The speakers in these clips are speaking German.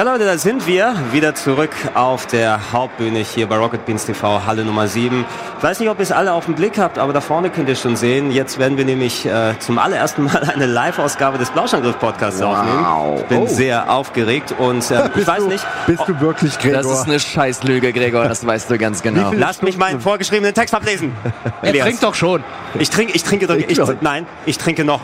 Ja Leute, da sind wir wieder zurück auf der Hauptbühne hier bei Rocket Beans TV, Halle Nummer 7. Ich weiß nicht, ob ihr es alle auf den Blick habt, aber da vorne könnt ihr schon sehen. Jetzt werden wir nämlich äh, zum allerersten Mal eine Live-Ausgabe des Blauschangriff-Podcasts Wow. aufnehmen. Ich bin Oh. sehr aufgeregt und äh, ich weiß du, nicht, Bist du wirklich Gregor? Das ist eine Scheißlüge, Gregor, das weißt du ganz genau. lasst mich meinen vorgeschriebenen Text ablesen. Er trinkt doch schon. Ich trinke, ich trinke doch, ich, Trink doch. nein, ich trinke noch.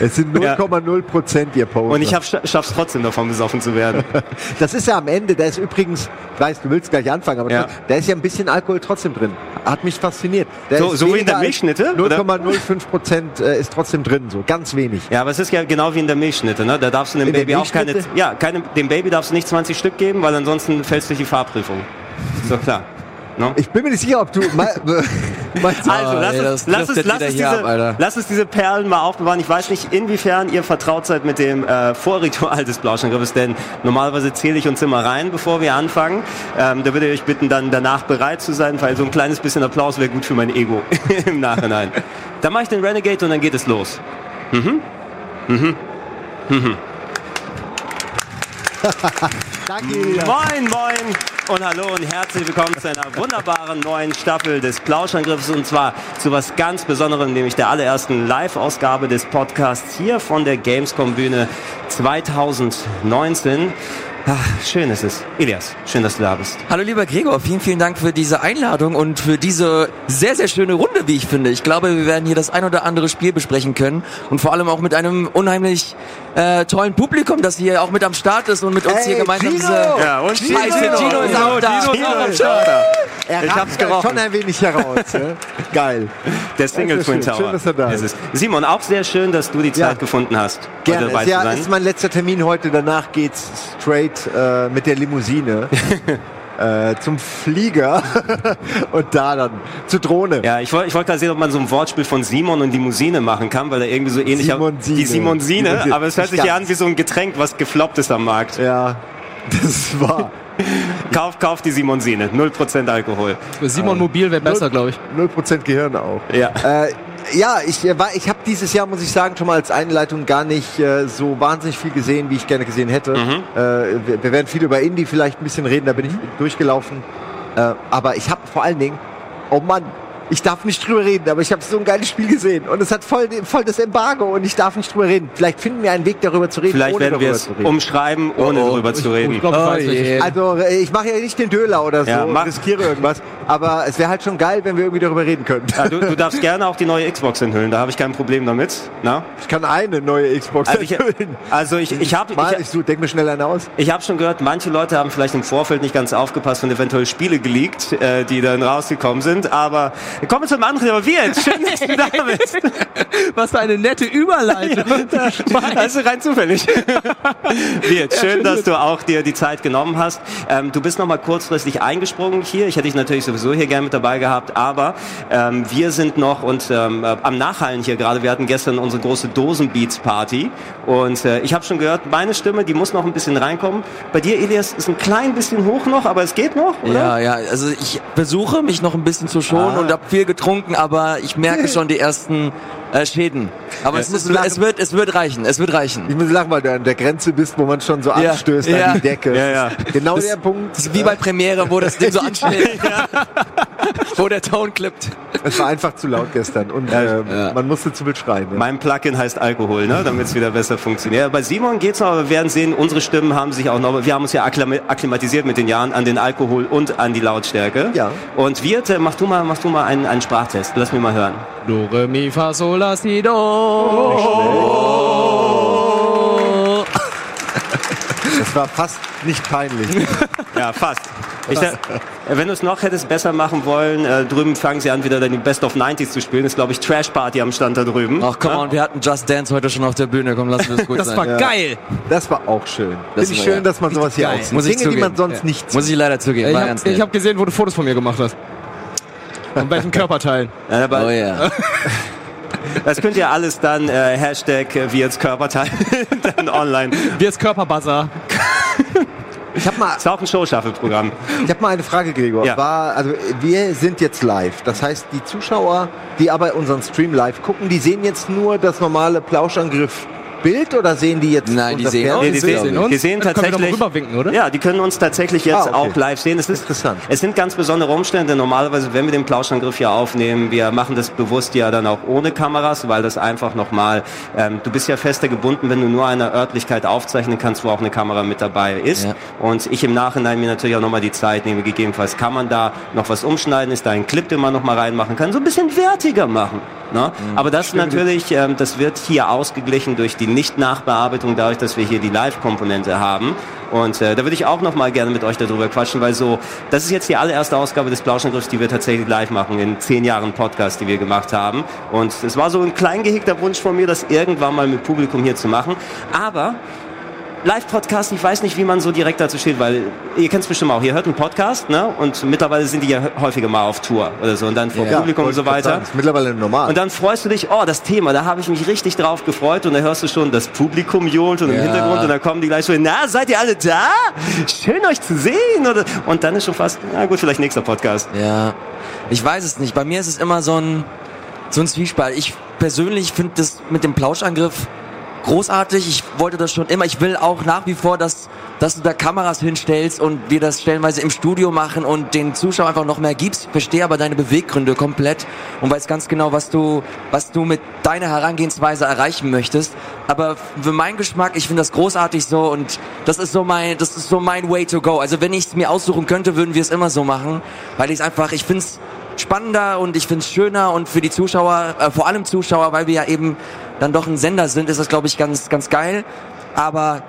Es sind 0,0 Prozent, ihr Poster. Und ich hab, schaff's trotzdem davon besoffen zu werden. das ist ja am Ende, da ist übrigens, ich weiß, du willst gleich anfangen, aber Ja. da ist ja ein bisschen Alkohol trotzdem drin. Hat mich fasziniert. Da So- so wie in der Milchschnitte, oder? 0,05 Prozent äh, ist trotzdem drin, so ganz wenig. Ja, aber es ist ja genau wie in der Milchschnitte, ne? Da darfst du dem In Baby auch keine, ja, keine, dem Baby darfst du nicht 20 Stück geben, weil ansonsten fällst du durch die Fahrprüfung. Ist doch klar. No? Ich bin mir nicht sicher, ob du meinst, Also, lass, ey, es, das lass, driftet lass, hier diese, ab, lass es diese Perlen mal aufbewahren. Ich weiß nicht, inwiefern ihr vertraut seid mit dem äh, Vorritual des Blauschangriffes, denn normalerweise zähle ich uns immer rein, bevor wir anfangen. Ähm, da würde ich euch bitten, dann danach bereit zu sein, weil so ein kleines bisschen Applaus wäre gut für mein Ego im Nachhinein. Dann mache ich den Renegade und dann geht es los. danke. Moin, moin und hallo und herzlich willkommen zu einer wunderbaren neuen Staffel des Plauschangriffs und zwar zu was ganz Besonderem, nämlich der allerersten Live-Ausgabe des Podcasts hier von der Gamescom-Bühne 2019. Ach, schön ist es. Elias, schön, dass du da bist. Hallo lieber Gregor, vielen, vielen Dank für diese Einladung und für diese sehr, sehr schöne Runde, wie ich finde. Ich glaube, wir werden hier das ein oder andere Spiel besprechen können und vor allem auch mit einem unheimlich äh, tollen Publikum, das hier auch mit am Start ist und mit uns Ey, hier gemeinsam Gino! diese... Ja, und Gino, Gino ist auch da. Gino ist auch am Start. Er Ich hab's gerochen. schon ein wenig heraus. ja? Geil. Der Single ist Twin schön. Tower. Schön, dass er da Es ist. Simon, auch sehr schön, dass du die Zeit Ja. gefunden hast, Gerne. heute dabei Ist, ja, zu sein. ist mein letzter Termin heute. Danach geht's straight äh, mit der Limousine äh, zum Flieger und da dann zur Drohne. Ja, ich wollte ich wollte gerade sehen, ob man so ein Wortspiel von Simon und Limousine machen kann, weil er irgendwie so ähnlich Simonsine. die Simonsine, Simonsine. aber es hört sich ja an wie so ein Getränk, was gefloppt ist am Markt. Ja, das war Kauf, kauf die Simonsine, 0% Alkohol. Für Simon Mobil wäre besser, glaube ich. 0% Gehirn auch. Ja. Äh, ja, ich äh, war, ich habe dieses Jahr, muss ich sagen, schon mal als Einleitung gar nicht äh, so wahnsinnig viel gesehen, wie ich gerne gesehen hätte. Mhm. Äh, wir, wir werden viel über Indie vielleicht ein bisschen reden, da bin ich durchgelaufen. Äh, aber ich habe vor allen Dingen, oh Mann, ich darf nicht drüber reden, aber ich habe so ein geiles Spiel gesehen und es hat voll, voll das Embargo und ich darf nicht drüber reden. Vielleicht finden wir einen Weg, darüber zu reden, Vielleicht ohne werden wir darüber es umschreiben, ohne Oh, oh. drüber zu reden. Ich ich Oh weiß, welches je. Also äh, ich mache ja nicht den Döler oder so, Ja, riskiere irgendwas, aber es wäre halt schon geil, wenn wir irgendwie darüber reden könnten. Ja, du, du darfst gerne auch die neue Xbox enthüllen, da habe ich kein Problem damit. Na? Ich kann eine neue Xbox Also ich, enthüllen. also ich, ich habe Mal, ich, ich, so, denk mir schnell eine aus. ich hab schon gehört, manche Leute haben vielleicht im Vorfeld nicht ganz aufgepasst und eventuell Spiele geleakt, äh, die dann rausgekommen sind. Aber kommen wir zum anderen. Aber wir jetzt, schön, dass du da bist. Was für eine nette Überleitung. Also rein zufällig. Wirt, schön, dass du auch dir die Zeit genommen hast. Ähm, du bist noch mal kurzfristig eingesprungen hier. Ich hätte dich natürlich sowieso hier gerne mit dabei gehabt, aber ähm, wir sind noch und ähm, äh, am Nachhallen hier gerade. Wir hatten gestern unsere große Dosenbeats-Party und äh, ich habe schon gehört, meine Stimme, die muss noch ein bisschen reinkommen. Bei dir, Elias, ist ein klein bisschen hoch noch, aber es geht noch, oder? Ja, ja, also ich versuche mich noch ein bisschen zu schonen Ah. und habe viel getrunken, aber ich merke schon die ersten äh, Schäden. Aber es, ist, es, wird, es wird reichen, es wird reichen. Ich muss lachen, weil du an der Grenze bist, wo man schon so Ja, anstößt ja. an die Decke. Ja, ja. Genau der Punkt. Das ist wie bei Premiere, wo das Ding so ansteht, wo der Ton klippt. Es war einfach zu laut gestern und Ja. man musste zu wild schreien. Ja. Mein Plugin heißt Alkohol, ne? damit es wieder besser funktioniert. Ja, bei Simon geht's noch, aber wir werden sehen, unsere Stimmen haben sich auch noch, wir haben uns ja akklim- akklimatisiert mit den Jahren an den Alkohol und an die Lautstärke. Ja. Und Wirt, äh, mach du mal, mach du mal einen, einen Sprachtest. Lass mich mal hören. Do, re, mi, fa, sol, la, si, do. Das war fast nicht peinlich. Ja, fast. Ich, sag, wenn du es noch hättest besser machen wollen, äh, drüben fangen sie an, wieder dann die Best of 90s zu spielen. Das ist, glaube ich, Trash Party am Stand da drüben. Ach komm on, wir hatten Just Dance heute schon auf der Bühne. Komm, lass es gut Das sein. war geil. Das war auch schön. Das Finde ich schön, ja dass man sowas hier geil. auch sieht. Muss ich Dinge, die man zugeben. sonst nicht Muss ich leider zugeben. Ich habe hab gesehen, wo du Fotos von mir gemacht hast. An welchen Körperteilen. Ja, aber Oh ja. Das könnt ihr alles dann äh, Hashtag äh, wie jetzt Körperteil dann online. Wie ist Körperbuzzer? Ich habe mal, Ist auch ein Show-Shuffle-Programm. ich hab mal eine Frage, Gregor. Ja. War, also wir sind jetzt live. Das heißt, die Zuschauer, die aber unseren Stream live gucken, die sehen jetzt nur das normale Plauschangriff Bild oder sehen die jetzt Nein, die sehen? Nee, die sehen sehen, uns. die sehen Dann tatsächlich. rüberwinken, oder? Ja, die können uns tatsächlich jetzt Ah, okay. auch live sehen. Es ist Interessant. Es sind ganz besondere Umstände. Normalerweise, wenn wir den Plauschangriff hier aufnehmen, wir machen das bewusst ja dann auch ohne Kameras, weil das einfach nochmal, ähm, du bist ja fester gebunden, wenn du nur eine Örtlichkeit aufzeichnen kannst, wo auch eine Kamera mit dabei ist. Ja. Und ich im Nachhinein mir natürlich auch nochmal die Zeit nehme, gegebenenfalls kann man da noch was umschneiden, ist da ein Clip, den man nochmal reinmachen kann, so ein bisschen wertiger machen. Ne? Mhm. Aber das natürlich, ähm, das wird hier ausgeglichen durch die Nicht-Nachbearbeitung, dadurch, dass wir hier die Live-Komponente haben. Und äh, da würde ich auch noch mal gerne mit euch darüber quatschen, weil so, das ist jetzt die allererste Ausgabe des Plauschangriffs, die wir tatsächlich live machen, in zehn Jahren Podcast, die wir gemacht haben. Und es war so ein klein gehegter Wunsch von mir, das irgendwann mal mit Publikum hier zu machen. Aber Live-Podcast, ich weiß nicht, wie man so direkt dazu steht, weil ihr kennt es bestimmt auch, ihr hört einen Podcast, ne? Und mittlerweile sind die ja häufiger mal auf Tour oder so und dann vor Ja, Publikum und so weiter. sagen, ist mittlerweile normal. Und dann freust du dich, oh, das Thema, da habe ich mich richtig drauf gefreut und da hörst du schon, das Publikum johlt und im Ja. Hintergrund und dann kommen die gleich so, na, seid ihr alle da? Schön euch zu sehen. Oder, und dann ist schon fast, na gut, vielleicht nächster Podcast. Ja, ich weiß es nicht. Bei mir ist es immer so ein, so ein Zwiespalt. Ich persönlich finde das mit dem Plauschangriff großartig. Ich wollte das schon immer. Ich will auch nach wie vor, dass, dass du da Kameras hinstellst und wir das stellenweise im Studio machen und den Zuschauern einfach noch mehr gibst. Verstehe aber deine Beweggründe komplett und weiß ganz genau, was du, was du mit deiner Herangehensweise erreichen möchtest. Aber für meinen Geschmack, ich finde das großartig so und das ist so mein, das ist so mein Way to go. Also wenn ich es mir aussuchen könnte, würden wir es immer so machen, weil ich es einfach, ich finde es spannender und ich finde es schöner und für die Zuschauer, äh, vor allem Zuschauer, weil wir ja eben dann doch ein Sender sind, ist das glaube ich ganz, ganz geil. Aber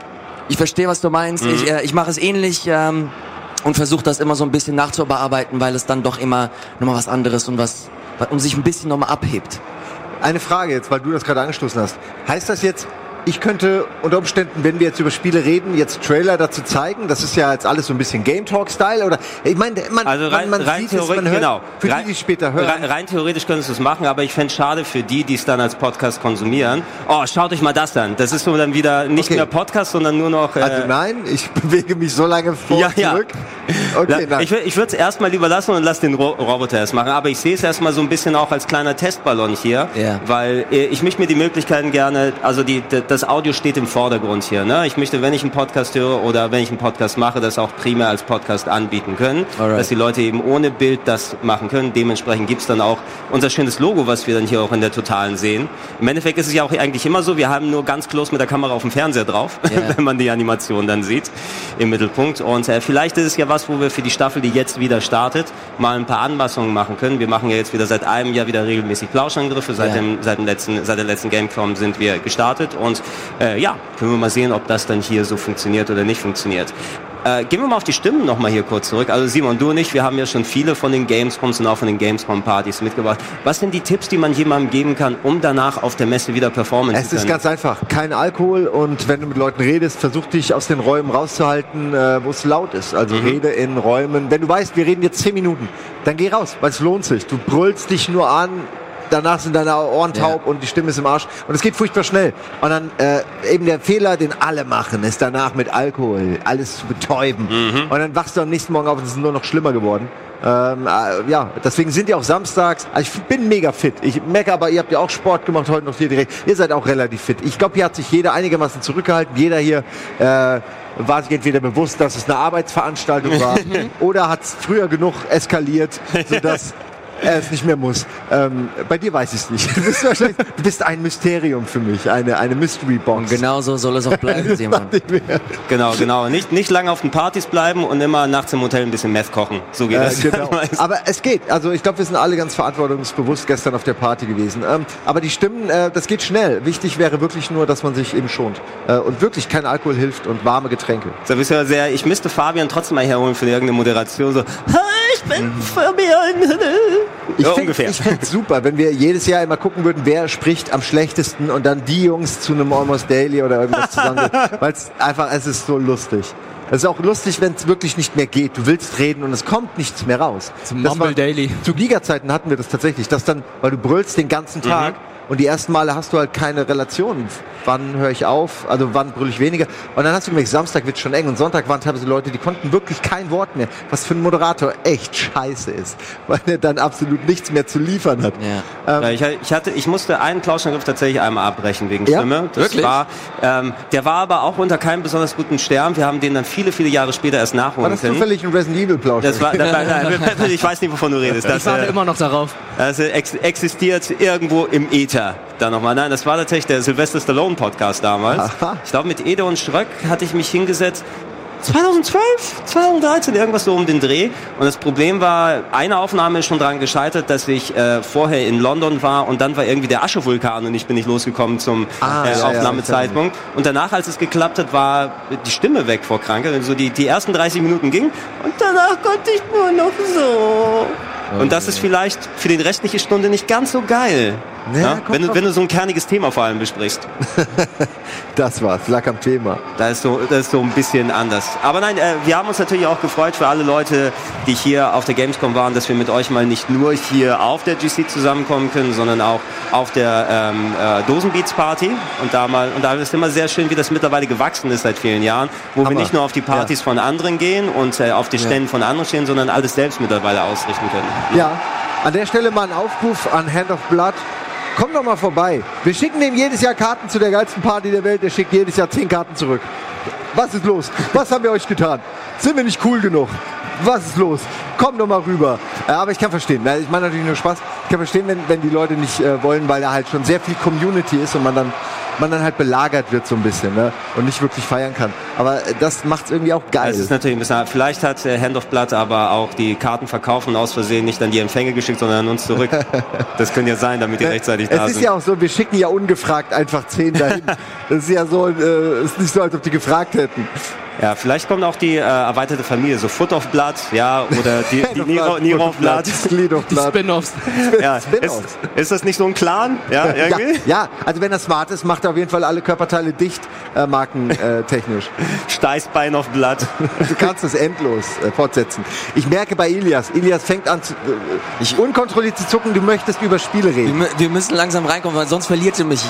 ich verstehe, was du meinst. Ich, äh, ich mache es ähnlich ähm, und versuche das immer so ein bisschen nachzubearbeiten, weil es dann doch immer nochmal was anderes und was, und sich ein bisschen nochmal abhebt. Eine Frage jetzt, weil du das gerade angestoßen hast. Heißt das jetzt, ich könnte unter Umständen, wenn wir jetzt über Spiele reden, jetzt Trailer dazu zeigen? Das ist ja jetzt alles so ein bisschen Game Talk-Style oder? Ich meine, man, Also rein, man, man rein sieht es, theoretisch, man hört, genau. für rein, die, die später hören. Rein, rein theoretisch könntest du es machen, aber ich fände es schade für die, die es dann als Podcast konsumieren. Oh, schaut euch mal das an. Das ist so dann wieder nicht Okay. mehr Podcast, sondern nur noch... Äh, also nein, ich bewege mich so lange vor Ja, und ja. zurück. Okay, La- nein. Ich, ich würde es erstmal lieber lassen und lass den Ro Roboter erst machen. Aber ich sehe es erstmal so ein bisschen auch als kleiner Testballon hier, Ja. weil äh, ich möchte mir die Möglichkeiten gerne, also die, d- das Audio steht im Vordergrund hier. Ne? Ich möchte, wenn ich einen Podcast höre oder wenn ich einen Podcast mache, das auch primär als Podcast anbieten können, Alright. dass die Leute eben ohne Bild das machen können. Dementsprechend gibt's dann auch unser schönes Logo, was wir dann hier auch in der Totalen sehen. Im Endeffekt ist es ja auch eigentlich immer so, wir haben nur ganz close mit der Kamera auf dem Fernseher drauf, Ja. wenn man die Animation dann sieht im Mittelpunkt. Und äh, vielleicht ist es ja was, wo wir für die Staffel, die jetzt wieder startet, mal ein paar Anpassungen machen können. Wir machen ja jetzt wieder seit einem Jahr wieder regelmäßig Plauschangriffe. Seit, Ja. dem, seit, dem letzten, seit der letzten Gamecom sind wir gestartet. Und äh, ja, können wir mal sehen, ob das dann hier so funktioniert oder nicht funktioniert. Äh, gehen wir mal auf die Stimmen noch mal hier kurz zurück. Also Simon, du und ich, wir haben ja schon viele von den Gamescoms und auch von den Gamescom-Partys mitgebracht. Was sind die Tipps, die man jemandem geben kann, um danach auf der Messe wieder performen Es zu ist können? ganz einfach. Kein Alkohol und wenn du mit Leuten redest, versuch dich aus den Räumen rauszuhalten, äh, wo es laut ist. Also Mhm. rede in Räumen. Wenn du weißt, wir reden jetzt zehn Minuten, dann geh raus, weil es lohnt sich. Du brüllst dich nur an. Danach sind deine Ohren taub und die Stimme ist im Arsch. Und es geht furchtbar schnell. Und dann äh, eben der Fehler, den alle machen, ist danach mit Alkohol alles zu betäuben. Mhm. Und dann wachst du am nächsten Morgen auf und es ist nur noch schlimmer geworden. Ähm, äh, ja, deswegen sind die auch samstags. Also ich bin mega fit. Ich merke aber, ihr habt ja auch Sport gemacht heute noch hier direkt. Ihr seid auch relativ fit. Ich glaube, hier hat sich jeder einigermaßen zurückgehalten. Jeder hier äh, war sich entweder bewusst, dass es eine Arbeitsveranstaltung war oder hat es früher genug eskaliert, sodass er es nicht mehr muss. Ähm, bei dir weiß ich es nicht. Du bist, du bist ein Mysterium für mich, eine, eine Mystery Box. Und genauso soll es auch bleiben, Simon. Genau, genau. Nicht, nicht lange auf den Partys bleiben und immer nachts im Hotel ein bisschen Meth kochen. So geht Äh, das. genau. Aber es geht. Also ich glaube, wir sind alle ganz verantwortungsbewusst gestern auf der Party gewesen. Ähm, aber die Stimmen, äh, das geht schnell. Wichtig wäre wirklich nur, dass man sich eben schont. Äh, und wirklich kein Alkohol hilft und warme Getränke. So bist ja sehr, ich müsste Fabian trotzdem mal herholen für irgendeine Moderation. So, "Hi, ich bin Fabian. Ich Ja, find- ungefähr. Ich super, wenn wir jedes Jahr immer gucken würden, wer spricht am schlechtesten und dann die Jungs zu einem Almost Daily oder irgendwas zusammen. Weil es einfach, es ist so lustig. Es ist auch lustig, wenn es wirklich nicht mehr geht. Du willst reden und es kommt nichts mehr raus. Zum Mumble war- Daily. Zu Giga-Zeiten hatten wir das tatsächlich, dass dann, weil du brüllst den ganzen Tag und die ersten Male hast du halt keine Relation. Wann höre ich auf? Also wann brülle ich weniger? Und dann hast du gemerkt, Samstag wird schon eng und Sonntag waren teilweise Leute, die konnten wirklich kein Wort mehr, was für einen Moderator echt scheiße ist, weil er dann absolut nichts mehr zu liefern hat. Ja. Ja, ich, ich, hatte, ich musste einen Klauschangriff tatsächlich einmal abbrechen wegen Ja? Stimme. Das Wirklich? War, ähm, der war aber auch unter keinem besonders guten Stern. Wir haben den dann viele, viele Jahre später erst War nachholen das können. zufällig ein Resident Evil Plausch? Das war, das war, nein, ich weiß nicht, wovon du redest. Ich Das, warte äh, immer noch darauf. das ex existiert irgendwo im Äther. Da nochmal. Nein, das war tatsächlich der Sylvester Stallone Podcast damals. Aha. Ich glaube, mit Ede und Schröck hatte ich mich hingesetzt. 2012, 2013, irgendwas so um den Dreh. Und das Problem war, eine Aufnahme ist schon daran gescheitert, dass ich äh, vorher in London war und dann war irgendwie der Aschevulkan und ich bin nicht losgekommen zum Ah, äh, ja, ja, Aufnahmezeitpunkt. Und danach, als es geklappt hat, war die Stimme weg vor Krankheit. Und so die, die ersten 30 Minuten ging und danach konnte ich nur noch so. Und das ist vielleicht für die restliche Stunde nicht ganz so geil. Ja, Ja, wenn, du, wenn du so ein kerniges Thema vor allem besprichst. Das war's, lag am Thema. Da ist so, das ist so ein bisschen anders. Aber nein, äh, wir haben uns natürlich auch gefreut für alle Leute, die hier auf der Gamescom waren, dass wir mit euch mal nicht nur hier auf der GC zusammenkommen können, sondern auch auf der ähm, äh, Dosenbeats Party. Und da mal, und da ist immer sehr schön, wie das mittlerweile gewachsen ist seit vielen Jahren, wo Hammer. wir nicht nur auf die Partys von anderen gehen und äh, auf die Ständen von anderen stehen, sondern alles selbst mittlerweile ausrichten können. Ja, an der Stelle mal ein Aufruf an Hand of Blood. Komm doch mal vorbei. Wir schicken dem jedes Jahr Karten zu der geilsten Party der Welt. Der schickt jedes Jahr zehn Karten zurück. Was ist los? Was haben wir euch getan? Sind wir nicht cool genug? Was ist los? Komm doch mal rüber. Äh, aber ich kann verstehen. Ich meine natürlich nur Spaß. Ich kann verstehen, wenn, wenn die Leute nicht äh, wollen, weil da halt schon sehr viel Community ist und man dann, man dann halt belagert wird so ein bisschen ne? und nicht wirklich feiern kann. Aber äh, das macht es irgendwie auch geil. Es ist natürlich ein bisschen, vielleicht hat äh, Hand of Blood aber auch die Karten verkaufen aus Versehen nicht an die Empfänger geschickt, sondern an uns zurück. Das könnte ja sein, damit die rechtzeitig da es ist sind. ja auch so, wir schicken ja ungefragt einfach zehn dahin. Das ist ja so, äh, ist nicht so, als ob die gefragt hätten. Ja, vielleicht kommt auch die äh, erweiterte Familie, so Foot of Blood, ja, oder die, die of Blood, Nero Foot of Blood. Glied of Die Blood. Spin-Offs. Ja, Spin-offs. ist, ist das nicht so ein Clan? Ja, Ja, irgendwie? ja, also wenn er smart ist, macht er auf jeden Fall alle Körperteile dicht, äh, markentechnisch. Äh, technisch. Steißbein of Blood. Du kannst es endlos äh, fortsetzen. Ich merke bei Ilias, Ilias fängt an, zu, äh, ich unkontrolliert zu zucken, du möchtest über Spiele Wir, reden. mü- wir müssen langsam reinkommen, weil sonst verliert ihr mich.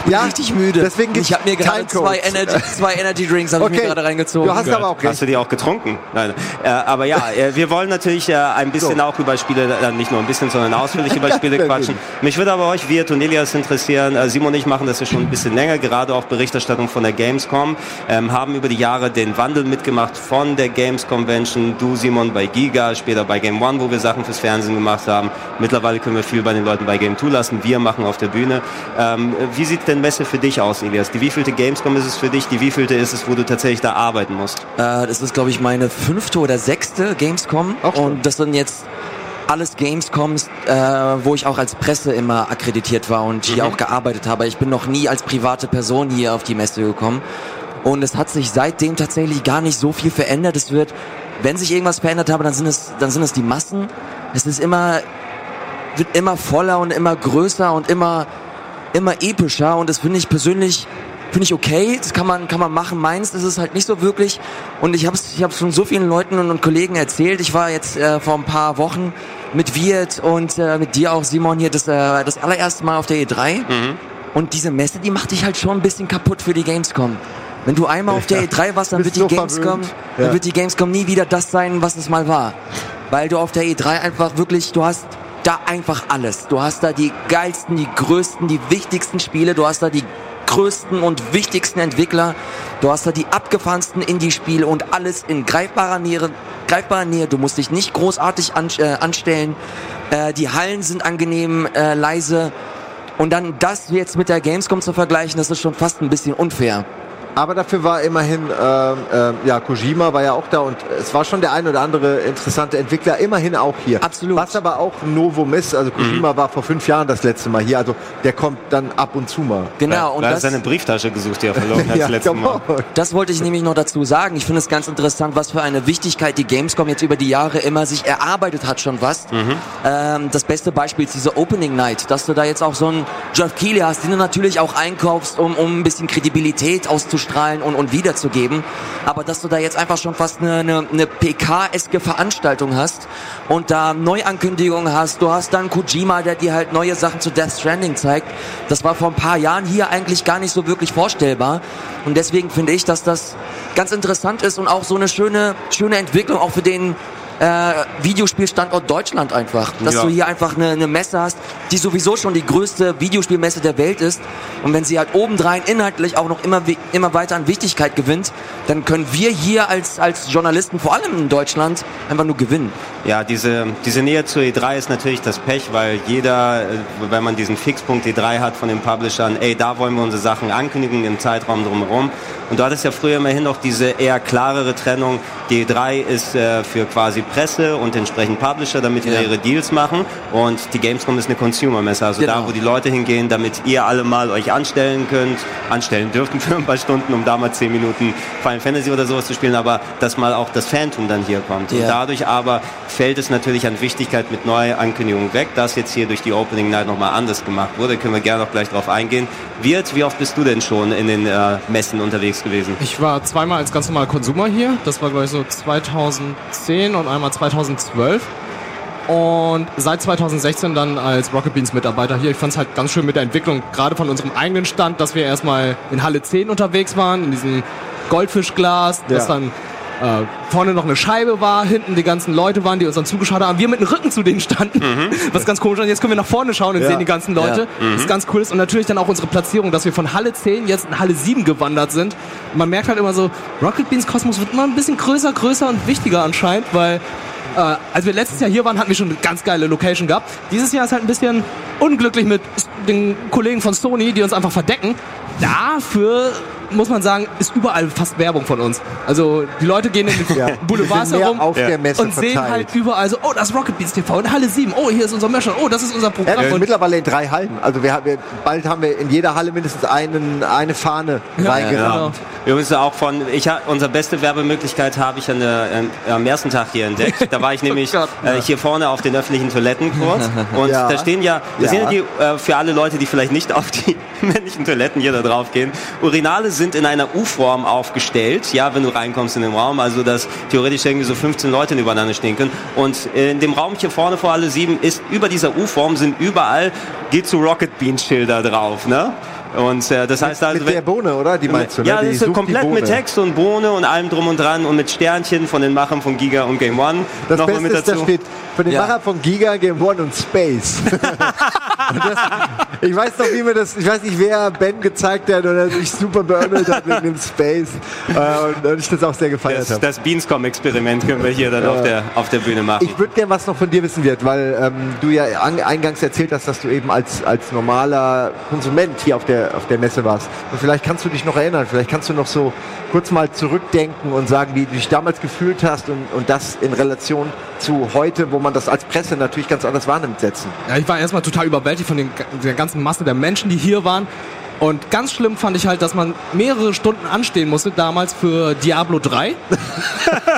Ich bin Ja, richtig müde. deswegen ich habe mir gerade zwei. Energy, zwei Energy Drinks habe ich mir gerade reingezogen. du hast aber auch Hast du die auch getrunken? Nein. Äh, aber ja, äh, wir wollen natürlich äh, ein bisschen So. auch über Spiele, äh, nicht nur ein bisschen, sondern ausführlich über Spiele quatschen. Mich würde aber euch, Wirt und Elias interessieren. Äh, Simon und ich machen das ja schon ein bisschen länger, gerade auch Berichterstattung von der Gamescom. Ähm, haben über die Jahre den Wandel mitgemacht von der Games Convention. Du, Simon, bei Giga, später bei Game One, wo wir Sachen fürs Fernsehen gemacht haben. Mittlerweile können wir viel bei den Leuten bei Game 2 lassen. Wir machen auf der Bühne. Ähm, wie sieht denn Messe für dich aus, Elias? Die wievielte Gamescom ist es für dich? Die wievielte ist es, wo du tatsächlich da arbeiten musst? Äh, das ist, glaube ich, meine fünfte oder sechste Gamescom. Auch schon. und das sind jetzt alles Gamescoms, äh, wo ich auch als Presse immer akkreditiert war und hier auch gearbeitet habe. Ich bin noch nie als private Person hier auf die Messe gekommen. Und es hat sich seitdem tatsächlich gar nicht so viel verändert. Es wird, wenn sich irgendwas verändert habe, dann sind es, dann sind es die Massen. Es ist immer, wird immer voller und immer größer und immer, immer epischer und das finde ich persönlich finde ich okay, das kann man kann man machen. Meins ist es halt nicht so wirklich und ich habe es ich habe schon so vielen Leuten und, und Kollegen erzählt. Ich war jetzt äh, vor ein paar Wochen mit Wirt und äh, mit dir auch Simon hier das äh, das allererste Mal auf der E3 und diese Messe, die macht dich halt schon ein bisschen kaputt für die Gamescom. Wenn du einmal auf der E3 warst, dann wird die so Gamescom, verwöhnt. dann Ja. wird die Gamescom nie wieder das sein, was es mal war. Weil du auf der E3 einfach wirklich, du hast da einfach alles. Du hast da die geilsten, die größten, die wichtigsten Spiele, du hast da die größten und wichtigsten Entwickler. Du hast da die abgefahrensten Indie-Spiele und alles in greifbarer Nähe, greifbarer Nähe. Du musst dich nicht großartig an, äh, anstellen. Äh, die Hallen sind angenehm äh, leise. Und dann das jetzt mit der Gamescom zu vergleichen, das ist schon fast ein bisschen unfair. Aber dafür war immerhin, ähm, ähm, ja, Kojima war ja auch da und es war schon der ein oder andere interessante Entwickler immerhin auch hier. Absolut. Was aber auch ein Novum ist, also Kojima war vor fünf Jahren das letzte Mal hier, also der kommt dann ab und zu mal. Genau, und er hat seine Brieftasche gesucht, die er verloren hat das letzte Mal. genau. das wollte ich nämlich noch dazu sagen. Ich finde es ganz interessant, was für eine Wichtigkeit die Gamescom jetzt über die Jahre immer sich erarbeitet hat schon was. Ähm, das beste Beispiel ist diese Opening Night, dass du da jetzt auch so einen Jeff Keighley hast, den du natürlich auch einkaufst, um, um ein bisschen Kredibilität auszustrahlen und, und wiederzugeben. Aber dass du da jetzt einfach schon fast eine, eine, eine PK-eske Veranstaltung hast und da Neuankündigungen hast. Du hast dann Kojima, der dir halt neue Sachen zu Death Stranding zeigt. Das war vor ein paar Jahren hier eigentlich gar nicht so wirklich vorstellbar. Und deswegen finde ich, dass das ganz interessant ist und auch so eine schöne, schöne Entwicklung auch für den äh, Videospielstandort Deutschland einfach. Dass Ja. du hier einfach eine, eine Messe hast, die sowieso schon die größte Videospielmesse der Welt ist. Und wenn sie halt obendrein inhaltlich auch noch immer, immer weiter an Wichtigkeit gewinnt, dann können wir hier als, als Journalisten, vor allem in Deutschland, einfach nur gewinnen. Ja, diese, diese Nähe zur E3 ist natürlich das Pech, weil jeder, äh, wenn man diesen Fixpunkt E3 hat von den Publishern, ey, da wollen wir unsere Sachen ankündigen im Zeitraum drumherum. Und du hattest ja früher immerhin noch diese eher klarere Trennung. Die E3 ist äh, für quasi Presse und entsprechend Publisher, damit die Ja. da ihre Deals machen. Und die Gamescom ist eine Consumer-Messe, also Genau. da, wo die Leute hingehen, damit ihr alle mal euch anstellen könnt, anstellen dürften für ein paar Stunden, um da mal zehn Minuten Final Fantasy oder sowas zu spielen, aber dass mal auch das Phantom dann hier kommt. Und Ja. dadurch aber fällt es natürlich an Wichtigkeit mit Neuankündigungen weg, das jetzt hier durch die Opening Night nochmal anders gemacht wurde, können wir gerne noch gleich drauf eingehen. Wirt, wie oft bist du denn schon in den äh, Messen unterwegs gewesen? Ich war zweimal als ganz normaler Konsumer hier. Das war, glaube ich, so 2010 und einmal 2012. Und seit 2016 dann als Rocket Beans Mitarbeiter hier. Ich fand es halt ganz schön mit der Entwicklung, gerade von unserem eigenen Stand, dass wir erstmal in Halle 10 unterwegs waren, in diesem Goldfischglas, Ja. dass dann äh, vorne noch eine Scheibe war, hinten die ganzen Leute waren, die uns dann zugeschaut haben. Wir mit dem Rücken zu denen standen, was ganz komisch ist. Jetzt können wir nach vorne schauen und Ja. sehen die ganzen Leute. Das ist ganz cool ist. Und natürlich dann auch unsere Platzierung, dass wir von Halle 10 jetzt in Halle 7 gewandert sind. Man merkt halt immer so, Rocket Beans Kosmos wird immer ein bisschen größer, größer und wichtiger anscheinend, weil äh, als wir letztes Jahr hier waren, hatten wir schon eine ganz geile Location gehabt. Dieses Jahr ist halt ein bisschen unglücklich mit den Kollegen von Sony, die uns einfach verdecken. Dafür muss man sagen, ist überall fast Werbung von uns. Also die Leute gehen in den Ja. Boulevards herum auf der Messe und sehen verteilt. halt überall so, oh, das ist Rocket Beans TV in Halle 7, oh, hier ist unser Merchant, oh, das ist unser Ja, Programm. wir sind und mittlerweile in drei Hallen. Also wir, haben- wir, bald haben wir in jeder Halle mindestens einen, eine Fahne reingerammt. genau. Übrigens auch von, ich ha, unsere beste Werbemöglichkeit habe ich an der, ähm, am ersten Tag hier entdeckt. Da war ich nämlich Gott. äh, hier vorne auf den öffentlichen Toiletten kurz. Und Ja. da stehen ja, das Ja. sind ja die, äh, für alle Leute, die vielleicht nicht auf die männlichen Toiletten hier da drauf gehen. Urinale sind in einer U-Form aufgestellt, ja, wenn du reinkommst in den Raum, also dass theoretisch irgendwie so 15 Leute übereinander stehen können. Und in dem Raum hier vorne vor alle sieben ist über dieser U-Form sind überall geht zu Rocket Bean Schilder drauf, ne? Und äh, das heißt also, Mit der Bohne, oder? Die meinst du, ne? ja, Die das ist komplett mit Text und Bohne und allem drum und dran und mit Sternchen von den Machern von Giga und Game One. Das Noch mal Beste mit ist, da dazu. steht von den Ja. Macher von Giga, Game One und Space. und das, ich weiß noch, wie mir das, ich weiß nicht, wer Ben gezeigt hat oder sich super beömmelt hat wegen dem Space. Äh, und, und ich das auch sehr gefeiert das, habe. das Beanscom-Experiment können wir hier dann auf, der, auf der Bühne machen. Ich würde gerne was noch von dir wissen wird, weil ähm, du ja an, eingangs erzählt hast, dass du eben als, als normaler Konsument hier auf der, auf der Messe warst. Und vielleicht kannst du dich noch erinnern, vielleicht kannst du noch so kurz mal zurückdenken und sagen, wie du dich damals gefühlt hast und, und das in Relation zu heute, wo man das als Presse natürlich ganz anders wahrnimmt, setzen. Ja, ich war erstmal total überwältigt von den, der ganzen Masse der Menschen, die hier waren. Und ganz schlimm fand ich halt, dass man mehrere Stunden anstehen musste, damals für Diablo 3.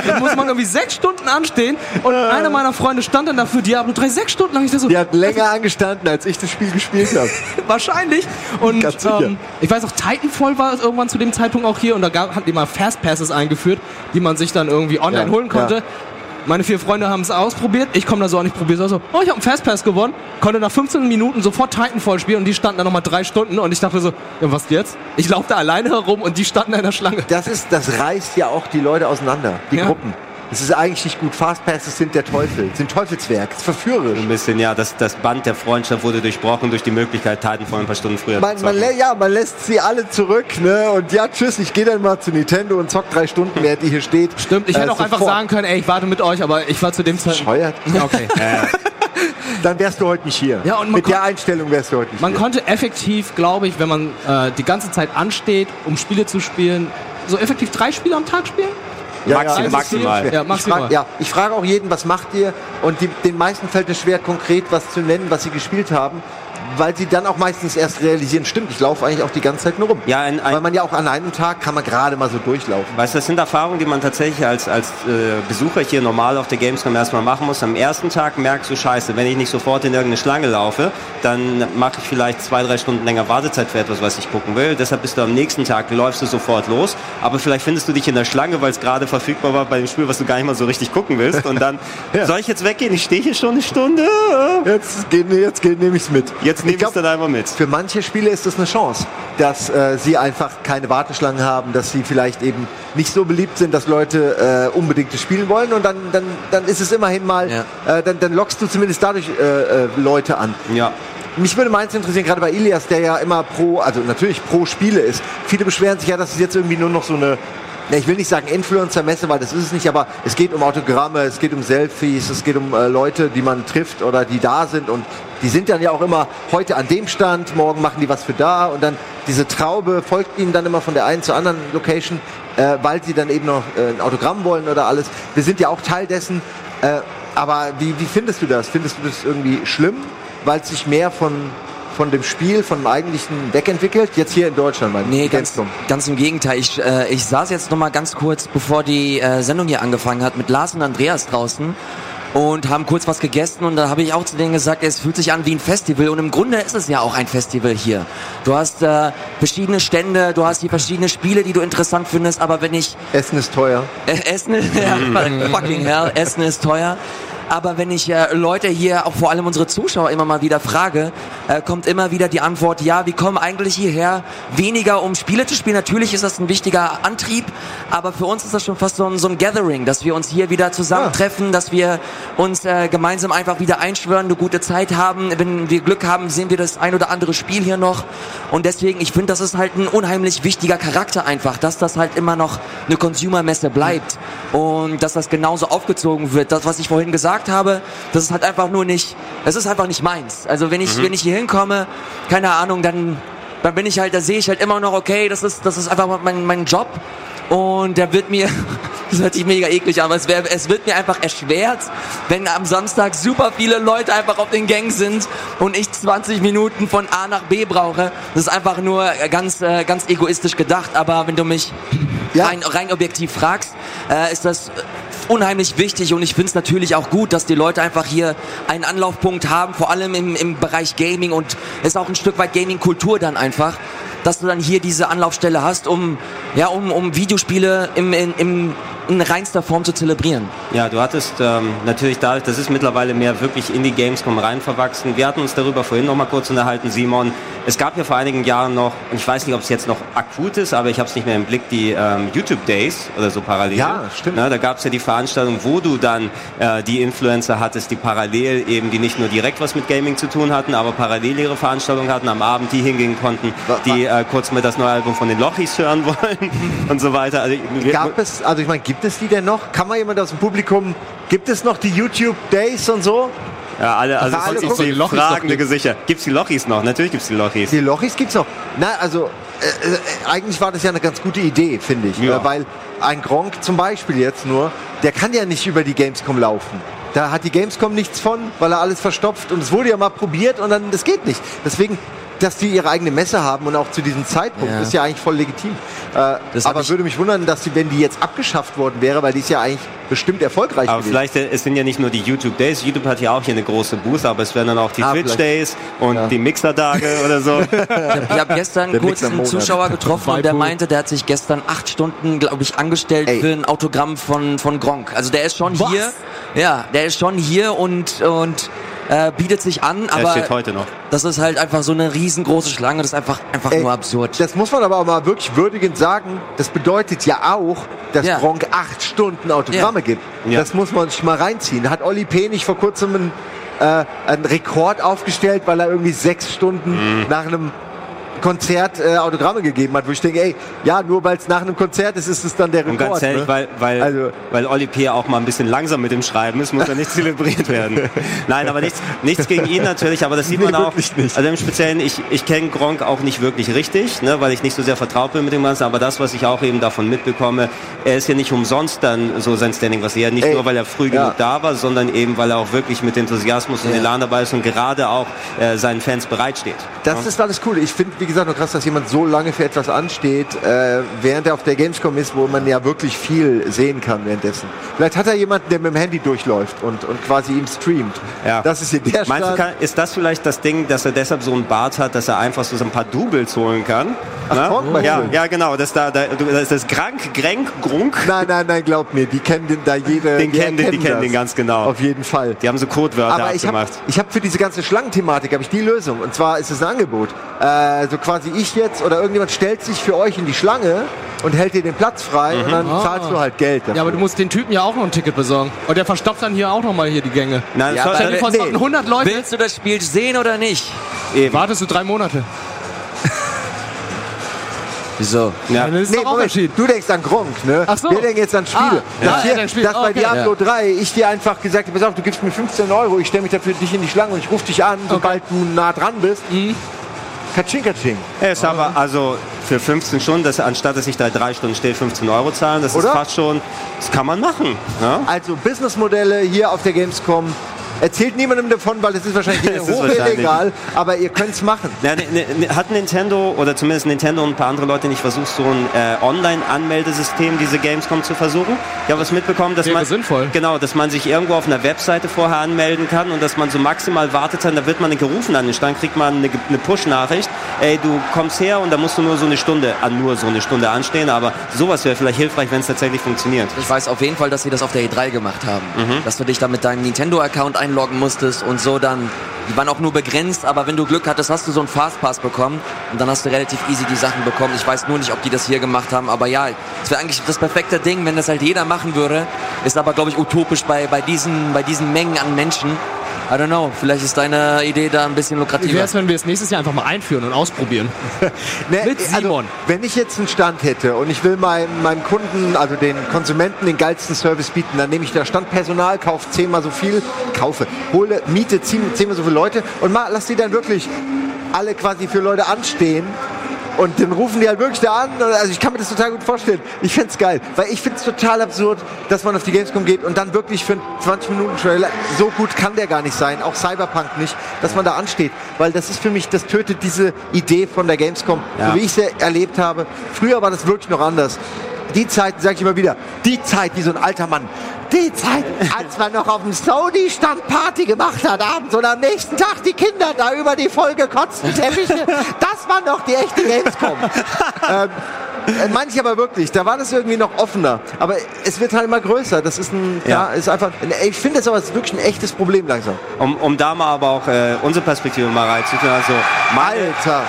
da muss man irgendwie sechs Stunden anstehen. Und einer meiner Freunde stand dann dafür Diablo 3 sechs Stunden lang. Ich so, Die hat länger angestanden, als ich das Spiel gespielt habe. wahrscheinlich. Und ähm, ich weiß auch, Titanfall war irgendwann zu dem Zeitpunkt auch hier und da gab, hatten die mal Fastpasses eingeführt, die man sich dann irgendwie online Ja, holen konnte. ja. Meine vier Freunde haben es ausprobiert. Ich komme da so an, ich probiere es so. Oh, ich habe einen Fastpass gewonnen. Konnte nach 15 Minuten sofort Titanfall spielen und die standen da nochmal drei Stunden und ich dachte so, ja, was jetzt? Ich laufe da alleine herum und die standen da in der Schlange. Das ist, das reißt ja auch die Leute auseinander, die Ja. Gruppen. Es ist eigentlich nicht gut. Fastpasses sind der Teufel, sind Teufelswerk, es ist verführerisch. Ein bisschen, ja, das, das Band der Freundschaft wurde durchbrochen durch die Möglichkeit, Titanfall ein paar Stunden früher Man, zu man, ja, man lässt sie alle zurück, ne? Und ja, tschüss, ich gehe dann mal zu Nintendo und zock drei Stunden, während ihr hier steht. Stimmt, ich Äh, hätte auch einfach sofort. sagen können, ey, ich warte mit euch, aber ich war zu dem Zeitpunkt. Bescheuert. Ja, okay. Dann wärst du heute nicht hier. Ja, und man Mit der Einstellung wärst du heute nicht Man hier. konnte effektiv, glaube ich, wenn man äh, die ganze Zeit ansteht, um Spiele zu spielen, so effektiv drei Spiele am Tag spielen? Ja, Maxim- ja, maximal. Ich Ja, maximal. ja, ich frage auch jeden, was macht ihr? Und die, den meisten fällt es schwer, konkret was zu nennen, was sie gespielt haben, weil sie dann auch meistens erst realisieren, stimmt, ich laufe eigentlich auch die ganze Zeit nur rum. Ja, ein- ein- weil man ja auch an einem Tag kann man gerade mal so durchlaufen. Weißt du, das sind Erfahrungen, die man tatsächlich als, als äh, Besucher hier normal auf der Gamescom erstmal machen muss. Am ersten Tag merkst du, scheiße, wenn ich nicht sofort in irgendeine Schlange laufe, dann mache ich vielleicht zwei, drei Stunden länger Wartezeit für etwas, was ich gucken will. Deshalb bist du am nächsten Tag, läufst du sofort los. Aber vielleicht findest du dich in der Schlange, weil es gerade verfügbar war bei dem Spiel, was du gar nicht mal so richtig gucken willst. Und dann, Ja. soll ich jetzt weggehen? Ich stehe hier schon eine Stunde. Jetzt, jetzt nehme ich es mit. Jetzt nehme ich es dann einfach mit. Für manche Spiele ist das eine Chance, dass äh, sie einfach keine Warteschlangen haben, dass sie vielleicht eben nicht so beliebt sind, dass Leute äh, unbedingt das spielen wollen und dann, dann, dann ist es immerhin mal, Ja. äh, dann, dann lockst du zumindest dadurch äh, äh, Leute an. Ja. Mich würde meins interessieren, gerade bei Ilias, der ja immer pro, also natürlich pro Spiele ist. Viele beschweren sich ja, dass es jetzt irgendwie nur noch so eine, ich will nicht sagen Influencer-Messe, weil das ist es nicht, aber es geht um Autogramme, es geht um Selfies, es geht um äh, Leute, die man trifft oder die da sind und die sind dann ja auch immer heute an dem Stand, morgen machen die was für da und dann diese Traube folgt ihnen dann immer von der einen zur anderen Location, äh, weil sie dann eben noch äh, ein Autogramm wollen oder alles. Wir sind ja auch Teil dessen. Äh, aber wie, wie findest du das? Findest du das irgendwie schlimm, weil sich mehr von, von dem Spiel, von dem eigentlichen wegentwickelt? Jetzt hier in Deutschland, mein Nee, ganz, Gamescom. ganz im Gegenteil. Ich, äh, ich saß jetzt noch mal ganz kurz, bevor die äh, Sendung hier angefangen hat, mit Lars und Andreas draußen und haben kurz was gegessen und da habe ich auch zu denen gesagt, es fühlt sich an wie ein Festival und im Grunde ist es ja auch ein Festival hier. Du hast äh, verschiedene Stände, du hast hier verschiedene Spiele, die du interessant findest, aber wenn ich Essen ist teuer. äh, Essen, ja, fucking hell, Essen ist teuer. Aber wenn ich äh, Leute hier, auch vor allem unsere Zuschauer immer mal wieder frage, äh, kommt immer wieder die Antwort, ja, wir kommen eigentlich hierher weniger um Spiele zu spielen. Natürlich ist das ein wichtiger Antrieb, aber für uns ist das schon fast so ein, so ein Gathering, dass wir uns hier wieder zusammentreffen, dass wir uns äh, gemeinsam einfach wieder einschwören, eine gute Zeit haben. Wenn wir Glück haben, sehen wir das ein oder andere Spiel hier noch. Und deswegen, ich finde, das ist halt ein unheimlich wichtiger Charakter einfach, dass das halt immer noch eine Consumer-Messe bleibt und dass das genauso aufgezogen wird. Das, was ich vorhin gesagt habe, das ist halt einfach nur nicht, das ist einfach nicht meins. Also wenn ich, wenn ich hier hinkomme, keine Ahnung, dann, dann bin ich halt, da sehe ich halt immer noch, okay, das ist, das ist einfach mein, mein Job. Und der wird mir, das hört sich mega eklig an, aber es, wär, es wird mir einfach erschwert, wenn am Samstag super viele Leute einfach auf den Gang sind und ich 20 Minuten von A nach B brauche. Das ist einfach nur ganz, äh, ganz egoistisch gedacht, aber wenn du mich Ja. rein, rein objektiv fragst, äh, ist das unheimlich wichtig und ich finde es natürlich auch gut, dass die Leute einfach hier einen Anlaufpunkt haben, vor allem im, im Bereich Gaming und ist auch ein Stück weit Gaming-Kultur dann einfach, dass du dann hier diese Anlaufstelle hast, um, ja, um, um Videospiele im, in, im, in reinster Form zu zelebrieren. Ja, du hattest ähm, natürlich dadurch, das ist mittlerweile mehr wirklich in die Gamescom rein verwachsen. Wir hatten uns darüber vorhin noch mal kurz unterhalten, Simon. Es gab ja vor einigen Jahren noch, und ich weiß nicht, ob es jetzt noch akut ist, aber ich habe es nicht mehr im Blick, die ähm, YouTube Days oder so parallel. Ja, stimmt. Na, da gab es ja die Veranstaltung, wo du dann äh, die Influencer hattest, die parallel eben, die nicht nur direkt was mit Gaming zu tun hatten, aber parallel ihre Veranstaltung hatten, am Abend die hingehen konnten, die äh, kurz mal das neue Album von den Lochis hören wollen und so weiter. Also, Gab es, also ich meine, gibt es die denn noch? Kann man jemand aus dem Publikum, gibt es noch die YouTube Days und so? Ja, alle, also Alle sehe die Lochis fragende Gesichter. Gibt's die Lochis noch? Natürlich gibt's die Lochis. Die Lochis gibt's noch. Na, also äh, äh, eigentlich war das ja eine ganz gute Idee, finde ich. Ja. Weil ein Gronk zum Beispiel jetzt nur, der kann ja nicht über die Gamescom laufen. Da hat die Gamescom nichts von, weil er alles verstopft und es wurde ja mal probiert und dann, das geht nicht. Deswegen, dass die ihre eigene Messe haben und auch zu diesem Zeitpunkt, Ja. ist ja eigentlich voll legitim. Äh, aber ich- würde mich wundern, dass sie, wenn die jetzt abgeschafft worden wäre, weil die ist ja eigentlich bestimmt erfolgreich Aber gewesen. vielleicht, es sind ja nicht nur die YouTube Days. YouTube hat ja auch hier eine große Booth, aber es werden dann auch die Ah, Twitch. Days und Ja. die Mixer-Tage oder so. Ich habe hab gestern Der kurz einen. Zuschauer getroffen und der meinte, der hat sich gestern acht Stunden, glaube ich, angestellt Ey. für ein Autogramm von, von Gronk. Also der ist schon Was? hier. Ja, der ist schon hier und, und äh, bietet sich an, Er aber steht heute noch. das ist halt einfach so eine riesengroße Schlange, das ist einfach, einfach Ey, nur absurd. Das muss man aber auch mal wirklich würdigend sagen. Das bedeutet ja auch, dass Ja. Gronk acht Stunden Autogramme Ja. gibt. Ja. Das muss man sich mal reinziehen. Hat Olli P. nicht vor kurzem einen, äh, einen Rekord aufgestellt, weil er irgendwie sechs Stunden Mhm. nach einem Konzert äh, Autogramme gegeben hat, wo ich denke, ey, ja, nur weil es nach einem Konzert ist, ist es dann der Rekord. Und ganz ehrlich, ne? weil, weil, Also- weil Olli P. auch mal ein bisschen langsam mit dem Schreiben ist, muss er nicht zelebriert werden. Nein, aber nichts, nichts gegen ihn natürlich, aber das sieht man Nee, auch. wirklich nicht. Also im Speziellen, ich, ich kenne Gronk auch nicht wirklich richtig, ne, weil ich nicht so sehr vertraut bin mit dem Ganzen, aber das, was ich auch eben davon mitbekomme, er ist ja nicht umsonst dann so sein Standing, was er nicht Ey, nur, weil er früh ja. genug da war, sondern eben, weil er auch wirklich mit Enthusiasmus und Ja. Elan dabei ist und gerade auch äh, seinen Fans bereitsteht. Das ist alles cool. Ich finde, wie gesagt, nur krass, dass jemand so lange für etwas ansteht, äh, während er auf der Gamescom ist, wo man ja wirklich viel sehen kann währenddessen. Vielleicht hat er jemanden, der mit dem Handy durchläuft und, und quasi ihm streamt. Ja. Das ist hier der Meinst du, kann, ist das vielleicht das Ding, dass er deshalb so einen Bart hat, dass er einfach so ein paar Doubles holen kann? Gronk meinst ja, ja, genau. Das, da, da, das ist das Grank, Grenk, Grunk. Nein, nein, nein, glaub mir, die kennen den da jede. Den die kennen den- die kennen den ganz genau. Auf jeden Fall. Die haben so Codewörter Aber ich habe abgemacht. ich hab für diese ganze Schlangenthematik habe ich die Lösung. Und zwar ist es ein Angebot. Äh, so quasi ich jetzt oder irgendjemand stellt sich für euch in die Schlange und hält dir den Platz frei und dann Ah. zahlst du halt Geld. Dafür. Ja, aber du musst den Typen ja auch noch ein Ticket besorgen. Und der verstopft dann hier auch noch mal hier die Gänge. Nein, Ja, das aber- vor, nee. warten 100 Leute. Willst du das Spiel sehen oder nicht? eben. Wartest du drei Monate. Wieso? Ja. Ist Nee, Moment, entschieden. du denkst an Gronk, ne? Ach so. Wir denken jetzt an Spiele. Ah, ja, dass, ja, hier, Spiel. dass bei Okay. Diablo 3 ich dir einfach gesagt habe, pass auf, du gibst mir 15 Euro, ich stelle mich dafür dich in die Schlange und ich rufe dich an, sobald du nah dran bist. Mhm. Katsching, katsching. Er ist aber also für 15 Stunden, das, anstatt dass ich da drei Stunden stehe, 15 Euro zahlen, das Oder? ist fast schon, das kann man machen. Ne? Also Businessmodelle hier auf der Gamescom. Erzählt niemandem davon, weil es ist wahrscheinlich Es ist hoch wahrscheinlich. illegal, aber ihr könnt es machen. Ja, ne, ne, hat Nintendo oder zumindest Nintendo und ein paar andere Leute nicht versucht, so ein äh, Online-Anmeldesystem diese Gamescom zu versuchen? Ich habe was mitbekommen, dass Wäre man sinnvoll. genau, dass man sich irgendwo auf einer Webseite vorher anmelden kann und dass man so maximal wartet, dann da wird man gerufen an den Stand, kriegt man eine, eine Push-Nachricht, ey, du kommst her und da musst du nur so eine Stunde, an nur so eine Stunde anstehen, aber sowas wäre vielleicht hilfreich, wenn es tatsächlich funktioniert. Ich weiß auf jeden Fall, dass sie das auf der E3 gemacht haben. Dass du dich da mit deinem Nintendo-Account einloggen musstest und so dann. Die waren auch nur begrenzt, aber wenn du Glück hattest, hast du so einen Fastpass bekommen und dann hast du relativ easy die Sachen bekommen. Ich weiß nur nicht, ob die das hier gemacht haben, aber ja, es wäre eigentlich das perfekte Ding, wenn das halt jeder machen würde. Ist aber, glaube ich, utopisch bei, bei, diesen, bei diesen Mengen an Menschen. I don't know, vielleicht ist deine Idee da ein bisschen Wie lukrativer. wäre es, wenn wir es nächstes Jahr einfach mal einführen und ausprobieren? Ne, Mit also, Simon. wenn ich jetzt einen Stand hätte und ich will meinem, meinem Kunden, also den Konsumenten, den geilsten Service bieten, dann nehme ich da Standpersonal, kaufe zehnmal so viel, kaufe, hole, miete zehn- zehnmal so viele Leute und mal, lass die dann wirklich alle quasi für Leute anstehen. Und dann rufen die halt wirklich da an. Also ich kann mir das total gut vorstellen. Ich find's geil. Weil ich find's total absurd, dass man auf die Gamescom geht und dann wirklich für einen 20 Minuten Trailer, so gut kann der gar nicht sein, auch Cyberpunk nicht, dass man da ansteht. Weil das ist für mich, das tötet diese Idee von der Gamescom, Ja. so wie ich sie erlebt habe. Früher war das wirklich noch anders. Die Zeit, sage ich immer wieder, die Zeit, wie so ein alter Mann. Die Zeit, als man noch auf dem Sony-Stand Party gemacht hat abends und am nächsten Tag die Kinder da über die vollgekotzten Teppiche. Das war noch die echte Gamescom. ähm, äh, manche aber wirklich, da war das irgendwie noch offener. Aber es wird halt immer größer. Das ist ein, ja, Ja. ist einfach, ich finde das aber ist wirklich ein echtes Problem langsam. Um, um da mal aber auch äh, unsere Perspektive mal reinzuführen, also Alter.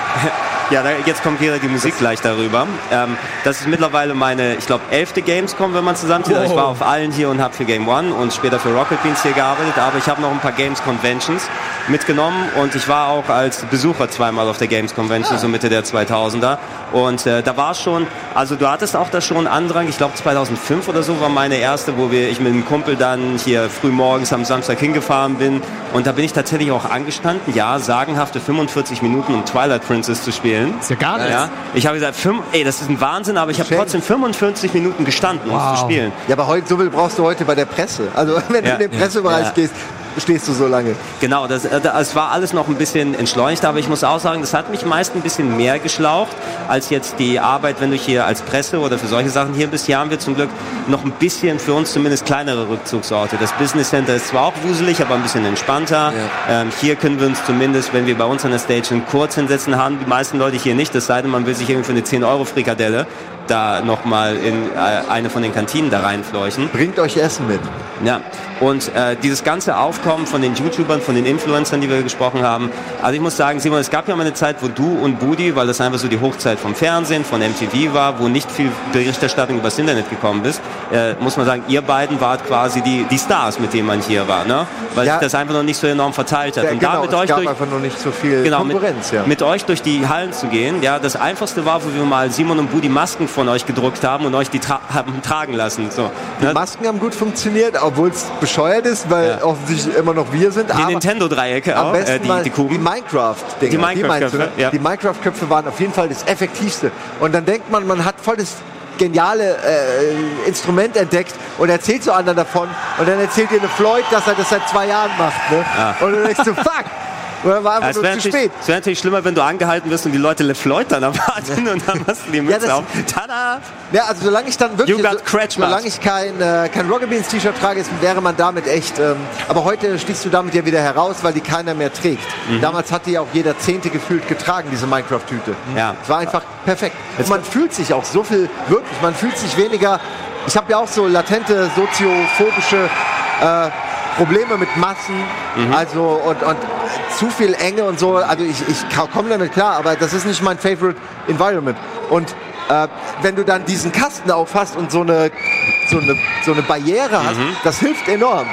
Ja, da, jetzt kommt wieder die Musik gleich darüber. Ähm, das ist mittlerweile meine, ich glaube, elfte Gamescom, wenn man zusammenzieht. Also ich war auf allen hier und habe für Game One und später für Rocket Beans hier gearbeitet. Aber ich habe noch ein paar Games Conventions mitgenommen und ich war auch als Besucher zweimal auf der Games Convention, so Mitte der 2000er. Und äh, da war schon, also du hattest auch da schon Andrang. Ich glaube 2005 oder so war meine erste, wo wir, ich mit einem Kumpel dann hier früh morgens am Samstag hingefahren bin. Und da bin ich tatsächlich auch angestanden, ja, sagenhafte 45 Minuten, um Twilight Princess zu spielen. Ist ja gar nichts. Ja, ich habe gesagt, fünf, ey, das ist ein Wahnsinn, aber ich habe trotzdem 45 Minuten gestanden, um es Wow. zu spielen. Ja, aber heute, so viel brauchst du heute bei der Presse. Also wenn Ja. du in den Pressebereich Ja. gehst, stehst du so lange. Genau, das, äh, das es war alles noch ein bisschen entschleunigt, aber ich muss auch sagen, das hat mich meist ein bisschen mehr geschlaucht, als jetzt die Arbeit, wenn du hier als Presse oder für solche Sachen hier bist. Hier haben wir zum Glück noch ein bisschen für uns zumindest kleinere Rückzugsorte. Das Business Center ist zwar auch wuselig, aber ein bisschen entspannter. Ähm, hier können wir uns zumindest, wenn wir bei uns an der Station kurz hinsetzen, haben die meisten Leute hier nicht, es sei denn, man will sich irgendwie für eine 10-Euro-Frikadelle da nochmal in äh, eine von den Kantinen da reinfleuchen. Bringt euch Essen mit. Ja, und äh, dieses ganze Aufkommen von den YouTubern, von den Influencern, die wir gesprochen haben, also ich muss sagen, Simon, es gab ja mal eine Zeit, wo du und Budi, weil das einfach so die Hochzeit vom Fernsehen, von MTV war, wo nicht viel Berichterstattung übers Internet gekommen ist, äh, muss man sagen, ihr beiden wart quasi die, die Stars, mit denen man hier war, ne? weil Ja. sich das einfach noch nicht so enorm verteilt hat. Ja, und genau, da mit euch durch, einfach noch nicht so viel Genau, Konkurrenz. mit, ja. mit euch durch die Hallen zu gehen. Ja, das einfachste war, wo wir mal Simon und Budi Masken von euch gedruckt haben und euch die tra haben tragen lassen. So, ne? Masken haben gut funktioniert, obwohl es bescheuert ist, weil Ja. offensichtlich immer noch wir sind. Die Nintendo-Dreiecke am auch, besten äh, die, die Kuben. Minecraft-Dinger. Die du, Minecraft-Köpfe, ne? ja. Die Minecraft-Köpfe waren auf jeden Fall das Effektivste. Und dann denkt man, man hat voll das geniale äh, Instrument entdeckt und erzählt so anderen davon und dann erzählt dir eine Floyd, dass er das seit zwei Jahren macht. Ne? Und du denkst so, fuck! Dann war einfach Es nur wäre zu natürlich, spät. es wär natürlich schlimmer, wenn du angehalten wirst und die Leute LeFloid dann erwarten und dann machst du die Mütze das- auf. Tada! Ja, also solange ich dann wirklich, so, solange ich kein, äh, kein Rocket Beans T-Shirt trage, ist, wäre man damit echt, ähm, aber heute stichst du damit ja wieder heraus, weil die keiner mehr trägt. Mhm. Damals hat die auch jeder Zehnte gefühlt getragen, diese Minecraft-Tüte. Ja. Es war einfach perfekt. Und man fühlt sich auch so viel, wirklich, man fühlt sich weniger, ich habe ja auch so latente soziophobische äh, Probleme mit Massen, Mhm. also und, und zu viel Enge und so. Also ich, ich komme damit klar, aber das ist nicht mein favorite environment. Und äh, wenn du dann diesen Kasten aufhast und so eine, so eine, so eine Barriere hast, Mhm. das hilft enorm.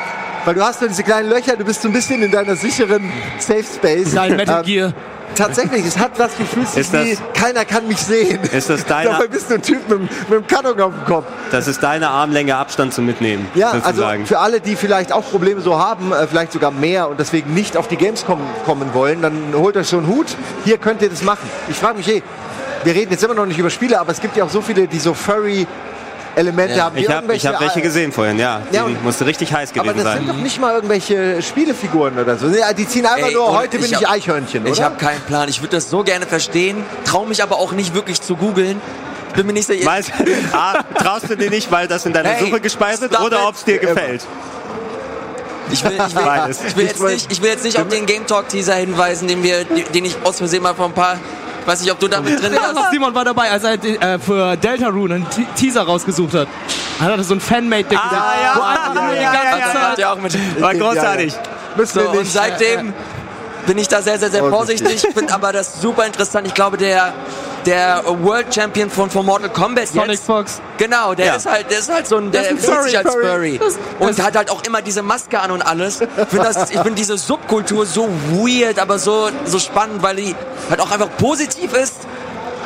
Weil du hast nur diese kleinen Löcher, du bist so ein bisschen in deiner sicheren Safe Space. Dein Metal Ähm, Gear. Tatsächlich, es hat was, dich Ist das- wie, keiner kann mich sehen. Ist das deine- Dabei bist du ein Typ mit, mit einem Karton auf dem Kopf. Das ist deine Armlänge Abstand zum Mitnehmen. Ja, also für alle, die vielleicht auch Probleme so haben, äh, vielleicht sogar mehr und deswegen nicht auf die Games kommen, kommen wollen, dann holt euch so einen Hut. Hier könnt ihr das machen. Ich frage mich eh, wir reden jetzt immer noch nicht über Spiele, aber es gibt ja auch so viele, die so furry Elemente Ja, haben. die ich habe ich hab welche gesehen vorhin, ja. Die Ja, und- musste richtig heiß Aber gewesen das sind sein. doch nicht mal irgendwelche Spielefiguren oder so. Die ziehen einfach Ey, nur, heute bin ich, hab- Eichhörnchen, oder? Ich habe keinen Plan. Ich würde das so gerne verstehen, traue mich aber auch nicht wirklich zu googeln. Bin mir nicht sicher. Meinst, ah, traust du dir nicht, weil das in deiner Hey, Suche gespeichert stop oder ob es dir gefällt? Ich will, ich will, ich will, jetzt, nicht, ich will jetzt nicht auf den Game Talk Teaser hinweisen, den, wir, den ich aus Versehen mal vor ein paar, ich weiß nicht, ob du da mit drin warst. Simon war dabei, als er äh, für Deltarune einen Te- Teaser rausgesucht hat. Hat er so ein Fanmade-Ding Ah, ja, wo ja, ganze ja, Also, Zeit macht ihr auch mit. War großartig. Müssen So, und seitdem bin ich da sehr, sehr, sehr vorsichtig. Ich finde aber das super interessant. Ich glaube, der, der World Champion von, von Mortal Kombat Sonic jetzt, Fox. Genau, der Ja. ist halt, der ist halt so ein, der fühlt sich Furry, als Furry. Furry. Das- Und hat halt auch immer diese Maske an und alles. Ich finde das- ich finde diese Subkultur so weird, aber so, so spannend, weil die halt auch einfach positiv ist.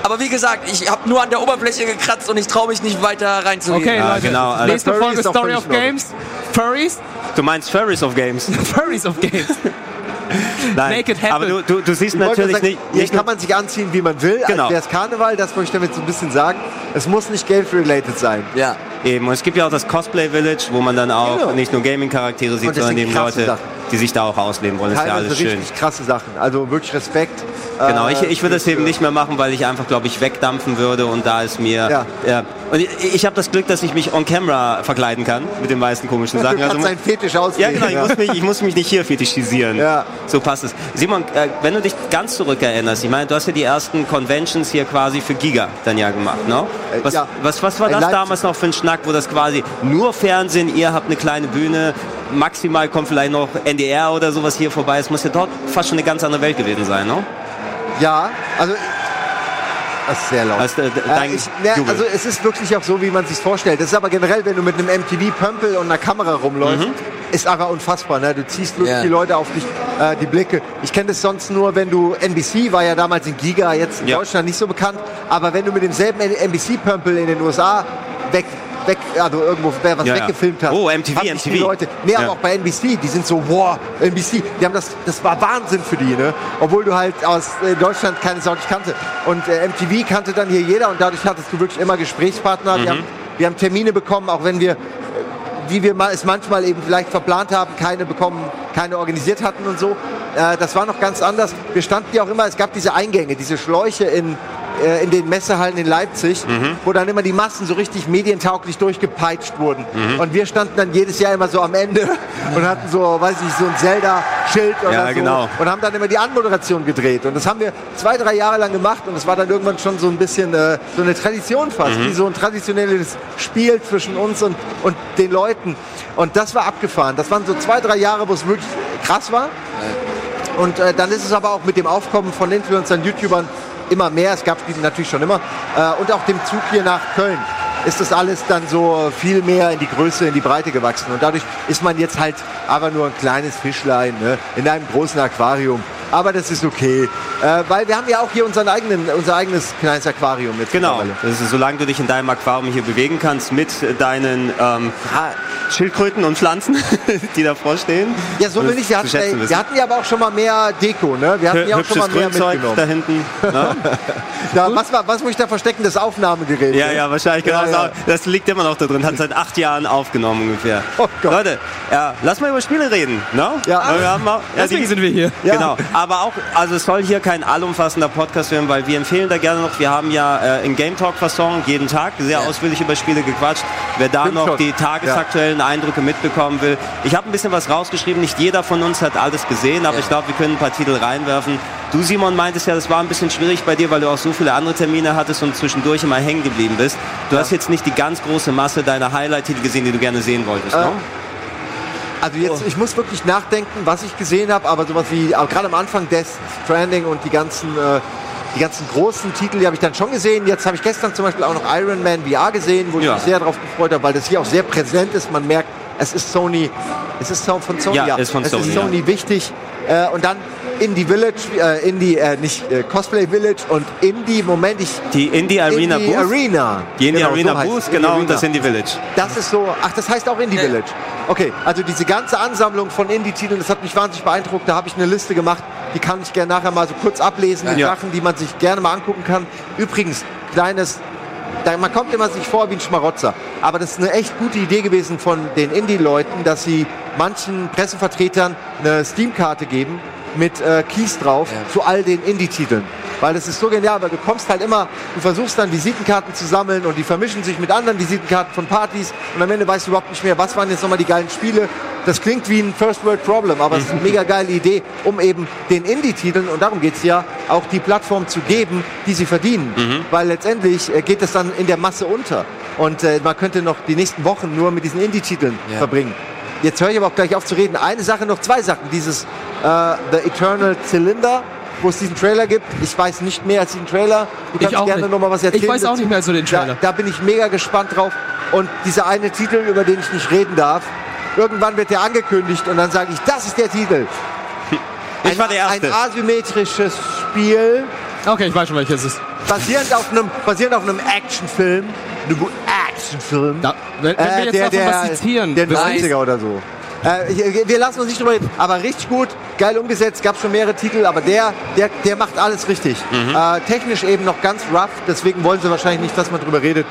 Aber wie gesagt, ich habe nur an der Oberfläche gekratzt und ich traue mich nicht weiter reinzugehen. Okay, Ja, Leute. genau, also Nächste Furry Folge Story of. Games. Furries? Du meinst Furries of Games? Furries of Games. Nein. Make it happen. Aber du, du, du siehst Ich natürlich sagen, nicht, hier kann man sich anziehen, wie man will. Genau. Als wäre es Karneval, das wollte ich damit so ein bisschen sagen. Es muss nicht Geld-related sein. Ja. Eben. Und es gibt ja auch das Cosplay Village, wo man dann auch Genau. nicht nur Gaming-Charaktere sieht, sondern eben Leute, Sachen. die sich da auch ausleben wollen. Das ist ja alles schön. richtig krasse Sachen. Also wirklich Respekt. Genau, Äh, ich, ich würde das eben nicht mehr machen, weil ich einfach, glaube ich, wegdampfen würde und da ist mir... Ja. Ja. Und ich, ich habe das Glück, dass ich mich on camera verkleiden kann mit den meisten komischen Du Sachen. kannst Also, deinen Fetisch ja, ausleben. genau, ich muss, mich, ich muss mich nicht hier fetischisieren. Ja. So passt es. Simon, äh, wenn du dich ganz zurückerinnerst, ich meine, du hast ja die ersten Conventions hier quasi für Giga dann ja gemacht, ne? Äh, Was, ja. was, was war das damals noch für ein Schnack, wo das quasi nur Fernsehen, ihr habt eine kleine Bühne, maximal kommt vielleicht noch NDR oder sowas hier vorbei. Es muss ja dort fast schon eine ganz andere Welt gewesen sein, ne? Ja, also das ist sehr laut. Also, äh, äh, ich, ne, Jubel. also es ist wirklich auch so, wie man sich vorstellt. Das ist aber generell, wenn du mit einem MTV-Pömpel und einer Kamera rumläufst, ist einfach unfassbar. Ne? Du ziehst wirklich Ja. die Leute auf dich, äh, die Blicke. Ich kenne das sonst nur, wenn du, NBC war ja damals in Giga, jetzt in Ja. Deutschland nicht so bekannt, aber wenn du mit demselben NBC-Pömpel in den USA weg weg, also irgendwo wer was Ja, weggefilmt hast. Oh, MTV, sich die MTV. Leute, nee, aber auch bei NBC, die sind so, wow, NBC, die haben das, das war Wahnsinn für die, ne? Obwohl du halt aus äh, Deutschland keine Sau nicht kannte. Und äh, MTV kannte dann hier jeder und dadurch hattest du wirklich immer Gesprächspartner. Mhm. Wir, haben, wir haben Termine bekommen, auch wenn wir, äh, wie wir es manchmal eben vielleicht verplant haben, keine bekommen, keine organisiert hatten und so. Äh, das war noch ganz anders. Wir standen ja auch immer, es gab diese Eingänge, diese Schläuche in in den Messehallen in Leipzig, wo dann immer die Massen so richtig medientauglich durchgepeitscht wurden. Und wir standen dann jedes Jahr immer so am Ende und hatten so, weiß ich, so ein Zelda-Schild oder Ja, so genau. und haben dann immer die Anmoderation gedreht. Und das haben wir zwei, drei Jahre lang gemacht und es war dann irgendwann schon so ein bisschen äh, so eine Tradition fast, Mhm. wie so ein traditionelles Spiel zwischen uns und, und den Leuten. Und das war abgefahren. Das waren so zwei, drei Jahre, wo es wirklich krass war. Und äh, dann ist es aber auch mit dem Aufkommen von Influencern, YouTubern immer mehr. Es gab die natürlich schon immer. Äh, und auch dem Zug hier nach Köln ist das alles dann so viel mehr in die Größe, in die Breite gewachsen. Und dadurch ist man jetzt halt aber nur ein kleines Fischlein ne, in einem großen Aquarium. Aber das ist okay, äh, weil wir haben ja auch hier unseren eigenen, unser eigenes kleines Aquarium jetzt Genau, ist, solange du dich in deinem Aquarium hier bewegen kannst mit deinen ähm, Schildkröten und Pflanzen, die davor stehen. Ja, so bin ich. Wir hatten, äh, wir hatten ja aber auch schon mal mehr Deko, ne? Wir hatten ja auch schon mal mehr Grünzeug mitgenommen. da hinten. Ne? Da, was, war, was muss ich da verstecken? Das Aufnahmegerät. Ja, ne? ja, wahrscheinlich. Genau, Ja, ja. Das liegt immer noch da drin. Hat seit acht Jahren aufgenommen ungefähr. Oh Gott. Leute, ja, lass mal über Spiele reden. Ne? Ja. Wir haben auch, ja, Deswegen die- sind wir hier. Ja. Genau, aber auch, also es soll hier kein allumfassender Podcast werden, weil wir empfehlen da gerne noch, wir haben ja äh, in Game Talk Fasson jeden Tag sehr ausführlich über Spiele gequatscht. Wer da Stimmt noch schon. die tagesaktuellen Eindrücke mitbekommen will. Ich habe ein bisschen was rausgeschrieben, nicht jeder von uns hat alles gesehen, aber Ja. ich glaube, wir können ein paar Titel reinwerfen. Du Simon meintest ja, das war ein bisschen schwierig bei dir, weil du auch so viele andere Termine hattest und zwischendurch immer hängen geblieben bist. Du hast jetzt nicht die ganz große Masse deiner Highlight-Titel gesehen, die du gerne sehen wolltest, ne? Also jetzt, ich muss wirklich nachdenken, was ich gesehen habe, aber sowas wie, gerade am Anfang Death Stranding und die ganzen, äh, die ganzen großen Titel, die habe ich dann schon gesehen. Jetzt habe ich gestern zum Beispiel auch noch Iron Man VR gesehen, wo ich Ja. mich sehr darauf gefreut habe, weil das hier auch sehr präsent ist. Man merkt, es ist Sony, es ist von Sony, Ja, ist von es Sony, ist ja. Sony wichtig. Äh, und dann Indie Village, äh, Indie, äh, nicht äh, Cosplay Village und Indie, Moment, ich... Die Indie Arena Indie Booth. Arena. Die Indie Genau, so Arena heißt Booth, es, genau, Indie und das Arena. Indie Village. Das ist so, ach, das heißt auch Indie Ja. Village. Okay, also diese ganze Ansammlung von Indie-Titeln, das hat mich wahnsinnig beeindruckt. Da habe ich eine Liste gemacht, die kann ich gerne nachher mal so kurz ablesen. Die Ja. Sachen, die man sich gerne mal angucken kann. Übrigens, kleines, da, man kommt immer sich vor wie ein Schmarotzer. Aber das ist eine echt gute Idee gewesen von den Indie-Leuten, dass sie manchen Pressevertretern eine Steam-Karte geben mit äh, Keys drauf Ja. zu all den Indie-Titeln. Weil das ist so genial, weil du kommst halt immer, du versuchst dann Visitenkarten zu sammeln und die vermischen sich mit anderen Visitenkarten von Partys und am Ende weißt du überhaupt nicht mehr, was waren jetzt nochmal die geilen Spiele. Das klingt wie ein First World Problem, aber es ist eine mega geile Idee, um eben den Indie-Titeln, und darum geht's ja, auch die Plattform zu geben, die sie verdienen. Weil letztendlich äh, geht es dann in der Masse unter. Und äh, man könnte noch die nächsten Wochen nur mit diesen Indie-Titeln Ja. verbringen. Jetzt höre ich aber auch gleich auf zu reden. Eine Sache, noch zwei Sachen. Dieses äh, The Eternal Cylinder, wo es diesen Trailer gibt. Ich weiß nicht mehr als diesen Trailer. Du Ich kannst auch gerne nicht. noch mal was erzählen. Ich weiß auch nicht mehr als so den Trailer. Da, da bin ich mega gespannt drauf. Und dieser eine Titel, über den ich nicht reden darf, irgendwann wird der angekündigt und dann sage ich, das ist der Titel. Ich ein, war der ein Erste. asymmetrisches Spiel, Okay, ich weiß schon, welches es ist. basierend auf einem, basierend auf einem Actionfilm. Einem Actionfilm. Da, wenn, wenn wir jetzt davon was zitieren, der wisst ihr- 90er oder so. Äh, wir lassen uns nicht drüber reden, aber richtig gut, geil umgesetzt, gab schon mehrere Titel, aber der, der, der macht alles richtig. Mhm. Äh, technisch eben noch ganz rough, deswegen wollen sie wahrscheinlich nicht, dass man drüber redet.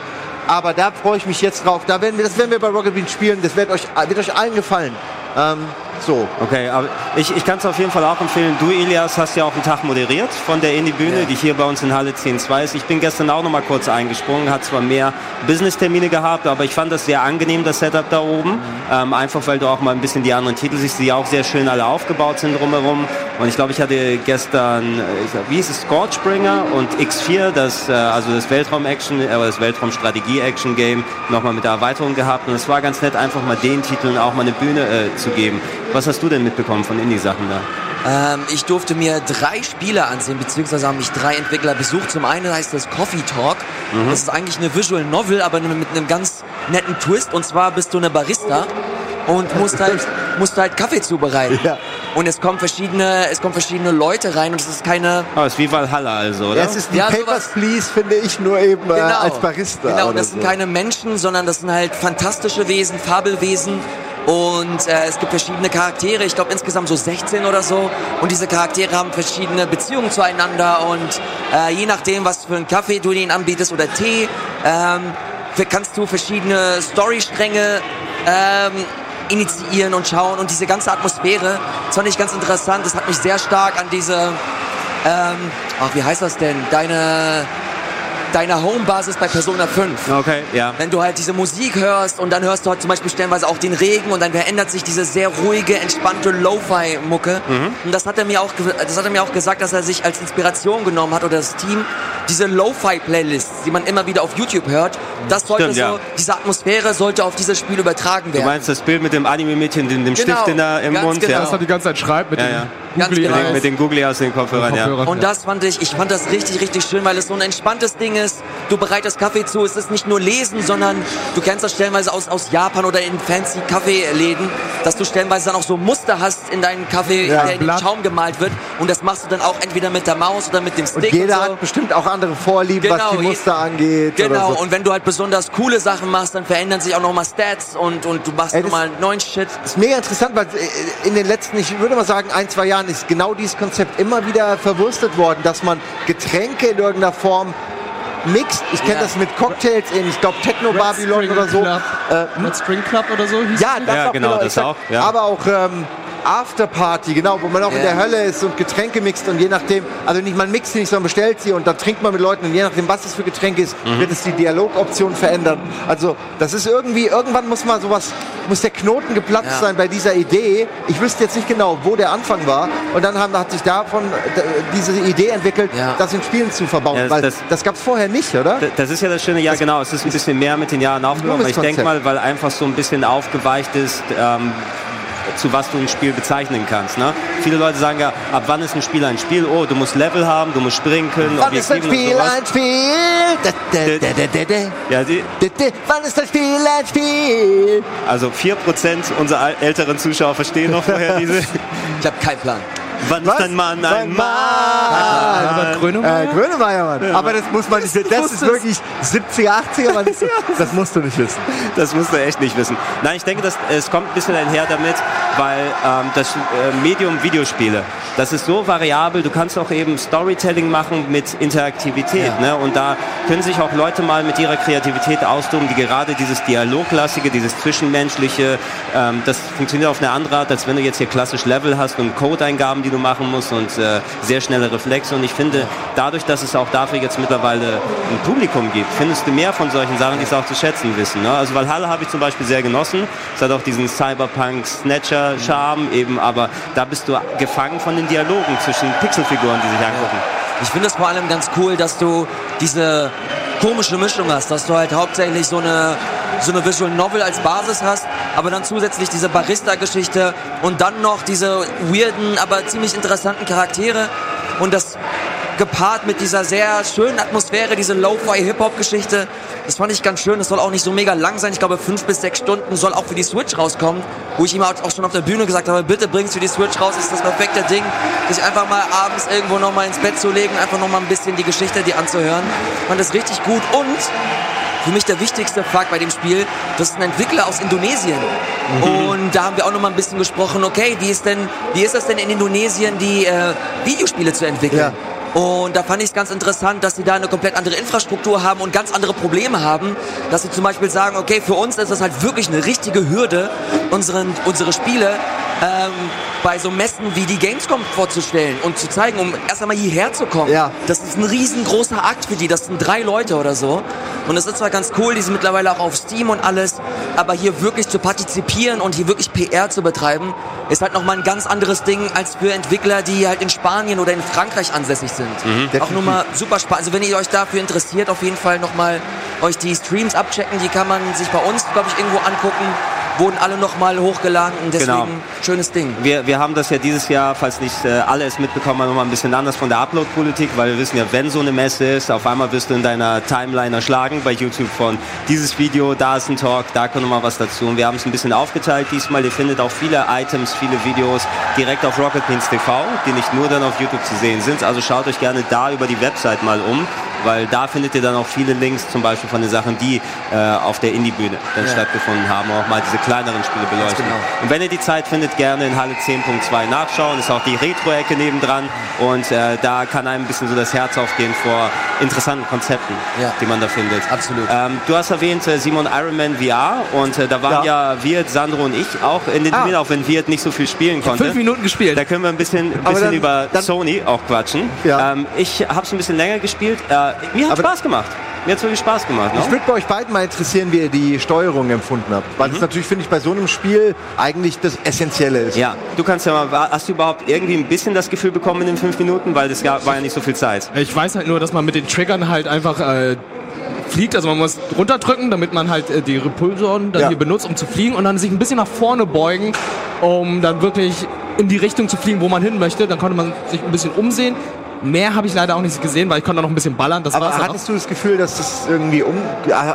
Aber da freue ich mich jetzt drauf. Da werden wir, das werden wir bei Rocket Beans spielen. Das wird euch, wird euch allen gefallen. Ähm, so. Okay, aber ich, ich kann es auf jeden Fall auch empfehlen. Du, Elias, hast ja auch einen Tag moderiert von der Indie-Bühne, die hier bei uns in Halle 10.2 ist. Ich bin gestern auch noch mal kurz eingesprungen, hat zwar mehr Business-Termine gehabt, aber ich fand das sehr angenehm, das Setup da oben. Ähm, einfach, weil du auch mal ein bisschen die anderen Titel siehst, die auch sehr schön alle aufgebaut sind drumherum. Und ich glaube, ich hatte gestern, äh, ich glaub, wie hieß es, Scorchbringer und X4, das, äh, also das Weltraum-Action, äh, das Weltraum-Strategie-Action-Game, nochmal mit der Erweiterung gehabt. Und es war ganz nett, einfach mal den Titeln auch mal eine Bühne äh, zu geben. Was hast du denn mitbekommen von Indie-Sachen da? Ähm, ich durfte mir drei Spiele ansehen, beziehungsweise haben mich drei Entwickler besucht. Zum einen heißt das Coffee Talk. Das ist eigentlich eine Visual Novel, aber mit einem ganz netten Twist. Und zwar bist du eine Barista und musst halt, musst halt Kaffee zubereiten. Ja. Und es kommen verschiedene, es kommen verschiedene Leute rein und es ist keine, Oh, ist wie Valhalla also, oder? Es ist wie Ja, Papers, sowas- Please, finde ich, nur eben äh, als Barista. Genau, das sind so. keine Menschen, sondern das sind halt fantastische Wesen, Fabelwesen. Und äh, es gibt verschiedene Charaktere, ich glaube insgesamt so 16 oder so. Und diese Charaktere haben verschiedene Beziehungen zueinander. Und äh, je nachdem, was für einen Kaffee du ihnen anbietest oder Tee, ähm, kannst du verschiedene Storystränge ähm, initiieren und schauen. Und diese ganze Atmosphäre, das fand ich ganz interessant. Das hat mich sehr stark an diese, ähm, ach, wie heißt das denn? Deine deine Homebasis bei Persona 5. Okay, ja. Wenn du halt diese Musik hörst und dann hörst du halt zum Beispiel stellenweise auch den Regen und dann verändert sich diese sehr ruhige, entspannte Lo-Fi-Mucke. Mhm. Und das hat er mir auch, das hat er mir auch gesagt, dass er sich als Inspiration genommen hat oder das Team diese Lo-Fi-Playlists, die man immer wieder auf YouTube hört, das sollte Stimmt, so, ja. diese Atmosphäre sollte auf dieses Spiel übertragen Du werden. meinst das Bild mit dem Anime-Mädchen, dem, dem Genau, Stift in der, im Mund? genau. Ja. Das er die ganze Zeit schreibt mit Ja, dem ja. Ganz Googly genau. Mit den Googly aus den Kopfhörern, ja. Kopfhörern. Und das fand ich, ich fand das richtig, richtig schön, weil es so ein entspanntes Ding ist. Du bereitest Kaffee zu, es ist nicht nur lesen, sondern du kennst das stellenweise aus, aus Japan oder in fancy Kaffeeläden, dass du stellenweise dann auch so Muster hast in deinen Kaffee, Ja, der in den. Schaum gemalt wird. Und das machst du dann auch entweder mit der Maus oder mit dem Und Stick. jeder und so. hat bestimmt auch andere Vorlieben, was Genau, die je- Muster angeht. Genau, Oder so. und wenn du halt besonders coole Sachen machst, dann verändern sich auch nochmal Stats und, und du machst nochmal neuen Shit. Das ist mega interessant, weil äh, in den letzten, ich würde mal sagen, ein, zwei Jahren ist genau dieses Konzept immer wieder verwurstet worden, dass man Getränke in irgendeiner Form mixt. Ich kenne Ja. das mit Cocktails in, ich glaube, Techno Babylon String oder so. Club. Äh, Red String Club oder so hieß ja, das Ja, auch, genau, das auch, ja. Aber auch ähm, Afterparty, genau, wo man auch in Ja. der Hölle ist und Getränke mixt und je nachdem, also nicht man mixt sie nicht, sondern bestellt sie und dann trinkt man mit Leuten und je nachdem, was es für Getränke ist, Mhm. wird es die Dialogoption verändern. Also das ist irgendwie, irgendwann muss mal sowas, muss der Knoten geplatzt Ja. sein bei dieser Idee. Ich wüsste jetzt nicht genau, wo der Anfang war und dann haben, hat sich davon äh, diese Idee entwickelt, Ja. das in Spielen zu verbauen, das- weil das- das, gab es vorher nicht, oder? Das ist ja das Schöne, ja genau, es ist ein bisschen mehr mit den Jahren aufgenommen. Ich denke mal, weil einfach so ein bisschen aufgeweicht ist, ähm, zu was du ein Spiel bezeichnen kannst. Ne? Viele Leute sagen ja, ab wann ist ein Spiel ein Spiel? Oh, du musst Level haben, du musst springen können, Wann ist ein Spiel ein Spiel? Ja, die. Wann ist ein Spiel ein Spiel? also 4% unserer älteren Zuschauer verstehen noch vorher diese. Ich habe keinen Plan. Wann Was? ist ein Mann ein Mann? Grönemeyer? Äh, Grönemeyer, Mann. Aber das muss man nicht wissen. Das ist wirklich 70er, 80er, Mann. Das, das musst du nicht wissen. Das musst du echt nicht wissen. Nein, ich denke, das, es kommt ein bisschen einher damit, weil ähm, das äh, Medium Videospiele, das ist so variabel, du kannst auch eben Storytelling machen mit Interaktivität. Ne? Und da können sich auch Leute mal mit ihrer Kreativität austoben, die gerade dieses Dialoglastige, dieses Zwischenmenschliche, ähm, das funktioniert auf eine andere Art, als wenn du jetzt hier klassisch Level hast und Codeingaben, die du machen musst und äh, sehr schnelle Reflexe. Und ich finde, dadurch, dass es auch dafür jetzt mittlerweile ein Publikum gibt, findest du mehr von solchen Sachen, die es auch zu schätzen wissen. Ne? Also Valhalla habe ich zum Beispiel sehr genossen. Es hat auch diesen Cyberpunk-Snatcher-Charme eben, aber da bist du gefangen von den Dialogen zwischen Pixelfiguren, die sich angucken. Ich finde es vor allem ganz cool, dass du diese komische Mischung hast, dass du halt hauptsächlich so eine so eine Visual Novel als Basis hast, aber dann zusätzlich diese Barista-Geschichte und dann noch diese weirden, aber ziemlich interessanten Charaktere und das gepaart mit dieser sehr schönen Atmosphäre, diese Lo-Fi-Hip-Hop-Geschichte. Das fand ich ganz schön. Das soll auch nicht so mega lang sein. Ich glaube, fünf bis sechs Stunden soll auch für die Switch rauskommen. Wo ich ihm auch schon auf der Bühne gesagt habe, bitte bring's für die Switch raus. Ist das perfekte Ding, sich einfach mal abends irgendwo noch mal ins Bett zu legen, einfach noch mal ein bisschen die Geschichte die anzuhören. Fand das richtig gut und für mich der wichtigste Fakt bei dem Spiel, das ist ein Entwickler aus Indonesien. Und da haben wir auch noch mal ein bisschen gesprochen, okay, wie ist denn, wie ist das denn in Indonesien, die äh, Videospiele zu entwickeln? Und da fand ich es ganz interessant, dass sie da eine komplett andere Infrastruktur haben und ganz andere Probleme haben. Dass sie zum Beispiel sagen, okay, für uns ist das halt wirklich eine richtige Hürde, unseren, unsere Spiele ähm, bei so Messen wie die Gamescom vorzustellen und zu zeigen, um erst einmal hierher zu kommen. Ja. Das ist ein riesengroßer Akt für die. Das sind drei Leute oder so. Und es ist zwar ganz cool, die sind mittlerweile auch auf Steam und alles, aber hier wirklich zu partizipieren und hier wirklich PR zu betreiben, ist halt nochmal ein ganz anderes Ding als für Entwickler, die halt in Spanien oder in Frankreich ansässig sind. Auch nur mal super spannend. Also wenn ihr euch dafür interessiert, auf jeden Fall nochmal euch die Streams abchecken. Die kann man sich bei uns, glaube ich, irgendwo angucken. Wurden alle nochmal hochgeladen und deswegen Genau. schönes Ding. Wir, wir haben das ja dieses Jahr, falls nicht äh, alle es mitbekommen haben, nochmal ein bisschen anders von der Upload-Politik, weil wir wissen ja, wenn so eine Messe ist, auf einmal wirst du in deiner Timeline erschlagen bei YouTube von dieses Video, da ist ein Talk, da kommt nochmal was dazu. Und wir haben es ein bisschen aufgeteilt diesmal. Ihr findet auch viele Items, viele Videos direkt auf Rocket Beans TV, die nicht nur dann auf YouTube zu sehen sind. Also schaut euch gerne da über die Website mal um, weil da findet ihr dann auch viele Links, zum Beispiel von den Sachen, die äh, auf der Indie-Bühne dann Ja. stattgefunden haben, auch mal diese kleineren Spiele beleuchten. genau. Und wenn ihr die Zeit findet, gerne in Halle 10.2 nachschauen. Ist auch die Retro-Ecke nebendran. Und äh, da kann einem ein bisschen so das Herz aufgehen vor interessanten Konzepten, Ja. die man da findet. Absolut. Ähm, du hast erwähnt äh, Simon Ironman VR und äh, da waren ja. Wirt, Sandro und ich auch in den Ah. Termin, auch wenn Wirt nicht so viel spielen konnte. Fünf Minuten gespielt. Da können wir ein bisschen, ein bisschen dann- über dann- Sony auch quatschen. Ja. Ähm, ich habe es ein bisschen länger gespielt. Äh, Aber mir hat Spaß gemacht. Mir hat wirklich Spaß gemacht. Ne? Ich würde bei euch beiden mal interessieren, wie ihr die Steuerung empfunden habt. Weil Mhm. das natürlich, finde ich, bei so einem Spiel eigentlich das Essentielle ist. Ja, du kannst ja mal, hast du überhaupt irgendwie ein bisschen das Gefühl bekommen in den fünf Minuten? Weil das gab, war ja nicht so viel Zeit. Ich weiß halt nur, dass man mit den Triggern halt einfach äh, fliegt. Also man muss runterdrücken, damit man halt äh, die Repulsoren dann Ja. hier benutzt, um zu fliegen und dann sich ein bisschen nach vorne beugen, um dann wirklich in die Richtung zu fliegen, wo man hin möchte. Dann konnte man sich ein bisschen umsehen. Mehr habe ich leider auch nicht gesehen, weil ich konnte noch ein bisschen ballern. Das Aber war's hattest du das Gefühl, dass das irgendwie um.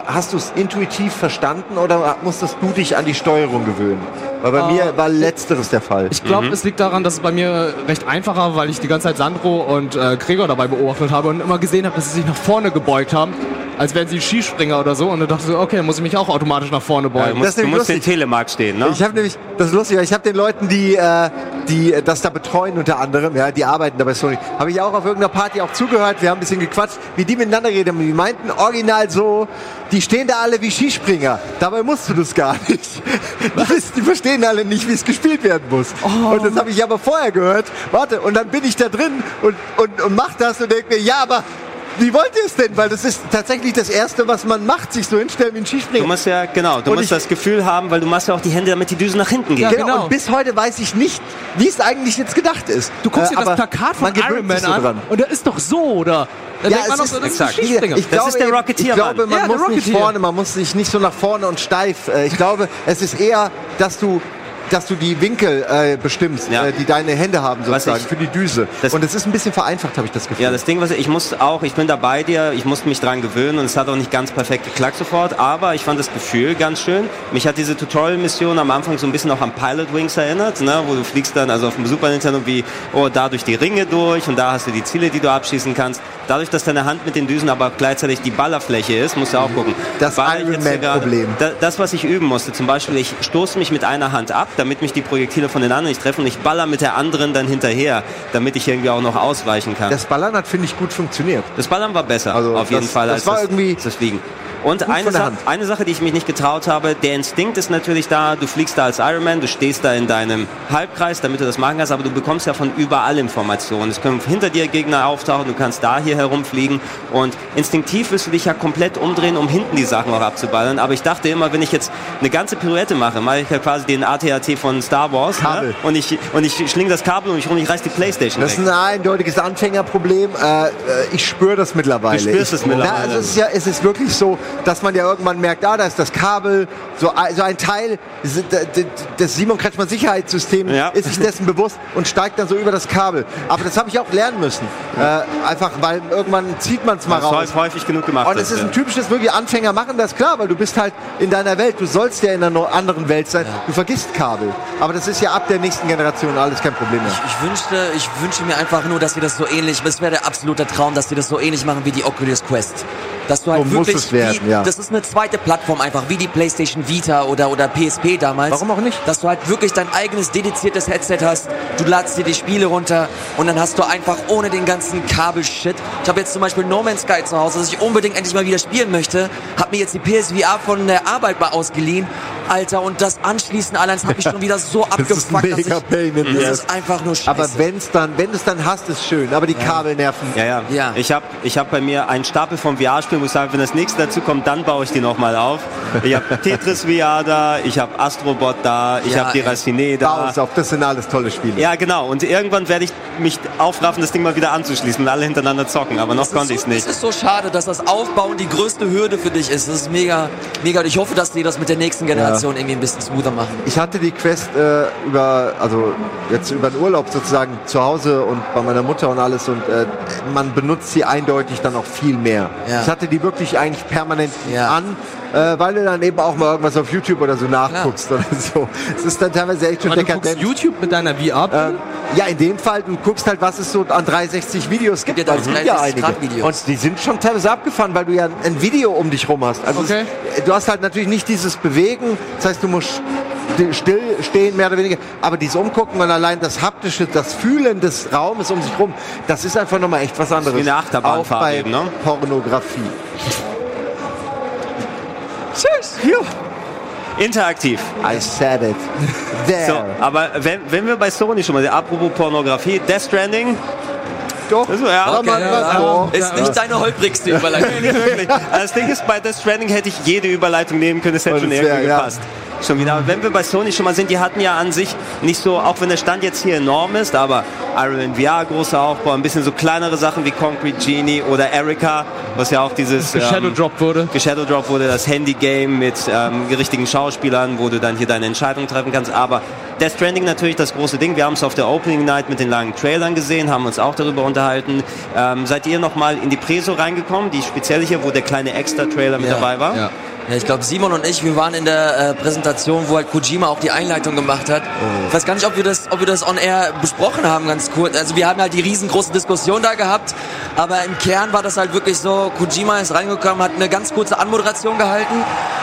Hast du es intuitiv verstanden oder musstest du dich an die Steuerung gewöhnen? Weil bei Ah. mir war letzteres der Fall. Ich glaube, es liegt daran, dass es bei mir recht einfach war, weil ich die ganze Zeit Sandro und äh, Gregor dabei beobachtet habe und immer gesehen habe, dass sie sich nach vorne gebeugt haben, als wären sie Skispringer oder so. Und dann dachte ich so, okay, dann muss ich mich auch automatisch nach vorne Ja, beugen. du musst, du musst den. Telemark stehen, ne? Ich habe nämlich, das ist lustig, ich habe den Leuten, die, äh, die äh, das da betreuen unter anderem, ja, die arbeiten da bei Sony, habe ich auch auf irgendeiner Party auch zugehört, wir haben ein bisschen gequatscht, wie die miteinander reden. Die meinten original so, die stehen da alle wie Skispringer. Dabei musst du das gar nicht. Die, die verstehen alle nicht, wie es gespielt werden muss. Und das habe ich aber vorher gehört. Warte, und dann bin ich da drin und, und, und mach das und denke mir, ja, aber wie wollt ihr es denn? Weil das ist tatsächlich das Erste, was man macht, sich so hinstellen wie ein Skispringer. Du musst ja, genau, du Und musst ich- das Gefühl haben, weil du machst ja auch die Hände, damit die Düsen nach hinten gehen. Ja, Genau, genau. und bis heute weiß ich nicht, wie es eigentlich jetzt gedacht ist. Du guckst Äh, dir das Plakat von Iron Man so an dran. und der ist doch so, oder? Dann Ja, denkt man es doch ist- so, das ist exakt. ein Skispringer. Ich Das glaube, ist der Rocketeer, Ich glaube, man Ja, der muss nicht vorne, man muss sich nicht so nach vorne und steif. Äh, ich glaube, es ist eher, dass du dass du die Winkel äh, bestimmst, Ja. äh, die deine Hände haben sozusagen ich- für die Düse. das- und es ist ein bisschen vereinfacht, habe ich das Gefühl. Ja, das Ding, was ich musste auch, ich bin da bei dir, ich musste mich dran gewöhnen und es hat auch nicht ganz perfekt geklappt sofort, aber ich fand das Gefühl ganz schön. Mich hat diese Tutorial-Mission am Anfang so ein bisschen auch an Pilot Wings erinnert, ne, wo du fliegst dann also auf dem Super Nintendo wie, oh, da durch die Ringe durch und da hast du die Ziele, die du abschießen kannst. Dadurch, dass deine Hand mit den Düsen aber gleichzeitig die Ballerfläche ist, musst du auch gucken. Das Baller ich Iron jetzt hier Man gerade- Problem. Da, das, was ich üben musste, zum Beispiel, ich stoße mich mit einer Hand ab, damit mich die Projektile von den anderen nicht treffen und ich baller mit der anderen dann hinterher, damit ich irgendwie auch noch ausweichen kann. Das Ballern hat, finde ich, gut funktioniert. Das Ballern war besser, Also auf jeden das- Fall, das als war das, irgendwie das Fliegen. Und eine, Sa eine Sache, die ich mich nicht getraut habe, der Instinkt ist natürlich da, du fliegst da als Iron Man, du stehst da in deinem Halbkreis, damit du das machen kannst, aber du bekommst ja von überall Informationen. Es können hinter dir Gegner auftauchen, du kannst da hier herumfliegen und instinktiv wirst du dich ja komplett umdrehen, um hinten die Sachen auch abzuballern. Aber ich dachte immer, wenn ich jetzt eine ganze Pirouette mache, mache ich ja quasi den AT-AT von Star Wars Kabel. Ne? und ich, und ich schlinge das Kabel um mich rum, ich reiß die Playstation Das weg. ist ein eindeutiges Anfängerproblem. Äh, äh, ich spüre das mittlerweile. Du spürst ich, es mittlerweile. Na, also es, ist ja, es ist wirklich so, dass man ja irgendwann merkt, ah, da ist das Kabel, so, ein- so ein Teil des- Simon Kretschmann Sicherheitssystems Ja. ist sich dessen bewusst und steigt dann so über das Kabel. Aber das habe ich auch lernen müssen. Äh, einfach, weil irgendwann zieht man es mal Das raus. häufig, häufig genug gemacht. Und es ist ja. ein typisches, wirklich Anfänger machen das klar, weil du bist halt in deiner Welt. Du sollst ja in einer anderen Welt sein. Du vergisst Kabel. Aber das ist ja ab der nächsten Generation alles kein Problem mehr. Ich wünschte, ich wünsche mir einfach nur, dass sie das so ähnlich, es wäre der absolute Traum, dass sie das so ähnlich machen wie die Oculus Quest. Dass du halt So muss wirklich, es werden, wie, ja. das ist eine zweite Plattform einfach, wie die PlayStation Vita oder, oder PSP damals. Warum auch nicht? Dass du halt wirklich dein eigenes dediziertes Headset hast, du ladst dir die Spiele runter und dann hast du einfach ohne den ganzen Kabelshit. Ich habe jetzt zum Beispiel No Man's Sky zu Hause, das ich unbedingt endlich mal wieder spielen möchte, habe mir jetzt die PSVR von der Arbeit mal ausgeliehen. Alter, und das Anschließen allein, das hat mich schon wieder so Das ist abgefuckt, dass mega ich, pain in das ist einfach nur scheiße. Aber wenn's dann, wenn du es dann hast, ist schön. Aber die Kabel nerven. Ja, ja. Ja. Ich habe ich hab bei mir einen Stapel vom VR-Spielen, ich sage, wenn das nächste dazu kommt, dann baue ich die nochmal auf. Ich habe Tetris VR da, ich habe Astrobot da, ich Ja, habe die. Racine Bau da. es auf, das sind alles tolle Spiele. Ja, genau. Und irgendwann werde ich mich aufraffen, das Ding mal wieder anzuschließen und alle hintereinander zocken. Aber noch konnte ich so, es nicht. Es ist so schade, dass das Aufbauen die größte Hürde für dich ist. Das ist mega, mega. Und ich hoffe, dass die das mit der nächsten Generation irgendwie ein bisschen smoother machen. Ich hatte die Quest äh, über, also jetzt über den Urlaub sozusagen zu Hause und bei meiner Mutter und alles und äh, man benutzt sie eindeutig dann auch viel mehr. Ja. Ich hatte die wirklich eigentlich permanent Ja. an, äh, weil du dann eben auch mal irgendwas auf YouTube oder so nachguckst oder so. Es ist dann teilweise echt schon Aber du guckst dekadent. YouTube mit deiner VR. Ähm, ja, in dem Fall, du guckst halt, was es so an 360 Videos gibt. Ja, es gibt ja 360 einige. Grad Videos. Und die sind schon teilweise abgefahren, weil du ja ein Video um dich rum hast. Also Okay. es, du hast halt natürlich nicht dieses Bewegen, das heißt, du musst sti- still stehen, mehr oder weniger. Aber dieses Umgucken und allein das haptische, das Fühlen des Raumes um sich rum, das ist einfach nochmal echt was anderes. wie eine Achterbahnfahrt Auch bei eben, ne? Pornografie. Interaktiv. I said it. There. So, aber wenn, wenn wir bei Sony schon mal apropos Pornografie, Death Stranding, doch. Also, ja, okay, ja, ja. Ist nicht deine holprigste Überleitung. Nee, wirklich. Also Das Ding ist, bei Death Stranding hätte ich jede Überleitung nehmen können, es hätte Und schon irgendwie wär, ja. gepasst. Schon wieder. Aber wenn wir bei Sony schon mal sind, die hatten ja an sich nicht so, auch wenn der Stand jetzt hier enorm ist, aber Iron Man VR, großer Aufbau, ein bisschen so kleinere Sachen wie Concrete Genie oder Erika, was ja auch dieses Shadow ähm, Drop wurde. Shadow Drop wurde das Handy-Game mit ähm, richtigen Schauspielern, wo du dann hier deine Entscheidungen treffen kannst. Aber Death Stranding natürlich das große Ding. Wir haben es auf der Opening Night mit den langen Trailern gesehen, haben uns auch darüber unterhalten. Ähm, seid ihr nochmal in die Preso reingekommen, die spezielle hier, wo der kleine Extra-Trailer mit Ja, dabei war? Ja. Ja, ich glaube, Simon und ich, wir waren in der äh, Präsentation, wo halt Kojima auch die Einleitung gemacht hat. Ich weiß gar nicht, ob wir das, ob wir das on air besprochen haben, ganz kurz. Also wir haben halt die riesengroße Diskussion da gehabt, aber im Kern war das halt wirklich so, Kojima ist reingekommen, hat eine ganz kurze Anmoderation gehalten,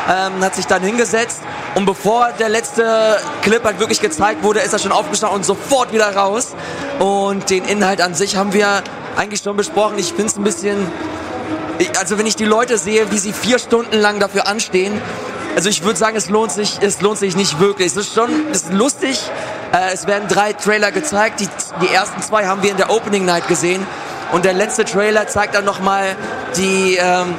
ähm, hat sich dann hingesetzt und bevor der letzte Clip halt wirklich gezeigt wurde, ist er schon aufgestanden und sofort wieder raus. Und den Inhalt an sich haben wir eigentlich schon besprochen. Ich finde es ein bisschen also wenn ich die Leute sehe, wie sie vier Stunden lang dafür anstehen, also ich würde sagen, es lohnt sich, es lohnt sich nicht wirklich. Es ist schon, es ist lustig. Äh, es werden drei Trailer gezeigt. Die, die ersten zwei haben wir in der Opening Night gesehen. Und der letzte Trailer zeigt dann nochmal die, ähm,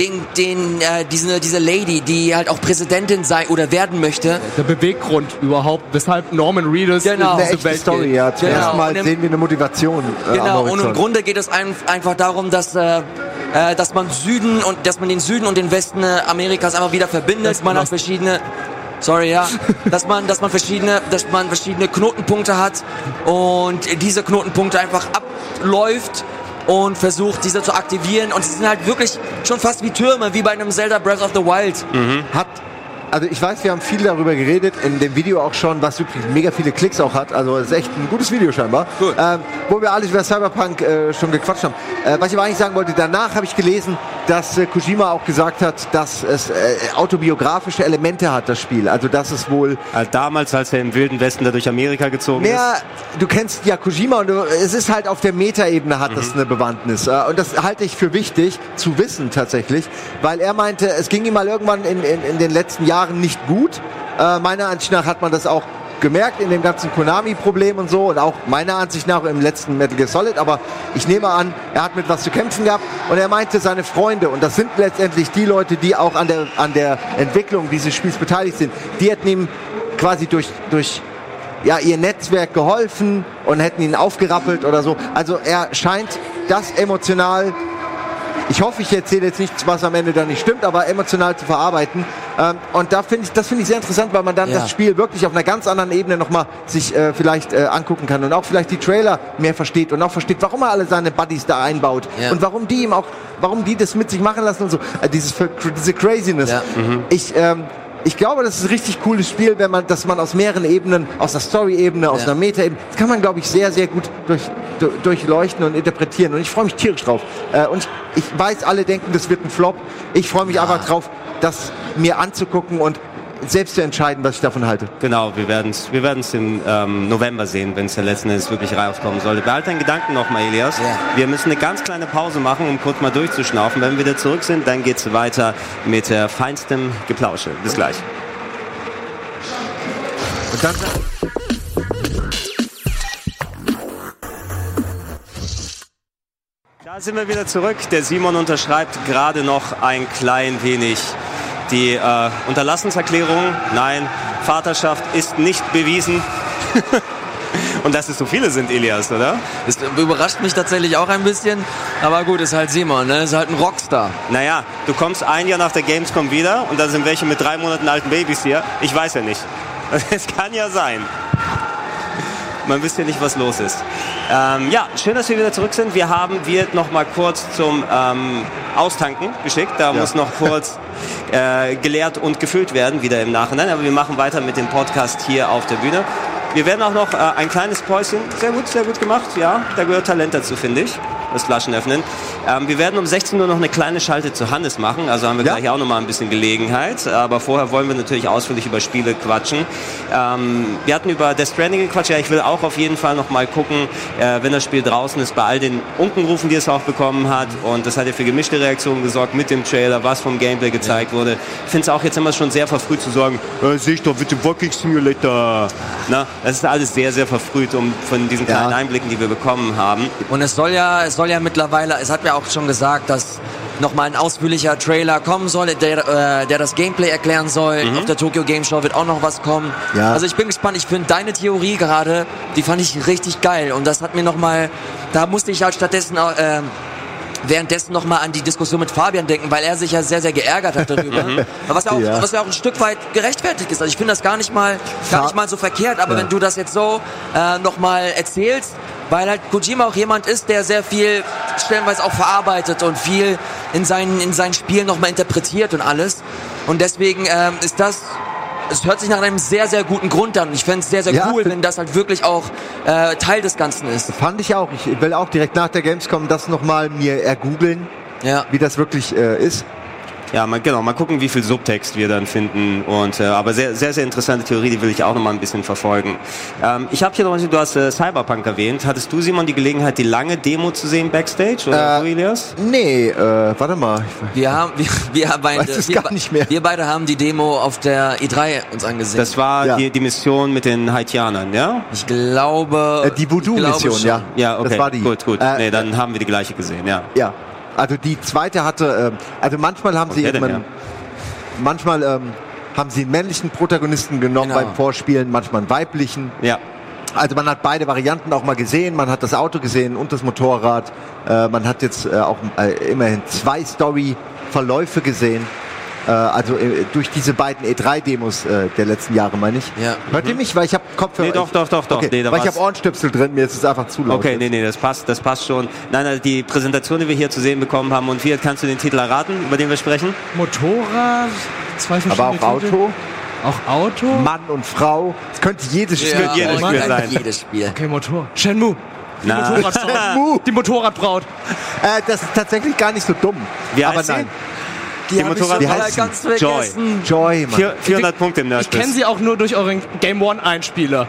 den, den, äh, diese, diese Lady, die halt auch Präsidentin sein oder werden möchte. Der Beweggrund überhaupt, weshalb Norman Reedus Genau. Eine in diese Welt Story, geht. ja. Zum Genau. ersten Mal Und im- sehen wir eine Motivation. Äh, Genau, und im. Grunde geht es ein, einfach darum, dass, äh, äh, dass man Süden und dass man den Süden und den Westen äh, Amerikas einfach wieder verbindet. Das Man hat verschiedene Sorry, ja, dass man, dass man verschiedene, dass man verschiedene Knotenpunkte hat und diese Knotenpunkte einfach abläuft und versucht, diese zu aktivieren. Und sie sind halt wirklich schon fast wie Türme, wie bei einem Zelda Breath of the Wild. hat, also ich weiß, wir haben viel darüber geredet, in dem Video auch schon, was wirklich mega viele Klicks auch hat. Also es ist echt ein gutes Video scheinbar. Gut. Ähm, wo wir alles über Cyberpunk äh, schon gequatscht haben. Äh, was ich aber eigentlich sagen wollte, danach habe ich gelesen, dass äh, Kojima auch gesagt hat, dass es äh, autobiografische Elemente hat, das Spiel. Also dass es wohl Äh, damals, als er im Wilden Westen da durch Amerika gezogen mehr, du kennst ja Kojima und du, es ist halt auf der Metaebene hat Mhm. das eine Bewandtnis. Äh, Und das halte ich für wichtig zu wissen tatsächlich, weil er meinte, es ging ihm mal irgendwann in, in, in den letzten Jahren nicht gut. Äh, meiner Ansicht nach hat man das auch gemerkt in dem ganzen Konami-Problem und so und auch meiner Ansicht nach im letzten Metal Gear Solid, aber ich nehme an, er hat mit was zu kämpfen gehabt und er meinte seine Freunde und das sind letztendlich die Leute, die auch an der, an der Entwicklung dieses Spiels beteiligt sind, die hätten ihm quasi durch, durch ja, ihr Netzwerk geholfen und hätten ihn aufgerappelt oder so. Also er scheint das emotional, ich hoffe, ich erzähle jetzt nichts, was am Ende dann nicht stimmt, aber emotional zu verarbeiten. Ähm, und da finde ich, das finde ich sehr interessant, weil man dann Ja. das Spiel wirklich auf einer ganz anderen Ebene nochmal sich äh, vielleicht äh, angucken kann und auch vielleicht die Trailer mehr versteht und auch versteht, warum er alle seine Buddies da einbaut Ja. und warum die ihm auch, warum die das mit sich machen lassen und so. Äh, dieses, diese Craziness. Ja. Ich, ähm, ich glaube, das ist ein richtig cooles Spiel, wenn man, dass man aus mehreren Ebenen, aus der Story-Ebene, aus Ja. einer Meta-Ebene, das kann man, glaube ich, sehr, sehr gut durch, du- durchleuchten und interpretieren. Und ich freue mich tierisch drauf. Äh, und ich, ich weiß, alle denken, das wird ein Flop. Ich freue mich einfach drauf, das mir anzugucken und selbst zu entscheiden, was ich davon halte. Genau, wir werden es wir werden's im ähm, November sehen, wenn es der letzten Endes wirklich rauskommen sollte. Behalte deinen Gedanken nochmal, Elias. Ja. Wir müssen eine ganz kleine Pause machen, um kurz mal durchzuschnaufen. Wenn wir wieder zurück sind, dann geht es weiter mit äh, feinstem Geplausche. Bis gleich. Und dann Da sind wir wieder zurück. Der Simon unterschreibt gerade noch ein klein wenig die äh, Unterlassenserklärung. Nein, Vaterschaft ist nicht bewiesen. Und dass es so viele sind, Elias, oder? Das überrascht mich tatsächlich auch ein bisschen. Aber gut, ist halt Simon, ne? Ist halt ein Rockstar. Naja, du kommst ein Jahr nach der Gamescom wieder und da sind welche mit drei Monaten alten Babys hier. Ich weiß ja nicht. Es kann ja sein. Man wisst ja nicht, was los ist. Ähm, ja, schön, dass wir wieder zurück sind. Wir haben Wirt noch mal kurz zum ähm, Austanken geschickt. Da muss noch kurz äh, geleert und gefüllt werden, wieder im Nachhinein. Aber wir machen weiter mit dem Podcast hier auf der Bühne. Wir werden auch noch äh, ein kleines Päuschen. Sehr gut, sehr gut gemacht. Ja, da gehört Talent dazu, finde ich. Das Flaschenöffnen. Ähm, wir werden um 16 Uhr noch eine kleine Schalte zu Hannes machen, also haben wir Ja. gleich auch noch mal ein bisschen Gelegenheit. Aber vorher wollen wir natürlich ausführlich über Spiele quatschen. Ähm, wir hatten über Death Stranding gequatscht. Ja, ich will auch auf jeden Fall noch mal gucken, äh, wenn das Spiel draußen ist, bei all den Unkenrufen, die es auch bekommen hat. Und das hat ja für gemischte Reaktionen gesorgt mit dem Trailer, was vom Gameplay gezeigt wurde. Ich finde es auch jetzt immer schon sehr verfrüht zu sagen, äh, sehe ich doch mit dem Walking Simulator. Na, das ist alles sehr, sehr verfrüht, um von diesen Ja. kleinen Einblicken, die wir bekommen haben. Und es soll ja, es soll ja mittlerweile, es hat ja auch schon gesagt, dass nochmal ein ausführlicher Trailer kommen soll, der, äh, der das Gameplay erklären soll. Auf der Tokyo Game Show wird auch noch was kommen. Ja. Also ich bin gespannt. Ich finde deine Theorie gerade, die fand ich richtig geil. Und das hat mir nochmal, da musste ich halt stattdessen auch, ähm, währenddessen nochmal an die Diskussion mit Fabian denken, weil er sich ja sehr, sehr geärgert hat darüber. Aber was ja, auch, Ja. was ja auch ein Stück weit gerechtfertigt ist. Also ich finde das gar nicht mal, gar nicht mal so verkehrt, aber Ja. wenn du das jetzt so äh, nochmal erzählst, weil halt Kojima auch jemand ist, der sehr viel stellenweise auch verarbeitet und viel in seinen, in seinen Spielen nochmal interpretiert und alles. Und deswegen ähm, ist das, es hört sich nach einem sehr, sehr guten Grund an. Ich fände es sehr, sehr Ja, cool, wenn das halt wirklich auch äh, Teil des Ganzen ist. Fand ich auch. Ich will auch direkt nach der Gamescom das nochmal mir ergoogeln, Ja. wie das wirklich äh, ist. Ja, mal, genau, mal gucken, wie viel Subtext wir dann finden. Und äh, aber sehr, sehr, sehr interessante Theorie, die will ich auch noch mal ein bisschen verfolgen. Ähm, ich habe hier noch, du hast äh, Cyberpunk erwähnt. Hattest du, Simon, die Gelegenheit, die lange Demo zu sehen backstage? Oder Äh, du, Elias? Nee, äh, warte mal. Wir haben, wir, wir, beide, wir, gar nicht mehr. wir beide haben die Demo auf der E3 uns angesehen. Das war Ja. die, die Mission mit den Haitianern, ja? ich glaube. äh, die Voodoo-Mission, ja. Ja, okay. Das war die. Gut, gut. Äh, nee, dann haben wir die gleiche gesehen, ja. Ja. Also die zweite hatte, ähm, also manchmal haben sie wer denn, irgendwann, manchmal ähm, haben sie einen männlichen Protagonisten genommen Genau. beim Vorspielen, manchmal einen weiblichen. Ja. Also man hat beide Varianten auch mal gesehen. Man hat das Auto gesehen und das Motorrad. Äh, man hat jetzt äh, auch äh, immerhin zwei Story-Verläufe gesehen. Äh, also äh, durch diese beiden E3-Demos äh, der letzten Jahre, meine ich. Ja. Hört ihr mich? Weil ich habe Kopfhörer. Nee, doch, doch, doch, doch. Okay. Nee, weil ich habe Ohrenstöpsel drin. Mir ist es einfach zu laut. Okay, jetzt. nee, nee, das passt, das passt schon. Nein, also die Präsentation, die wir hier zu sehen bekommen haben, und Fiat, kannst du den Titel erraten, über den wir sprechen? Motorrad, zwei verschiedene Aber auch Titel. Auto, Auch Auto? Mann und Frau. Es könnte jedes Spiel könnte jedes Spiel sein. Jedes Spiel. Okay, Motor. Shenmue. Die Na. Motorradbraut. Die Motorradbraut. Äh, das ist tatsächlich gar nicht so dumm. Wie Aber nein. Die, Motorrad- ich wie schon heißt ganz Joy. vergessen. Joy, Mann. Vier, 400 Punkte im Ich Nerdquiz. kenne sie auch nur durch euren Game One Einspieler.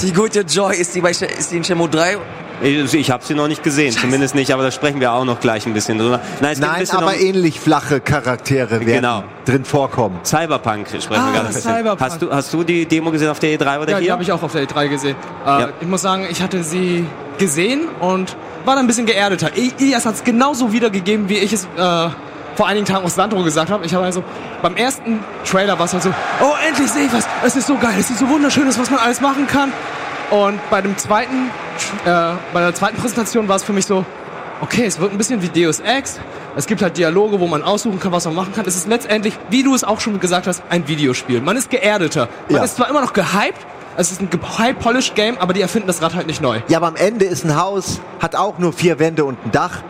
Die gute Joy, ist die, bei, Sh- ist die in Shenmue 3? Ich, ich habe sie noch nicht gesehen, zumindest nicht, aber da sprechen wir auch noch gleich ein bisschen drüber. Nein, Nein, bisschen aber ähnlich flache Charaktere werden Genau. drin vorkommen. Cyberpunk sprechen Ah, wir gerade ein bisschen. Cyberpunk. Hast du, hast du die Demo gesehen auf der E3 oder Ja, die hier? habe ich auch auf der E3 gesehen. Äh, Ja. Ich muss sagen, ich hatte sie gesehen und war dann ein bisschen geerdeter. Ilias hat es genauso wiedergegeben, wie ich es äh, vor einigen Tagen aus Sandro gesagt habe. Ich habe also beim ersten Trailer war es halt so, oh, endlich sehe ich was. Es ist so geil, es ist so wunderschön, was man alles machen kann. Und bei dem zweiten, äh, bei der zweiten Präsentation war es für mich so, okay, es wird ein bisschen wie Deus Ex. Es gibt halt Dialoge, wo man aussuchen kann, was man machen kann. Es ist letztendlich, wie du es auch schon gesagt hast, ein Videospiel. Man ist geerdeter. Man Ja. ist zwar immer noch gehypt, es ist ein high-polished Game, aber die erfinden das Rad halt nicht neu. Ja, aber am Ende ist ein Haus, hat auch nur vier Wände und ein Dach.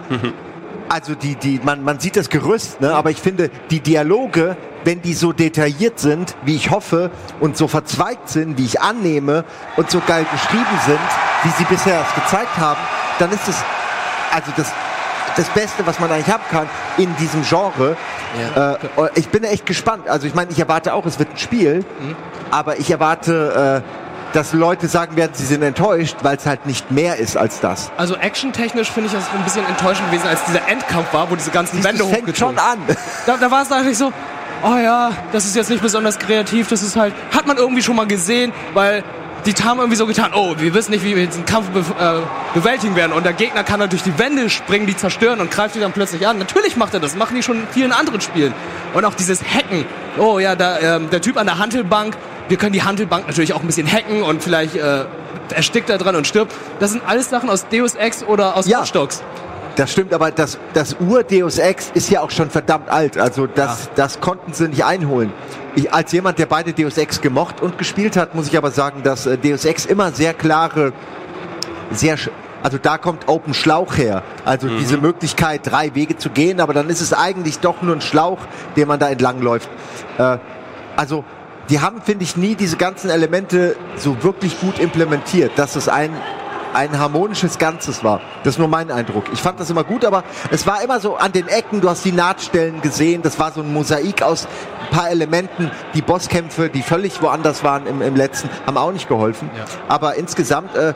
Also die, die, man, man sieht das Gerüst, ne? aber ich finde, die Dialoge, wenn die so detailliert sind, wie ich hoffe, und so verzweigt sind, wie ich annehme, und so geil geschrieben sind, wie sie bisher es gezeigt haben, dann ist es also das, das Beste, was man eigentlich haben kann in diesem Genre. Ja. Äh, ich bin echt gespannt. Also ich meine, ich erwarte auch, es wird ein Spiel, aber ich erwarte, äh, dass Leute sagen werden, sie sind enttäuscht, weil es halt nicht mehr ist als das. Also actiontechnisch finde ich das ein bisschen enttäuschend gewesen, als dieser Endkampf war, wo diese ganzen Wände Das fängt schon an. Da, da war es eigentlich so, oh ja, das ist jetzt nicht besonders kreativ, das ist halt, hat man irgendwie schon mal gesehen, weil die haben irgendwie so getan, oh, wir wissen nicht, wie wir diesen Kampf be äh, bewältigen werden. Und der Gegner kann dann durch die Wände springen, die zerstören und greift die dann plötzlich an. Natürlich macht er das, machen die schon in vielen anderen Spielen. Und auch dieses Hacken. Oh ja, da, ähm, der Typ an der Hantelbank, wir können die Hantelbank natürlich auch ein bisschen hacken und vielleicht äh, erstickt er dran und stirbt. Das sind alles Sachen aus Deus Ex oder aus Ja. Dogs. Das stimmt, aber das, das Ur-Deus Ex ist ja auch schon verdammt alt. Also das, das konnten sie nicht einholen. Ich, als jemand, der beide Deus Ex gemocht und gespielt hat, muss ich aber sagen, dass äh, Deus Ex immer sehr klare, sehr, also da kommt Open Schlauch her. Also diese Möglichkeit, drei Wege zu gehen, aber dann ist es eigentlich doch nur ein Schlauch, den man da entlang läuft. Äh, also die haben, finde ich, nie diese ganzen Elemente so wirklich gut implementiert, dass es ein ein harmonisches Ganzes war. Das ist nur mein Eindruck. Ich fand das immer gut, aber es war immer so an den Ecken, du hast die Nahtstellen gesehen, das war so ein Mosaik aus ein paar Elementen. Die Bosskämpfe, die völlig woanders waren im, im letzten, haben auch nicht geholfen. Ja. Aber insgesamt äh, äh,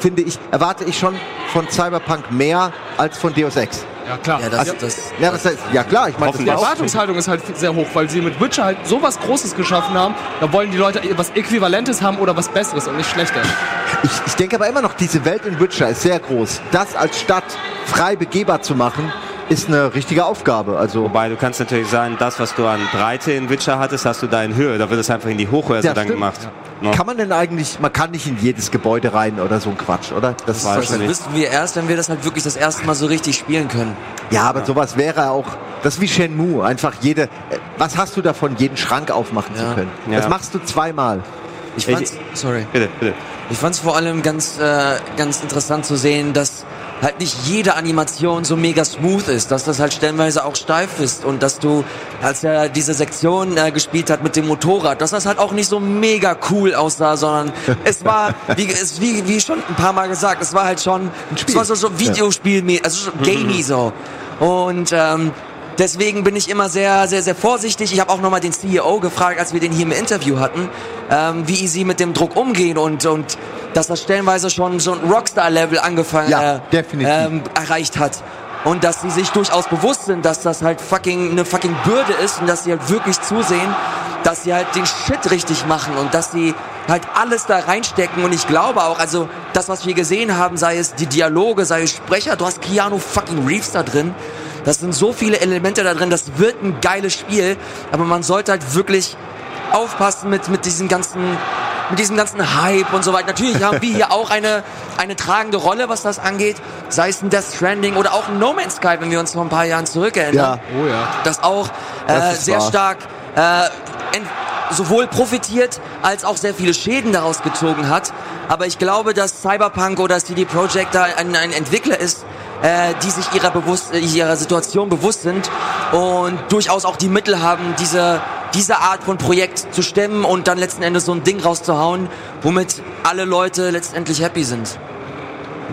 finde ich, erwarte ich schon von Cyberpunk mehr als von Deus Ex. Ja, klar. Ja, das, Also- das, Ja, was heißt, ja klar, ich meine, das Die Erwartungshaltung ist halt sehr hoch, weil sie mit Witcher halt sowas Großes geschaffen haben. Da wollen die Leute was Äquivalentes haben oder was Besseres und nicht schlechter. Ich, ich denke aber immer noch, diese Welt in Witcher ist sehr groß. Das als Stadt frei begehbar zu machen, ist eine richtige Aufgabe. Also Wobei du kannst natürlich sagen, das, was du an Breite in Witcher hattest, hast du da in Höhe. Da wird es einfach in die Hochhäuser Ja, dann stimmt. gemacht. Ne? kann man denn eigentlich, man kann nicht in jedes Gebäude rein oder so ein Quatsch, oder? Das das nicht. wissen wir erst, wenn wir das halt wirklich das erste Mal so richtig spielen können. Ja, aber sowas wäre auch, das ist wie Shenmue, einfach jede, äh, was hast du davon, jeden Schrank aufmachen zu Ja. können? Ja. Das machst du zweimal. Ich fand's, sorry. Bitte, bitte. Ich fand es vor allem ganz, äh, ganz interessant zu sehen, dass halt nicht jede Animation so mega smooth ist, dass das halt stellenweise auch steif ist und dass du, als er diese Sektion äh, gespielt hat mit dem Motorrad, dass das halt auch nicht so mega cool aussah, sondern es war, wie, es, wie, wie schon ein paar Mal gesagt, es war halt schon, es war so, so Videospiel, also so gamey so. Und ähm, Deswegen bin ich immer sehr, sehr, sehr vorsichtig. Ich habe auch nochmal den CEO gefragt, als wir den hier im Interview hatten, ähm, wie sie mit dem Druck umgehen und, und dass das stellenweise schon so ein Rockstar-Level angefangen Ja, äh. Ähm, erreicht hat. Und dass sie sich durchaus bewusst sind, dass das halt fucking eine fucking Bürde ist und dass sie halt wirklich zusehen, dass sie halt den Shit richtig machen und dass sie halt alles da reinstecken und ich glaube auch, also das, was wir gesehen haben, sei es die Dialoge, sei es Sprecher, du hast Keanu fucking Reeves da drin, das sind so viele Elemente da drin, das wird ein geiles Spiel, aber man sollte halt wirklich aufpassen mit, mit diesem ganzen, mit diesem ganzen Hype und so weiter. Natürlich haben wir hier auch eine, eine tragende Rolle, was das angeht, sei es ein Death Stranding oder auch ein No Man's Sky, wenn wir uns vor ein paar Jahren zurückerinnern Ja. Oh ja. das auch Das äh, ist sehr wahr. stark äh, sowohl profitiert als auch sehr viele Schäden daraus gezogen hat. Aber ich glaube, dass Cyberpunk oder CD Projekt da ein, ein Entwickler ist, äh, die sich ihrer, bewusst, äh, ihrer Situation bewusst sind und durchaus auch die Mittel haben, diese, diese Art von Projekt zu stemmen und dann letzten Endes so ein Ding rauszuhauen, womit alle Leute letztendlich happy sind.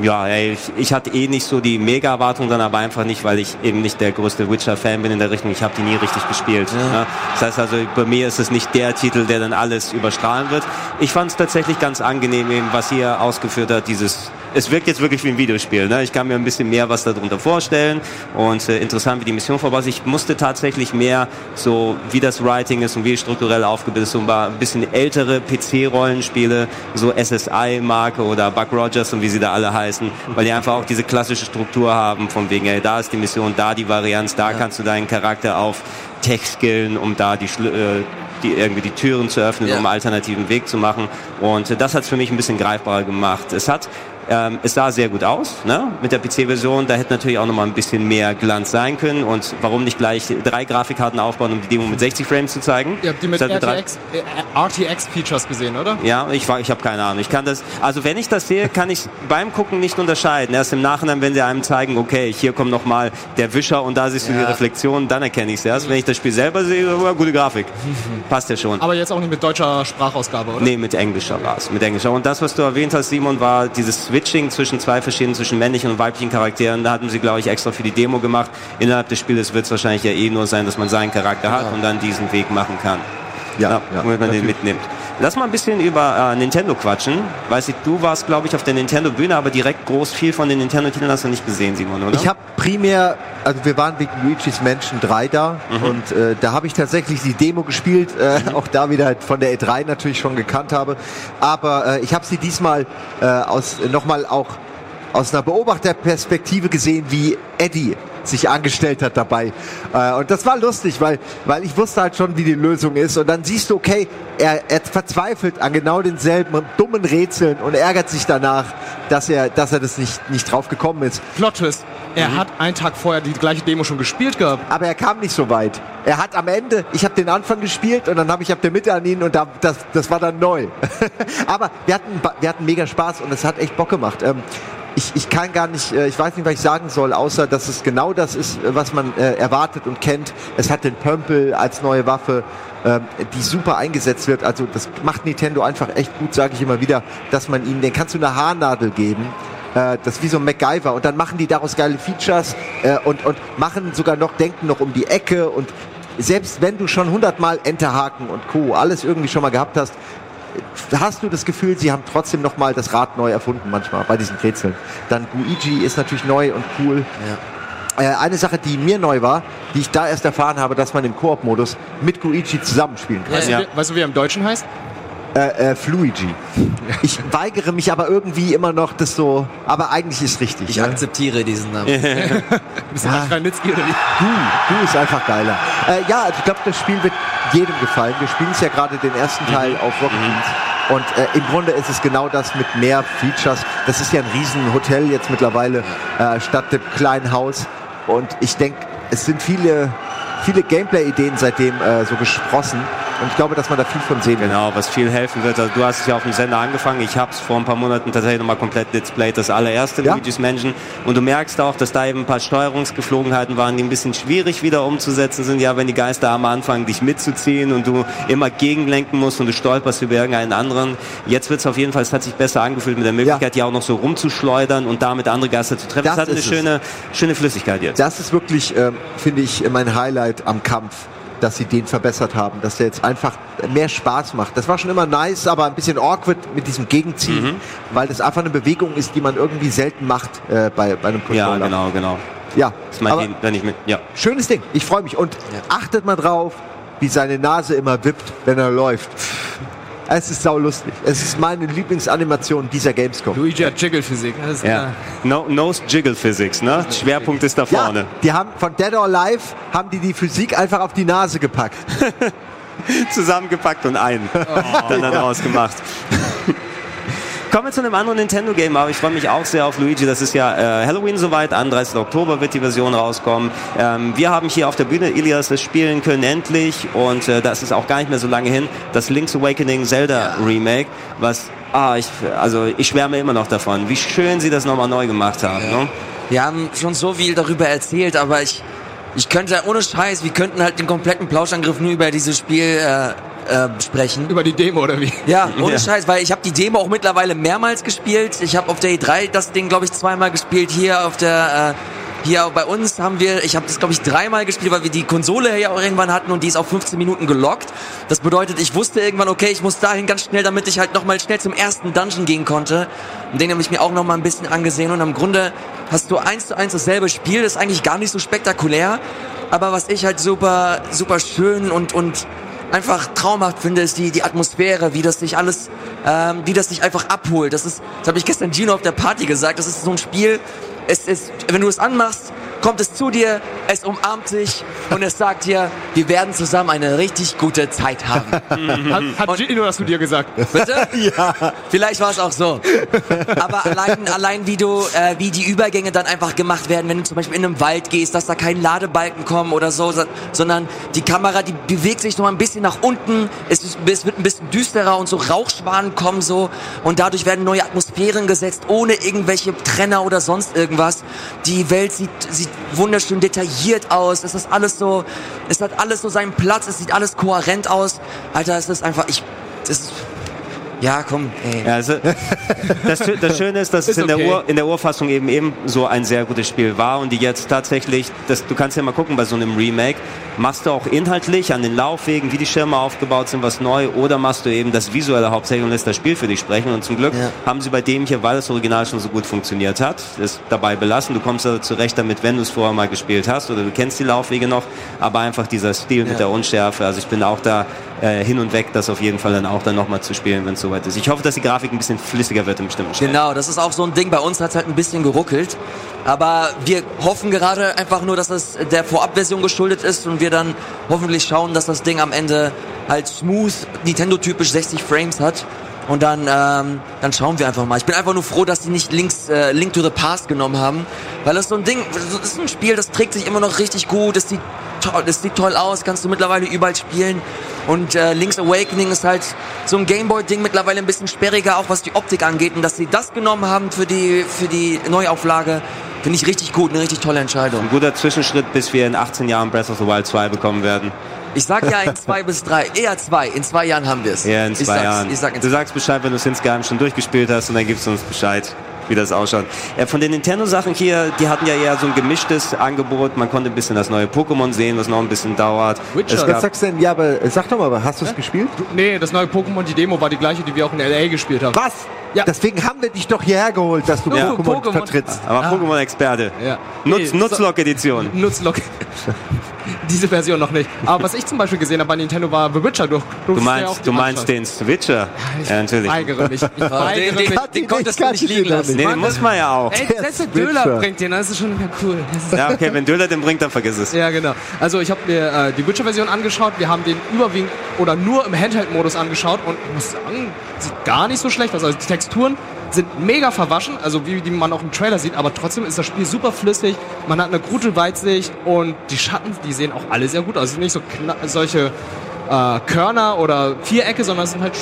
Ja, ey, ich, ich hatte eh nicht so die Mega-Erwartung dann aber einfach nicht, weil ich eben nicht der größte Witcher-Fan bin in der Richtung. Ich habe die nie richtig gespielt. Ne? Das heißt also, bei mir ist es nicht der Titel, der dann alles überstrahlen wird. Ich fand es tatsächlich ganz angenehm, eben, was hier ausgeführt hat, dieses es wirkt jetzt wirklich wie ein Videospiel. Ne? Ich kann mir ein bisschen mehr was darunter vorstellen und äh, interessant, wie die Mission vorbei ist. Ich musste tatsächlich mehr so, wie das Writing ist und wie strukturell aufgebildet ist, so ein bisschen ältere PC-Rollenspiele, so SSI-Marke oder Buck Rogers und wie sie da alle heißen, weil die einfach auch diese klassische Struktur haben, von wegen, ey, da ist die Mission, da die Varianz, da kannst du deinen Charakter auf Tech skillen, um da die, äh, die irgendwie die Türen zu öffnen, Ja. um einen alternativen Weg zu machen. Und äh, das hat es für mich ein bisschen greifbarer gemacht. Es hat ähm, es sah sehr gut aus, ne? Mit der PC-Version. Da hätte natürlich auch noch mal ein bisschen mehr Glanz sein können. Und warum nicht gleich drei Grafikkarten aufbauen, um die Demo mit 60 Frames zu zeigen? Ihr habt die mit Statt drei- RTX, äh, RTX-Features gesehen, oder? ja, ich, ich habe keine Ahnung. Ich kann das, also wenn ich das sehe, kann ich beim Gucken nicht unterscheiden. Erst im Nachhinein, wenn sie einem zeigen, okay, hier kommt noch mal der Wischer und da siehst du die Ja. Reflexion, dann erkenne ich es erst. Wenn ich das Spiel selber sehe, oh, gute Grafik. Passt ja schon. Aber jetzt auch nicht mit deutscher Sprachausgabe, oder? Nee, mit englischer war es. Mit englischer. Und das, was du erwähnt hast, Simon, war dieses Switching zwischen zwei verschiedenen, zwischen männlichen und weiblichen Charakteren. Da hatten sie, glaube ich, extra für die Demo gemacht. Innerhalb des Spieles wird es wahrscheinlich ja eh nur sein, dass man seinen Charakter hat und dann diesen Weg machen kann. Ja, ja, womit man den mitnimmt. Lass mal ein bisschen über äh, Nintendo quatschen. Weiß ich, du warst, glaube ich, auf der Nintendo-Bühne, aber direkt groß viel von den Nintendo-Titeln hast du nicht gesehen, Simon, oder? Ich habe primär, also wir waren wegen Luigi's Mansion 3 da und äh, da habe ich tatsächlich die Demo gespielt, äh, auch da wieder halt von der E3 natürlich schon gekannt habe, aber äh, ich habe sie diesmal äh, aus nochmal auch aus einer Beobachterperspektive gesehen, wie Eddie sich angestellt hat dabei. Äh, und das war lustig, weil, weil ich wusste halt schon, wie die Lösung ist. Und dann siehst du, okay, er, er verzweifelt an genau denselben dummen Rätseln und ärgert sich danach, dass er, dass er das nicht, nicht drauf gekommen ist. Plot Twist. Er hat einen Tag vorher die gleiche Demo schon gespielt gehabt. Aber er kam nicht so weit. Er hat am Ende, ich habe den Anfang gespielt und dann habe ich ab der Mitte an ihn und da, das, das war dann neu. Aber wir hatten, wir hatten mega Spaß und es hat echt Bock gemacht. Ähm, ich, ich kann gar nicht, äh, ich weiß nicht, was ich sagen soll, außer dass es genau das ist, äh, was man äh, erwartet und kennt. Es hat den Pömpel als neue Waffe, ähm, die super eingesetzt wird. Also das macht Nintendo einfach echt gut, sage ich immer wieder, dass man ihnen, den kannst du eine Haarnadel geben. Äh, das ist wie so ein MacGyver und dann machen die daraus geile Features äh, und, und machen sogar noch, denken noch um die Ecke und selbst wenn du schon hundertmal Enterhaken und Co. alles irgendwie schon mal gehabt hast, hast du das Gefühl, sie haben trotzdem noch mal das Rad neu erfunden manchmal bei diesen Rätseln. Dann Guigi ist natürlich neu und cool. Äh, eine Sache, die mir neu war, die ich da erst erfahren habe, dass man im Koop-Modus mit Guigi zusammenspielen kann. Weißt, Ja. du, wie- weißt du, wie er im Deutschen heißt? Äh, äh, Fluigi. Ich weigere mich aber irgendwie immer noch, das so. Aber eigentlich ist richtig. Ich ne? akzeptiere diesen Namen. Bist du Ranitzky oder wie? Du, du ist einfach geiler. Äh, ja, ich glaube, das Spiel wird jedem gefallen. Wir spielen es ja gerade den ersten Teil auf Rocket Beans. Und äh, im Grunde ist es genau das mit mehr Features. Das ist ja ein riesen Hotel jetzt mittlerweile äh, statt dem kleinen Haus. Und ich denke, es sind viele, viele Gameplay-Ideen seitdem äh, so gesprossen. Und ich glaube, dass man da viel von sehen wird. Genau, was viel helfen wird. Also du hast es ja auf dem Sender angefangen. Ich habe es vor ein paar Monaten tatsächlich nochmal komplett displayed, das allererste Ja. Luigi's Mansion. Und du merkst auch, dass da eben ein paar Steuerungsgeflogenheiten waren, die ein bisschen schwierig wieder umzusetzen sind. Ja, wenn die Geisterarme anfangen, dich mitzuziehen und du immer gegenlenken musst und du stolperst über irgendeinen anderen. Jetzt wird es auf jeden Fall, es hat sich besser angefühlt mit der Möglichkeit, ja, auch noch so rumzuschleudern und damit andere Geister zu treffen. Das Das, hat eine es. schöne, schöne Flüssigkeit jetzt. Das ist wirklich, ähm, finde ich, mein Highlight am Kampf, dass sie den verbessert haben, dass der jetzt einfach mehr Spaß macht. Das war schon immer nice, aber ein bisschen awkward mit diesem Gegenziehen, Mhm. weil das einfach eine Bewegung ist, die man irgendwie selten macht äh, bei, bei einem ja, Controller. genau, genau. Ja, Das meint aber ihn, wenn ich mit, ja. schönes Ding. Ich freue mich und achtet mal drauf, wie seine Nase immer wippt, wenn er läuft. Es ist saulustig. Es ist meine Lieblingsanimation dieser Gamescom. Luigi hat Jiggle-Physik. Das ist, Ja. No, Nose Jiggle Physics, ne? Schwerpunkt ist da Ja, vorne. die haben von Dead or Alive haben die die Physik einfach auf die Nase gepackt. zusammengepackt und ein. Dann daraus gemacht. Kommen wir zu einem anderen Nintendo-Game, aber ich freue mich auch sehr auf Luigi. Das ist ja äh, Halloween soweit. 31. Oktober wird die Version rauskommen. Ähm, wir haben hier auf der Bühne Ilias das spielen können endlich und äh, das ist auch gar nicht mehr so lange hin. Das Link's Awakening Zelda Remake, was ah, ich, also ich schwärme immer noch davon, wie schön sie das nochmal neu gemacht haben. Ne? Wir haben schon so viel darüber erzählt, aber ich, ich könnte, ohne Scheiß, wir könnten halt den kompletten Plauschangriff nur über dieses Spiel äh, äh, sprechen. Über die Demo oder wie? Ja, ohne Ja. Scheiß, weil ich habe die Demo auch mittlerweile mehrmals gespielt. Ich habe auf der E3 das Ding, glaube ich, zweimal gespielt. Hier auf der... Äh, hier bei uns haben wir, ich habe das glaube ich dreimal gespielt, weil wir die Konsole ja auch irgendwann hatten und die ist auf 15 Minuten gelockt. Das bedeutet, ich wusste irgendwann, okay, ich muss dahin ganz schnell, damit ich halt nochmal schnell zum ersten Dungeon gehen konnte. Und den habe ich mir auch nochmal ein bisschen angesehen und im Grunde hast du eins zu eins dasselbe Spiel, das ist eigentlich gar nicht so spektakulär, aber was ich halt super, super schön und, und einfach traumhaft finde, ist die, die Atmosphäre, wie das sich alles, ähm, wie das sich einfach abholt. Das ist, das habe ich gestern Gino auf der Party gesagt, das ist so ein Spiel, es ist, wenn du es anmachst, kommt es zu dir, es umarmt dich und es sagt dir, wir werden zusammen eine richtig gute Zeit haben. Hat, hat Gino das zu dir gesagt? Bitte? ja. Vielleicht war es auch so. Aber allein, allein wie du, äh, wie die Übergänge dann einfach gemacht werden, wenn du zum Beispiel in einem Wald gehst, dass da kein Ladebalken kommen oder so, so- sondern die Kamera, die bewegt sich noch ein bisschen nach unten, es, ist, es wird ein bisschen düsterer und so Rauchschwanen kommen so und dadurch werden neue Atmosphären gesetzt, ohne irgendwelche Trenner oder sonst irgendwas. Die Welt sieht, sieht wunderschön detailliert aus, es ist alles so, es hat alles so seinen Platz, es sieht alles kohärent aus. Alter, es ist einfach, ich, das ist, ja, komm, ey. Ja, also, das, das Schöne ist, dass es Ist in, der okay. Ur, in der Urfassung eben eben so ein sehr gutes Spiel war und die jetzt tatsächlich, das, du kannst ja mal gucken bei so einem Remake, machst du auch inhaltlich an den Laufwegen, wie die Schirme aufgebaut sind, was neu oder machst du eben das Visuelle hauptsächlich und lässt das Spiel für dich sprechen und zum Glück Ja. haben sie bei dem hier, weil das Original schon so gut funktioniert hat, es dabei belassen. Du kommst also zurecht damit, wenn du es vorher mal gespielt hast oder du kennst die Laufwege noch, aber einfach dieser Stil mit Ja. der Unschärfe, also ich bin auch da äh, hin und weg, das auf jeden Fall dann auch dann nochmal zu spielen, wenn es soweit ist. Ich hoffe, dass die Grafik ein bisschen flüssiger wird in bestimmten Stellen. Genau, das ist auch so ein Ding. Bei uns hat es halt ein bisschen geruckelt. Aber wir hoffen gerade einfach nur, dass es der Vorabversion geschuldet ist und wir dann hoffentlich schauen, dass das Ding am Ende halt smooth, Nintendo-typisch 60 Frames hat. Und dann, ähm, dann schauen wir einfach mal. Ich bin einfach nur froh, dass die nicht links, äh, Link to the Past genommen haben. Weil das so ein Ding, das ist ein Spiel, das trägt sich immer noch richtig gut. Es sieht, toll, es sieht toll aus, kannst du mittlerweile überall spielen. Und äh, Link's Awakening ist halt so ein Gameboy-Ding mittlerweile ein bisschen sperriger, auch was die Optik angeht. Und dass sie das genommen haben für die, für die Neuauflage, finde ich richtig gut, eine richtig tolle Entscheidung. Ein guter Zwischenschritt, bis wir in 18 Jahren Breath of the Wild 2 bekommen werden. Ich sag ja in zwei bis drei, eher zwei. In zwei Jahren haben wir es. Ja, in zwei ich sag's, Jahren. Ich sag in du sagst Bescheid, wenn du es insgeheim schon durchgespielt hast und dann gibst du uns Bescheid, wie das ausschaut. Ja, von den Nintendo-Sachen hier, die hatten ja eher so ein gemischtes Angebot. Man konnte ein bisschen das neue Pokémon sehen, was noch ein bisschen dauert. Witcher. Was sagst du denn? Ja, aber äh, sag doch mal, hast du es gespielt? Nee, das neue Pokémon, die Demo war die gleiche, die wir auch in L.A. gespielt haben. Was? Ja. Deswegen haben wir dich doch hierher geholt, dass du Ja. Pokémon, Pokémon. vertrittst. aber Pokémon-Experte. Ja. Nutz, Nee, Nutzlock-Edition. Nutzlock. Diese Version noch nicht. Aber was ich zum Beispiel gesehen habe bei Nintendo war The Witcher. Du, Du meinst, du meinst den Switcher? Ich Ja, natürlich. weigere mich. Ich Den, weigere den, mich. den konntest du kann nicht ich liegen lassen. Nee, den muss man ja auch. Ey, Der selbst. Döler bringt den, das ist schon cool. Ja, okay, wenn Döler den bringt, dann vergiss es. Ja, genau. Also ich habe mir äh, die Witcher-Version angeschaut. Wir haben den überwiegend oder nur im Handheld-Modus angeschaut und ich muss sagen, sieht gar nicht so schlecht aus. Also die Texturen sind mega verwaschen, also wie die man auch im Trailer sieht, aber trotzdem ist das Spiel super flüssig. Man hat eine gute Weitsicht und die Schatten, die sehen auch alle sehr gut aus. Es sind nicht so solche äh, Körner oder Vierecke, sondern es sind halt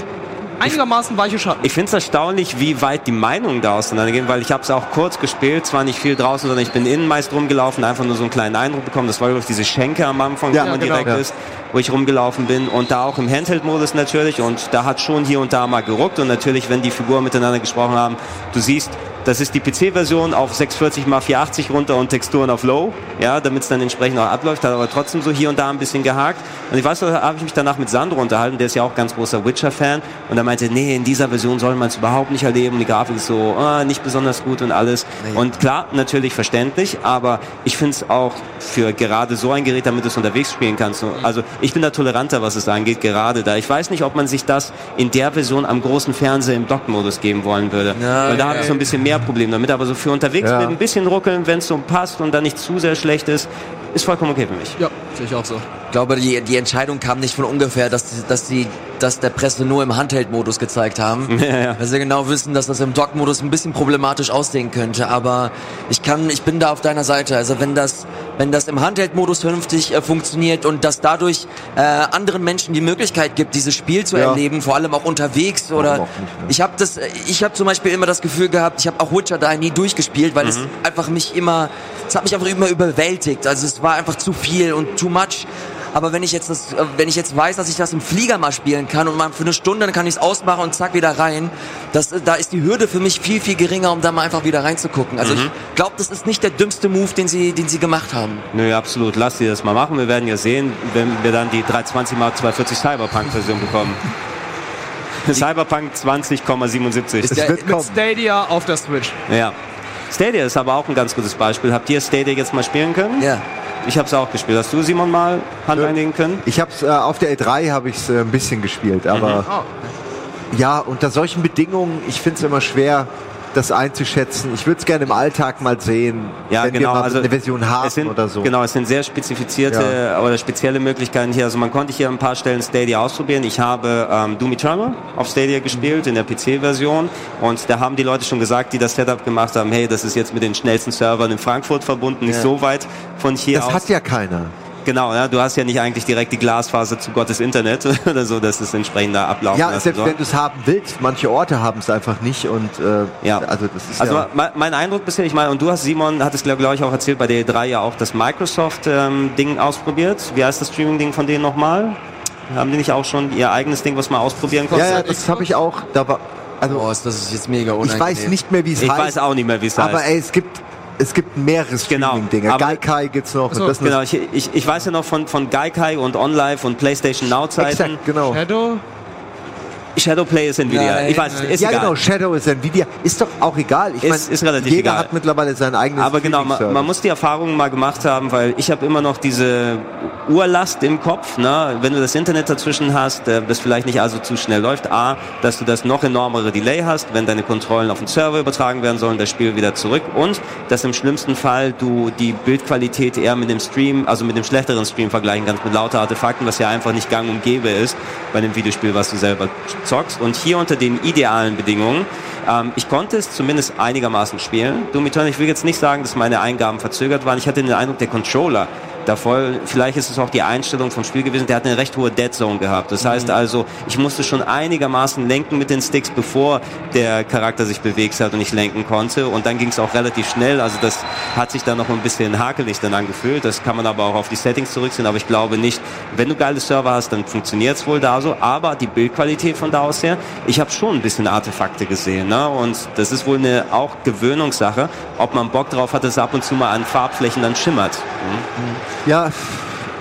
einigermaßen weiche Schatten. Ich finde es erstaunlich, wie weit die Meinungen da auseinandergehen, weil ich habe es auch kurz gespielt, zwar nicht viel draußen, sondern ich bin innen meist rumgelaufen, einfach nur so einen kleinen Eindruck bekommen. Das war glaube ich diese Schenke am Anfang, Ja, wo man genau. direkt Ja. ist, wo ich rumgelaufen bin. Und da auch im Handheld-Modus natürlich. Und da hat schon hier und da mal geruckt. Und natürlich, wenn die Figuren miteinander gesprochen haben, du siehst, das ist die PC-Version auf 640 x 480 runter und Texturen auf Low, ja, damit es dann entsprechend auch abläuft, hat aber trotzdem so hier und da ein bisschen gehakt. Und ich weiß, da habe ich mich danach mit Sandro unterhalten, der ist ja auch ganz großer Witcher-Fan. Und er meinte, nee, in dieser Version soll man es überhaupt nicht erleben, die Grafik ist so ah, nicht besonders gut und alles. Und klar, natürlich verständlich, aber ich finde es auch für gerade so ein Gerät, damit du es unterwegs spielen kannst. Also ich bin da toleranter, was es angeht, gerade da. Ich weiß nicht, ob man sich das in der Version am großen Fernseher im Dock-Modus geben wollen würde. Ja, Weil da ja, habe ich so ein bisschen mehr Problem damit. Aber so für unterwegs Ja. mit ein bisschen ruckeln, wenn es so passt und dann nicht zu sehr schlecht ist, ist vollkommen okay für mich. Ja, sehe ich auch so. Ich glaube, die, die Entscheidung kam nicht von ungefähr, dass, dass sie das der Presse nur im Handheld-Modus gezeigt haben. Ja, ja. Weil sie genau wissen, dass das im Dock-Modus ein bisschen problematisch aussehen könnte. Aber ich kann, ich bin da auf deiner Seite. Also wenn das, wenn das im Handheld-Modus vernünftig äh, funktioniert und dass dadurch äh, anderen Menschen die Möglichkeit gibt, dieses Spiel zu Ja. erleben, vor allem auch unterwegs oder auch nicht, ne? ich habe das, äh, ich habe zum Beispiel immer das Gefühl gehabt, ich habe auch Witcher 3 nie durchgespielt, weil es einfach mich immer, es hat mich einfach immer überwältigt. Also es war einfach zu viel und too much. Aber wenn ich jetzt das, äh, wenn ich jetzt weiß, dass ich das im Flieger mal spielen kann und mal für eine Stunde, dann kann ich es ausmachen und zack wieder rein. Das, äh, da ist die Hürde für mich viel viel geringer, um da mal einfach wieder reinzugucken. Also ich glaube, das ist nicht der dümmste Move, den sie, den sie gemacht haben. Nö, absolut. Lass dir das mal machen. Wir werden ja sehen, wenn wir dann die 320 x 240 Cyberpunk-Version bekommen. Cyberpunk 20,77. Ist Es der, wird mit kommen. Stadia auf der Switch. Ja. Stadia ist aber auch ein ganz gutes Beispiel. Habt ihr Stadia jetzt mal spielen können? Ja. Ich habe es auch gespielt. Hast du, Simon, mal Hand Ja. einlegen können? Ich hab's äh, auf der L3 habe ich es äh, ein bisschen gespielt, aber Mhm. ja, unter solchen Bedingungen, ich finde es immer schwer, das einzuschätzen. Ich würde es gerne im Alltag mal sehen, Ja, wenn genau. wir mal also eine Version haben sind, oder so. Genau, es sind sehr spezifizierte oder spezielle Möglichkeiten hier. Also man konnte hier an ein paar Stellen Stadia ausprobieren. Ich habe ähm, Doom Eternal auf Stadia gespielt in der PC-Version und da haben die Leute schon gesagt, die das Setup gemacht haben, hey, das ist jetzt mit den schnellsten Servern in Frankfurt verbunden, nicht Ja. so weit von hier Das aus. hat ja keiner. Genau, ja, du hast ja nicht eigentlich direkt die Glasfaser zu Gottes Internet oder so, dass es entsprechend da ablaufen Ja, lassen selbst wenn du es haben willst, manche Orte haben es einfach nicht und äh, Ja. also das ist Also ja, mein, mein Eindruck bisher, ich meine, und du hast Simon, hattest glaube glaub ich auch erzählt, bei der E3 ja auch das Microsoft-Ding ausprobiert. Wie heißt das Streaming-Ding von denen nochmal? Haben die nicht auch schon ihr eigenes Ding, was man ausprobieren konnte? ja, ja, das habe ich auch. Da war, also Oh, ist das ist jetzt mega ich unangenehm. weiß nicht mehr, wie es Ich heißt. weiß auch nicht mehr, wie es aber heißt. ey, es gibt es gibt mehrere Genau. Streaming-Dinge. Aber- Gaikai gibt's noch. so, und das Genau, ich, ich, ich weiß ja noch von, von Gaikai und OnLive und PlayStation Now Zeiten. Exakt, genau. Shadow? Shadowplay ist Nvidia. Ja, ich weiß, ist ja, egal. genau, Shadow ist Nvidia. Ist doch auch egal. Ich Ist- mein, ist relativ jeder egal. hat mittlerweile sein eigenes Aber genau, man, man muss die Erfahrungen mal gemacht haben, weil ich habe immer noch diese Urlast im Kopf, ne? wenn du das Internet dazwischen hast, äh, das vielleicht nicht also zu schnell läuft. A, dass du das noch enormere Delay hast, wenn deine Kontrollen auf den Server übertragen werden sollen, das Spiel wieder zurück. Und dass im schlimmsten Fall du die Bildqualität eher mit dem Stream, also mit dem schlechteren Stream vergleichen kannst, mit lauter Artefakten, was ja einfach nicht gang und gäbe ist bei einem Videospiel, was du selber zockst. Und hier unter den idealen Bedingungen, ähm, ich konnte es zumindest einigermaßen spielen. Doom Eternal, ich will jetzt nicht sagen, dass meine Eingaben verzögert waren. Ich hatte den Eindruck, der Controller Davor, vielleicht ist es auch die Einstellung vom Spiel gewesen, der hat eine recht hohe Dead Zone gehabt. Das heißt also, ich musste schon einigermaßen lenken mit den Sticks, bevor der Charakter sich bewegt hat und ich lenken konnte. Und dann ging es auch relativ schnell. Also das hat sich dann noch ein bisschen hakelig dann angefühlt. Das kann man aber auch auf die Settings zurückziehen. Aber ich glaube nicht, wenn du geile Server hast, dann funktioniert es wohl da so. Aber die Bildqualität von da aus her, ich habe schon ein bisschen Artefakte gesehen. Ne? Und das ist wohl eine auch Gewöhnungssache, ob man Bock drauf hat, dass ab und zu mal an Farbflächen dann schimmert. Mhm. Ja,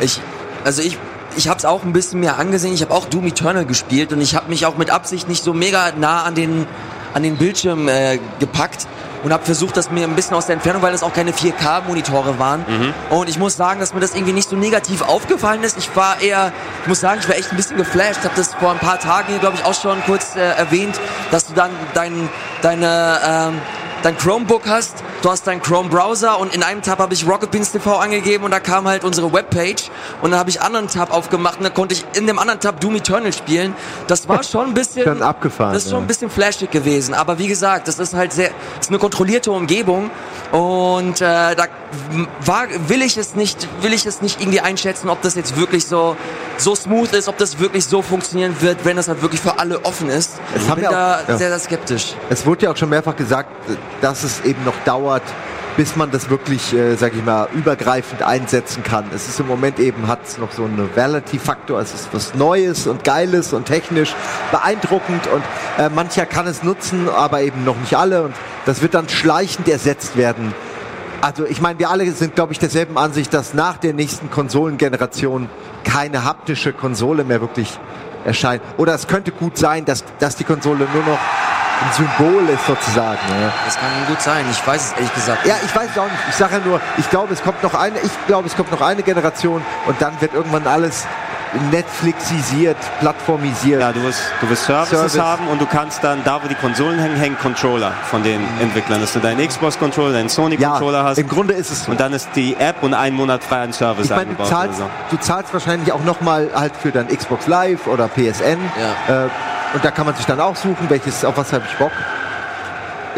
Ich, also ich, ich habe es auch ein bisschen mehr angesehen. Ich habe auch Doom Eternal gespielt und ich habe mich auch mit Absicht nicht so mega nah an den an den Bildschirm äh, gepackt und habe versucht, das mir ein bisschen aus der Entfernung, weil das auch keine 4K-Monitore waren. Und ich muss sagen, dass mir das irgendwie nicht so negativ aufgefallen ist. Ich war eher, ich muss sagen, ich war echt ein bisschen geflasht. Ich habe das vor ein paar Tagen hier, glaube ich, auch schon kurz äh, erwähnt, dass du dann dein, deine ähm, dein Chromebook hast, du hast deinen Chrome Browser und in einem Tab habe ich Rocket Beans TV angegeben und da kam halt unsere Webpage und dann habe ich einen anderen Tab aufgemacht und dann konnte ich in dem anderen Tab Doom Eternal spielen. Das war schon ein bisschen Schon abgefahren, Das ist schon ja. ein bisschen flashig gewesen, aber wie gesagt, das ist halt sehr das ist eine kontrollierte Umgebung und äh, da war, will ich es nicht will ich es nicht irgendwie einschätzen, ob das jetzt wirklich so so smooth ist, ob das wirklich so funktionieren wird, wenn das halt wirklich für alle offen ist. Es Ich bin da auch- ja. sehr sehr skeptisch. Es wurde ja auch schon mehrfach gesagt, dass es eben noch dauert, bis man das wirklich, äh, sag ich mal, übergreifend einsetzen kann. Es ist im Moment eben, hat es noch so einen Reality-Faktor, es ist was Neues und Geiles und technisch beeindruckend und äh, mancher kann es nutzen, aber eben noch nicht alle und das wird dann schleichend ersetzt werden. Also ich meine, wir alle sind, glaube ich, derselben Ansicht, dass nach der nächsten Konsolengeneration keine haptische Konsole mehr wirklich erscheint. Oder es könnte gut sein, dass, dass die Konsole nur noch ein Symbol ist sozusagen. Ja, Das kann gut sein. Ich weiß es ehrlich gesagt. ja ich weiß es auch nicht. Ich sage ja nur, ich glaube, es kommt noch eine, ich glaube, es kommt noch eine Generation und dann wird irgendwann alles Netflixisiert, plattformisiert. Ja, du wirst, du wirst Services Service. haben und du kannst dann, da wo die Konsolen hängen, hängen Controller von den Entwicklern. Dass du deinen Xbox-Controller, deinen Sony-Controller hast. im Grunde ist es so. Und dann ist die App und einen Monat frei an Service Ich meine, du eingebaut. zahlst, oder du zahlst wahrscheinlich auch nochmal halt für dein Xbox Live oder PSN. Ja. Äh, und da kann man sich dann auch suchen, welches, auf was habe ich Bock.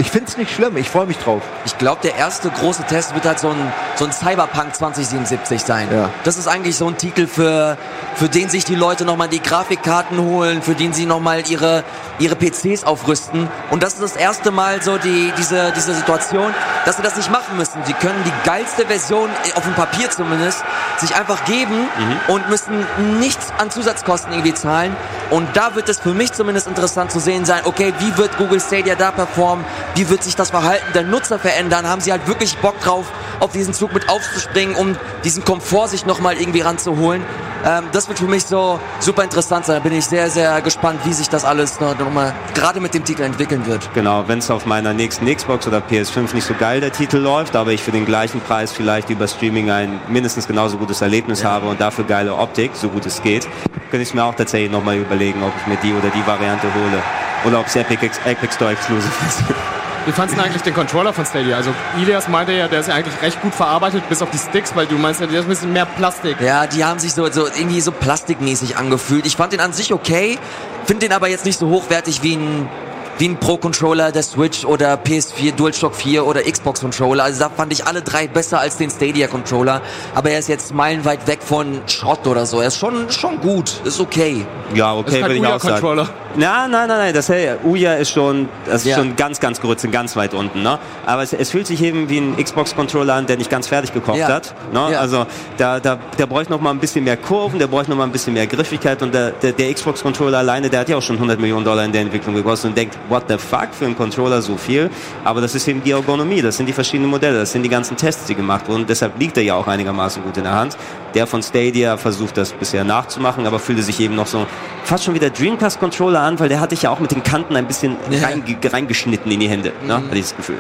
Ich find's nicht schlimm, ich freue mich drauf. Ich glaube, der erste große Test wird halt so ein, so ein Cyberpunk 2077 sein. Ja. Das ist eigentlich so ein Titel, für, für den sich die Leute nochmal die Grafikkarten holen, für den sie nochmal ihre, ihre PCs aufrüsten. Und das ist das erste Mal so die, diese, diese Situation, dass sie das nicht machen müssen. Sie können die geilste Version, äh, auf dem Papier zumindest, sich einfach geben und müssen nichts an Zusatzkosten irgendwie zahlen. Und da wird es für mich zumindest interessant zu sehen sein, okay, wie wird Google Stadia da performen? Wie wird sich das Verhalten der Nutzer verändern? Haben sie halt wirklich Bock drauf, auf diesen Zug mit aufzuspringen, um diesen Komfort sich nochmal irgendwie ranzuholen? Ähm, das wird für mich so super interessant sein. Da bin ich sehr, sehr gespannt, wie sich das alles noch, noch mal gerade mit dem Titel entwickeln wird. Genau, wenn es auf meiner nächsten Xbox oder PS5 nicht so geil der Titel läuft, aber ich für den gleichen Preis vielleicht über Streaming ein mindestens genauso gutes Erlebnis habe und dafür geile Optik, so gut es geht, könnte ich mir auch tatsächlich nochmal überlegen, ob ich mir die oder die Variante hole. Oder ob es Epic, Epic Store Exclusive ist. Wie fandst du eigentlich den Controller von Stadia? Also Ilias meinte ja, der ist ja eigentlich recht gut verarbeitet, bis auf die Sticks, weil du meinst ja, der ist ein bisschen mehr Plastik. Ja, die haben sich so, so irgendwie so plastikmäßig angefühlt. Ich fand den an sich okay, finde den aber jetzt nicht so hochwertig wie ein wie ein Pro-Controller der Switch oder PS4, DualShock 4 oder Xbox-Controller. Also da fand ich alle drei besser als den Stadia-Controller. Aber er ist jetzt meilenweit weg von Schrott oder so. Er ist schon, schon gut, ist okay. Ja, okay, würde ich auch sagen. Ouya-Controller. Nein, nein, nein, nein, das hey, Uya ist schon, das ist Ja. schon ganz, ganz grütze, ganz weit unten, ne? Aber es, es fühlt sich eben wie ein Xbox-Controller an, der nicht ganz fertig gekocht Ja. hat, ne? Ja. Also da, da, der bräuchte noch mal ein bisschen mehr Kurven, der bräuchte noch mal ein bisschen mehr Griffigkeit und der, der, der Xbox-Controller alleine, der hat ja auch schon 100 Millionen Dollar in der Entwicklung gekostet und denkt, what the fuck für einen Controller so viel? Aber das ist eben die Ergonomie, das sind die verschiedenen Modelle, das sind die ganzen Tests, die gemacht wurden. Deshalb liegt er ja auch einigermaßen gut in der Hand. Der von Stadia versucht das bisher nachzumachen, aber fühlte sich eben noch so fast schon wie der Dreamcast-Controller an, weil der hatte ich ja auch mit den Kanten ein bisschen Ja. reinge reingeschnitten in die Hände, ne? hatte ich das Gefühl.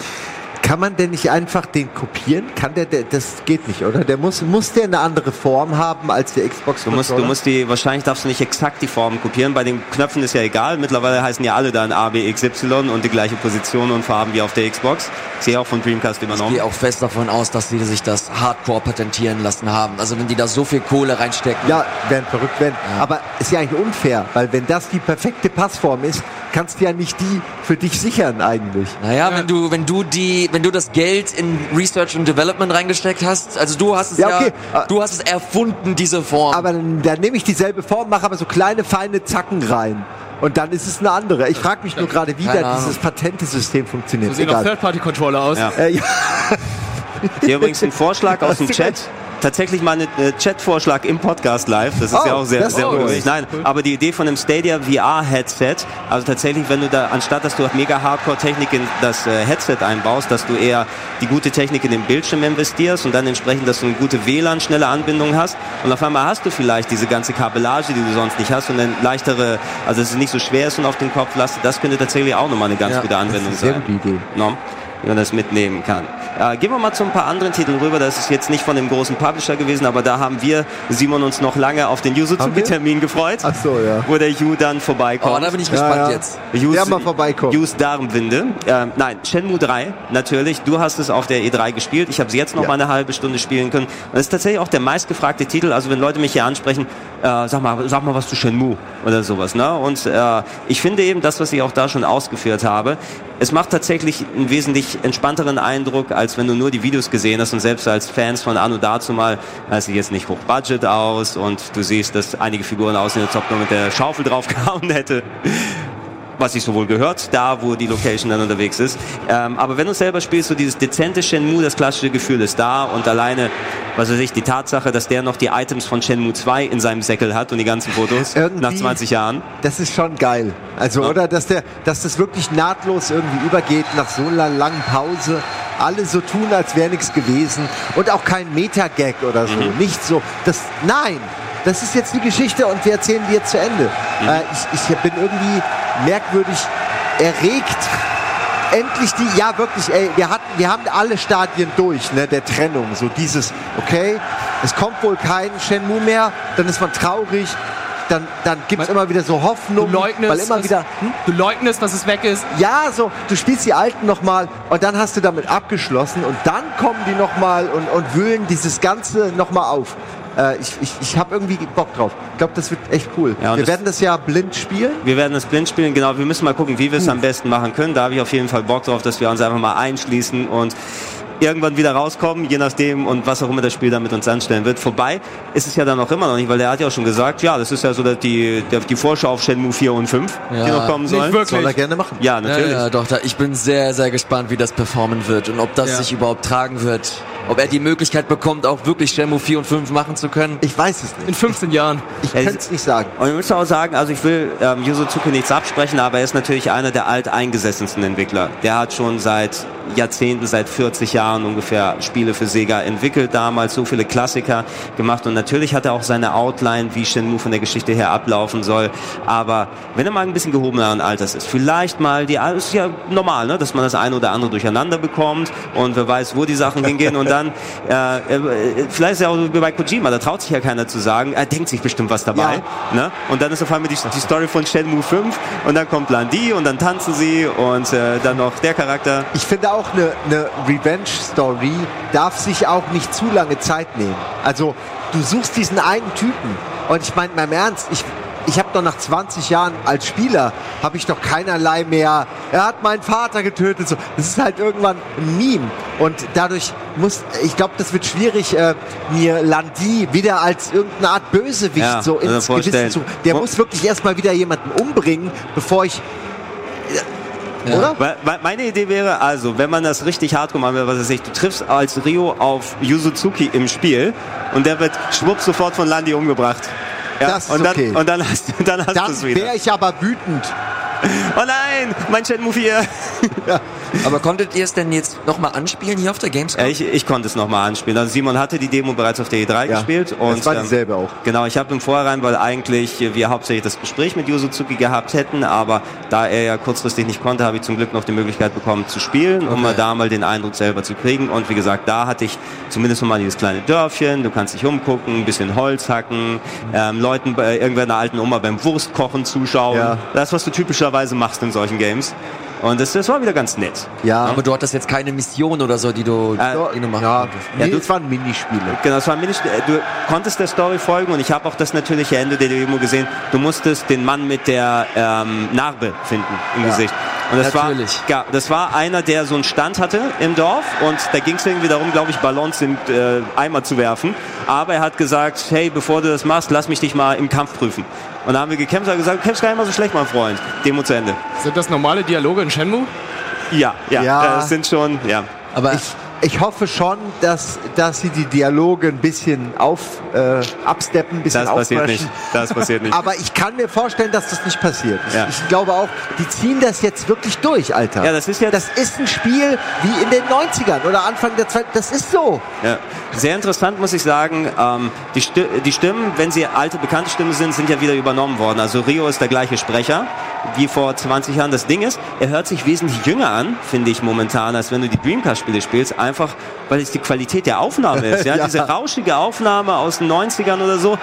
Kann man denn nicht einfach den kopieren? Kann der, der das geht nicht, oder? Der muss, muss der eine andere Form haben als der Xbox Du musst, du musst die, wahrscheinlich darfst du nicht exakt die Formen kopieren. Bei den Knöpfen ist ja egal. Mittlerweile heißen ja alle dann A, B, X, Y und die gleiche Position und Farben wie auf der Xbox. Ich sehe auch von Dreamcast Ich übernommen. gehe auch fest davon aus, dass sie sich das Hardcore patentieren lassen haben. Also wenn die da so viel Kohle reinstecken. Ja, werden verrückt werden. Aber ist ja eigentlich unfair, weil wenn das die perfekte Passform ist, kannst du ja nicht die für dich sichern eigentlich. Naja, wenn du, wenn du die, wenn du das Geld in Research und Development reingesteckt hast, also du hast es ja, Ja, okay. du hast es erfunden, diese Form. Aber dann, dann nehme ich dieselbe Form, mache aber so kleine, feine Zacken rein. Und dann ist es eine andere. Ich frage mich nur gerade, wie da dieses Patentesystem funktioniert. So sehen auch. Third-Party-Controller aus. Ja. Äh, ja. Hier übrigens ein Vorschlag aus dem Chat. Tatsächlich mal ein äh, Chat-Vorschlag im Podcast live. Das ist Oh, ja auch sehr, das ist sehr cool. ungewöhnlich. Nein, aber die Idee von einem Stadia VR-Headset, also tatsächlich, wenn du da, anstatt dass du auf mega Hardcore-Technik in das äh, Headset einbaust, dass du eher die gute Technik in den Bildschirm investierst und dann entsprechend, dass du eine gute WLAN, schnelle Anbindung hast. Und auf einmal hast du vielleicht diese ganze Kabellage, die du sonst nicht hast und eine leichtere, also dass es nicht so schwer ist und auf den Kopf lastet. Das könnte tatsächlich auch nochmal eine ganz Ja, gute Anwendung Sehr sein. gute Idee. No? wie man das mitnehmen kann. Äh, gehen wir mal zu ein paar anderen Titeln rüber. Das ist jetzt nicht von dem großen Publisher gewesen, aber da haben wir, Simon, uns noch lange auf den? Yuzuzuki-Termin gefreut, Ach so, ja. wo der Yu dann vorbeikommt. oh, da bin ich gespannt ja. jetzt. Jus, Der mal vorbeikommt. Jus Darmwinde. Ähm, nein, Shenmue 3, natürlich. Du hast es auf der E3 gespielt. Ich habe es jetzt noch Ja. mal eine halbe Stunde spielen können. Und das ist tatsächlich auch der meistgefragte Titel. Also wenn Leute mich hier ansprechen, äh, sag mal, sag mal was zu Shenmue oder sowas. Ne? Und äh, ich finde eben das, was ich auch da schon ausgeführt habe, es macht tatsächlich einen wesentlich entspannteren Eindruck, als wenn du nur die Videos gesehen hast und selbst als Fans von Anno dazu mal, das sieht jetzt nicht hochbudget aus und du siehst, dass einige Figuren aussehen, als ob man mit der Schaufel draufgehauen hätte was sich sowohl gehört, da wo die Location dann unterwegs ist. Ähm, aber wenn du selber spielst, so dieses dezente Shenmue, das klassische Gefühl ist da und alleine, was weiß ich, die Tatsache, dass der noch die Items von Shenmue 2 in seinem Säckel hat und die ganzen Fotos Irgendwie- nach 20 Jahren. Das ist schon geil. Also, Ja. oder? Dass, der, dass das wirklich nahtlos irgendwie übergeht nach so einer langen Pause. Alle so tun, als wäre nichts gewesen. Und auch kein Meta-Gag oder so. Mhm. Nicht so. Das, nein! Das ist jetzt die Geschichte und wir erzählen die jetzt zu Ende. Mhm. Äh, ich, ich bin irgendwie merkwürdig erregt. Endlich die, ja wirklich, ey, wir hatten, wir haben alle Stadien durch, ne, der Trennung. So dieses, okay, es kommt wohl kein Shenmue mehr, dann ist man traurig, dann, dann gibt es immer wieder so Hoffnung, leugnest, weil immer wieder, hm? du leugnest, dass es weg ist. ja, so, du spielst die alten nochmal und dann hast du damit abgeschlossen und dann kommen die nochmal und, und wühlen dieses Ganze nochmal auf. Äh, ich ich, ich habe irgendwie Bock drauf. Ich glaube, das wird echt cool. Ja, wir das- werden das ja blind spielen. Wir werden das blind spielen, genau. Wir müssen mal gucken, wie wir es am besten machen können. Da habe ich auf jeden Fall Bock drauf, dass wir uns einfach mal einschließen und irgendwann wieder rauskommen, je nachdem und was auch immer das Spiel dann mit uns anstellen wird. Vorbei ist es ja dann auch immer noch nicht, weil der hat ja auch schon gesagt, ja, das ist ja so dass die, der, die Vorschau auf Shenmue 4 und 5, die Ja. noch kommen Nicht sollen. wirklich. Soll er gerne machen. Ja, natürlich. Ja, ja, doch, da, ich bin sehr, sehr gespannt, wie das performen wird und ob das Ja. sich überhaupt tragen wird. Ob er die Möglichkeit bekommt, auch wirklich Shenmue 4 und 5 machen zu können. Ich weiß es In nicht. 15 Jahren. Ich Ja, kann es nicht sagen. Und ich muss auch sagen, also ich will ähm, Yuzuzuki nichts absprechen, aber er ist natürlich einer der alteingesessensten Entwickler. Der hat schon seit Jahrzehnten, seit 40 Jahren ungefähr Spiele für Sega entwickelt, damals so viele Klassiker gemacht und natürlich hat er auch seine Outline, wie Shenmue von der Geschichte her ablaufen soll. Aber wenn er mal ein bisschen gehobeneren Alters ist, vielleicht mal die, es ist ja normal, ne, dass man das eine oder andere durcheinander bekommt und wer weiß, wo die Sachen hingehen und dann, äh, äh, vielleicht ist ja auch wie bei Kojima, da traut sich ja keiner zu sagen, er denkt sich bestimmt was dabei. Ne? Und dann ist auf einmal die, die Story von Shenmue 5 und dann kommt Landi und dann tanzen sie und äh, dann noch der Charakter. Ich finde auch eine, eine Revenge-Story darf sich auch nicht zu lange Zeit nehmen. Also du suchst diesen einen Typen und ich meine, meinem Ernst, ich, ich habe doch nach 20 Jahren als Spieler, habe ich doch keinerlei mehr, er hat meinen Vater getötet. So. Das ist halt irgendwann ein Meme und dadurch muss, ich glaube, das wird schwierig, äh, mir Landi wieder als irgendeine Art Bösewicht Ja, so ins. Gewissen zu. Der Wo- muss wirklich erstmal wieder jemanden umbringen, bevor ich... Weil Meine Idee wäre also, wenn man das richtig hardcore machen will, was weiß ich, du triffst als Rio auf Yuzuzuki im Spiel und der wird schwupp sofort von Landi umgebracht. Ja, Das ist und dann, okay. Und dann hast, dann hast du Dann es wieder. wäre ich aber wütend. Oh nein, mein Shenmue 4. Aber konntet ihr es denn jetzt nochmal anspielen hier auf der Gamescom? Ja, ich, ich konnte es nochmal anspielen. Also Simon hatte die Demo bereits auf der E3 Ja, gespielt. Und, das war ähm, dieselbe auch. Genau, ich habe im Vorhinein, weil eigentlich wir hauptsächlich das Gespräch mit Yuzuzuki gehabt hätten, aber da er ja kurzfristig nicht konnte, habe ich zum Glück noch die Möglichkeit bekommen zu spielen, um Okay. mal da mal den Eindruck selber zu kriegen. Und wie gesagt, da hatte ich zumindest noch mal dieses kleine Dörfchen, du kannst dich umgucken, ein bisschen Holz hacken, ähm, Leuten bei irgendeiner alten Oma beim Wurstkochen zuschauen. Ja. Das, was du typischerweise machst in solchen Games. Und das, das war wieder ganz nett. Ja. Aber du hattest jetzt keine Mission oder so, die du, Äh, die du machen ja, konntest. nee, Ja, du- das waren Minispiele. Genau, das war ein Minispiel. Du konntest der Story folgen und ich habe auch das natürliche Ende der Demo gesehen. Du musstest den Mann mit der ähm, Narbe finden im Ja. Gesicht. Und das war, Natürlich. ja, das war einer, der so einen Stand hatte im Dorf und da ging es irgendwie darum, glaube ich, Ballons in äh, Eimer zu werfen. Aber er hat gesagt, hey, bevor du das machst, lass mich dich mal im Kampf prüfen. Und da haben wir gekämpft und er hat gesagt, du kämpfst gar nicht mal so schlecht, mein Freund. Demo zu Ende. Sind das normale Dialoge in Shenmue? Ja, ja, Ja. Äh, es sind schon, ja. Aber Ich, ich hoffe schon, dass, dass sie die Dialoge ein bisschen auf, äh, absteppen, ein bisschen Das passiert nicht. Das passiert nicht. Aber ich kann mir vorstellen, dass das nicht passiert. Ich, Ja. ich glaube auch, die ziehen das jetzt wirklich durch, Alter. Ja, das ist ja- Das ist ein Spiel wie in den 90ern oder Anfang der Zeit. Das ist so. Ja. Sehr interessant, muss ich sagen. Ähm, die, Sti die Stimmen, wenn sie alte, bekannte Stimmen sind, sind ja wieder übernommen worden. Also Rio ist der gleiche Sprecher wie vor 20 Jahren. Das Ding ist, er hört sich wesentlich jünger an, finde ich momentan, als wenn du die Dreamcast-Spiele spielst. Einfach, weil es die Qualität der Aufnahme ist. Ja? Ja. Diese rauschige Aufnahme aus den 90ern oder so.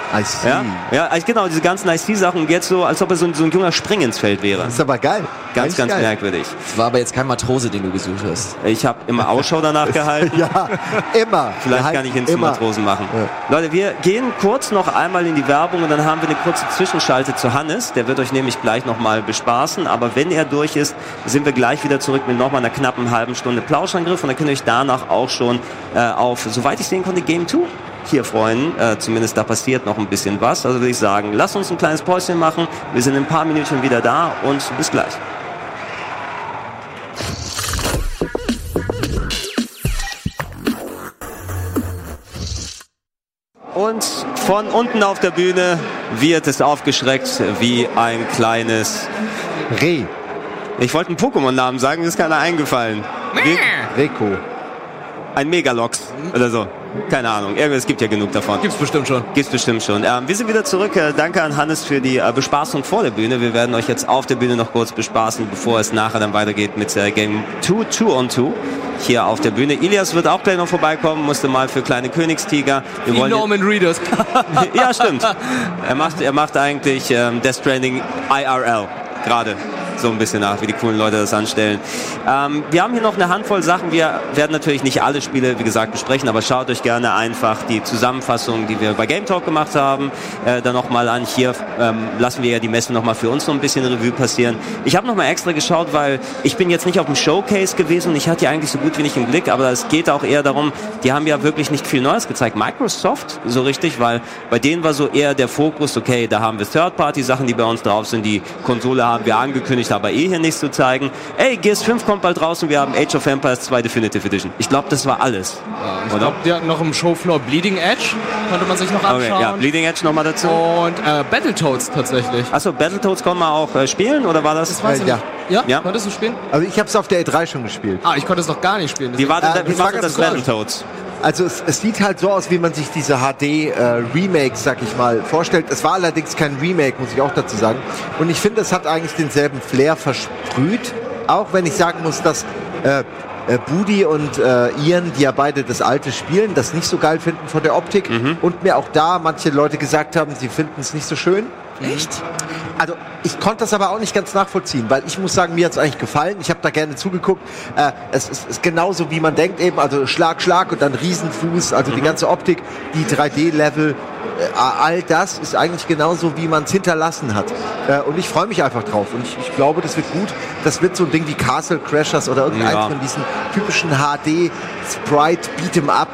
Ja, ja also genau, diese ganzen IC-Sachen. Und jetzt so, als ob er so ein, so ein junger Spring ins Feld wäre. Das ist aber geil. Ganz, Eigentlich ganz geil. merkwürdig. es war aber jetzt kein Matrose, den du gesucht hast. Ich habe immer Ausschau danach gehalten. Ja, immer. Vielleicht kann ich ihn zu. Matrosen machen. Leute, wir gehen kurz noch einmal in die Werbung und dann haben wir eine kurze Zwischenschalte zu Hannes. Der wird euch nämlich gleich nochmal bespaßen. Aber wenn er durch ist, sind wir gleich wieder zurück mit nochmal einer knappen halben Stunde Plauschangriff. Und dann könnt ihr euch danach auch schon äh, auf, soweit ich sehen konnte, Game 2 hier freuen. Äh, zumindest da passiert noch ein bisschen was. Also würde ich sagen, lasst uns ein kleines Päuschen machen. Wir sind in ein paar Minuten wieder da und bis gleich. Und von unten auf der Bühne wird es aufgeschreckt wie ein kleines. Re. Ich wollte einen Pokémon-Namen sagen, mir ist keiner eingefallen. Reko. Ein Megalox oder so. Keine Ahnung. Irgendwie, es gibt ja genug davon. Gibt's bestimmt schon. Gibt's bestimmt schon. Ähm, wir sind wieder zurück. Äh, danke an Hannes für die äh, Bespaßung vor der Bühne. Wir werden euch jetzt auf der Bühne noch kurz bespaßen, bevor es nachher dann weitergeht mit äh, Game 2, 2 on 2 hier auf der Bühne. Ilias wird auch gleich noch vorbeikommen, musste mal für kleine Königstiger. Wir Wie wollen Norman Reedus. ja, stimmt. Er macht, er macht eigentlich ähm, Death Stranding IRL gerade so ein bisschen nach, wie die coolen Leute das anstellen. Ähm, wir haben hier noch eine Handvoll Sachen. Wir werden natürlich nicht alle Spiele, wie gesagt, besprechen, aber schaut euch gerne einfach die Zusammenfassung, die wir bei Game Talk gemacht haben, äh, dann nochmal an. Hier ähm, lassen wir ja die Messe nochmal für uns noch ein bisschen Revue passieren. Ich habe nochmal extra geschaut, weil ich bin jetzt nicht auf dem Showcase gewesen und ich hatte die eigentlich so gut wie nicht im Blick, aber es geht auch eher darum, die haben ja wirklich nicht viel Neues gezeigt. Microsoft so richtig, weil bei denen war so eher der Fokus, okay, da haben wir Third-Party-Sachen, die bei uns drauf sind, die Konsole haben wir angekündigt, aber eh hier nichts zu zeigen. Ey, Gears 5 kommt bald raus und wir haben Age of Empires 2 Definitive Edition. Ich glaube, das war alles. Ich Oder? glaube, die hatten noch im Showfloor Bleeding Edge. Konnte man sich noch Okay, anschauen. ja, Bleeding Edge nochmal dazu. Und äh, Battletoads tatsächlich. Achso, Battletoads konnte man auch äh, spielen oder war das? Das weiß Äh, ich ja. Ja? Ja. Konntest du spielen? Also ich habe es auf der E3 schon gespielt. Ah, ich konnte es noch gar nicht spielen. Wie war denn, Äh, wie das war war denn das. Battletoads? Also es, es sieht halt so aus, wie man sich diese HD-Remakes, sag ich mal, vorstellt. Es war allerdings kein Remake, muss ich auch dazu sagen. Und ich finde, es hat eigentlich denselben Flair versprüht. Auch wenn ich sagen muss, dass äh, äh, Budi und äh, Ian, die ja beide das alte spielen, das nicht so geil finden von der Optik. Und mir auch da manche Leute gesagt haben, sie finden es nicht so schön. Echt? Also ich konnte das aber auch nicht ganz nachvollziehen, weil ich muss sagen, mir hat es eigentlich gefallen. Ich habe da gerne zugeguckt. Äh, es ist, ist genauso, wie man denkt eben, also Schlag, Schlag und dann Riesenfuß, also die ganze Optik, die 3D-Level, äh, all das ist eigentlich genauso, wie man es hinterlassen hat. Äh, und ich freue mich einfach drauf. Und ich, ich glaube, das wird gut. Das wird so ein Ding wie Castle Crashers oder irgendeins Ja. von diesen typischen HD Sprite Beat'em Up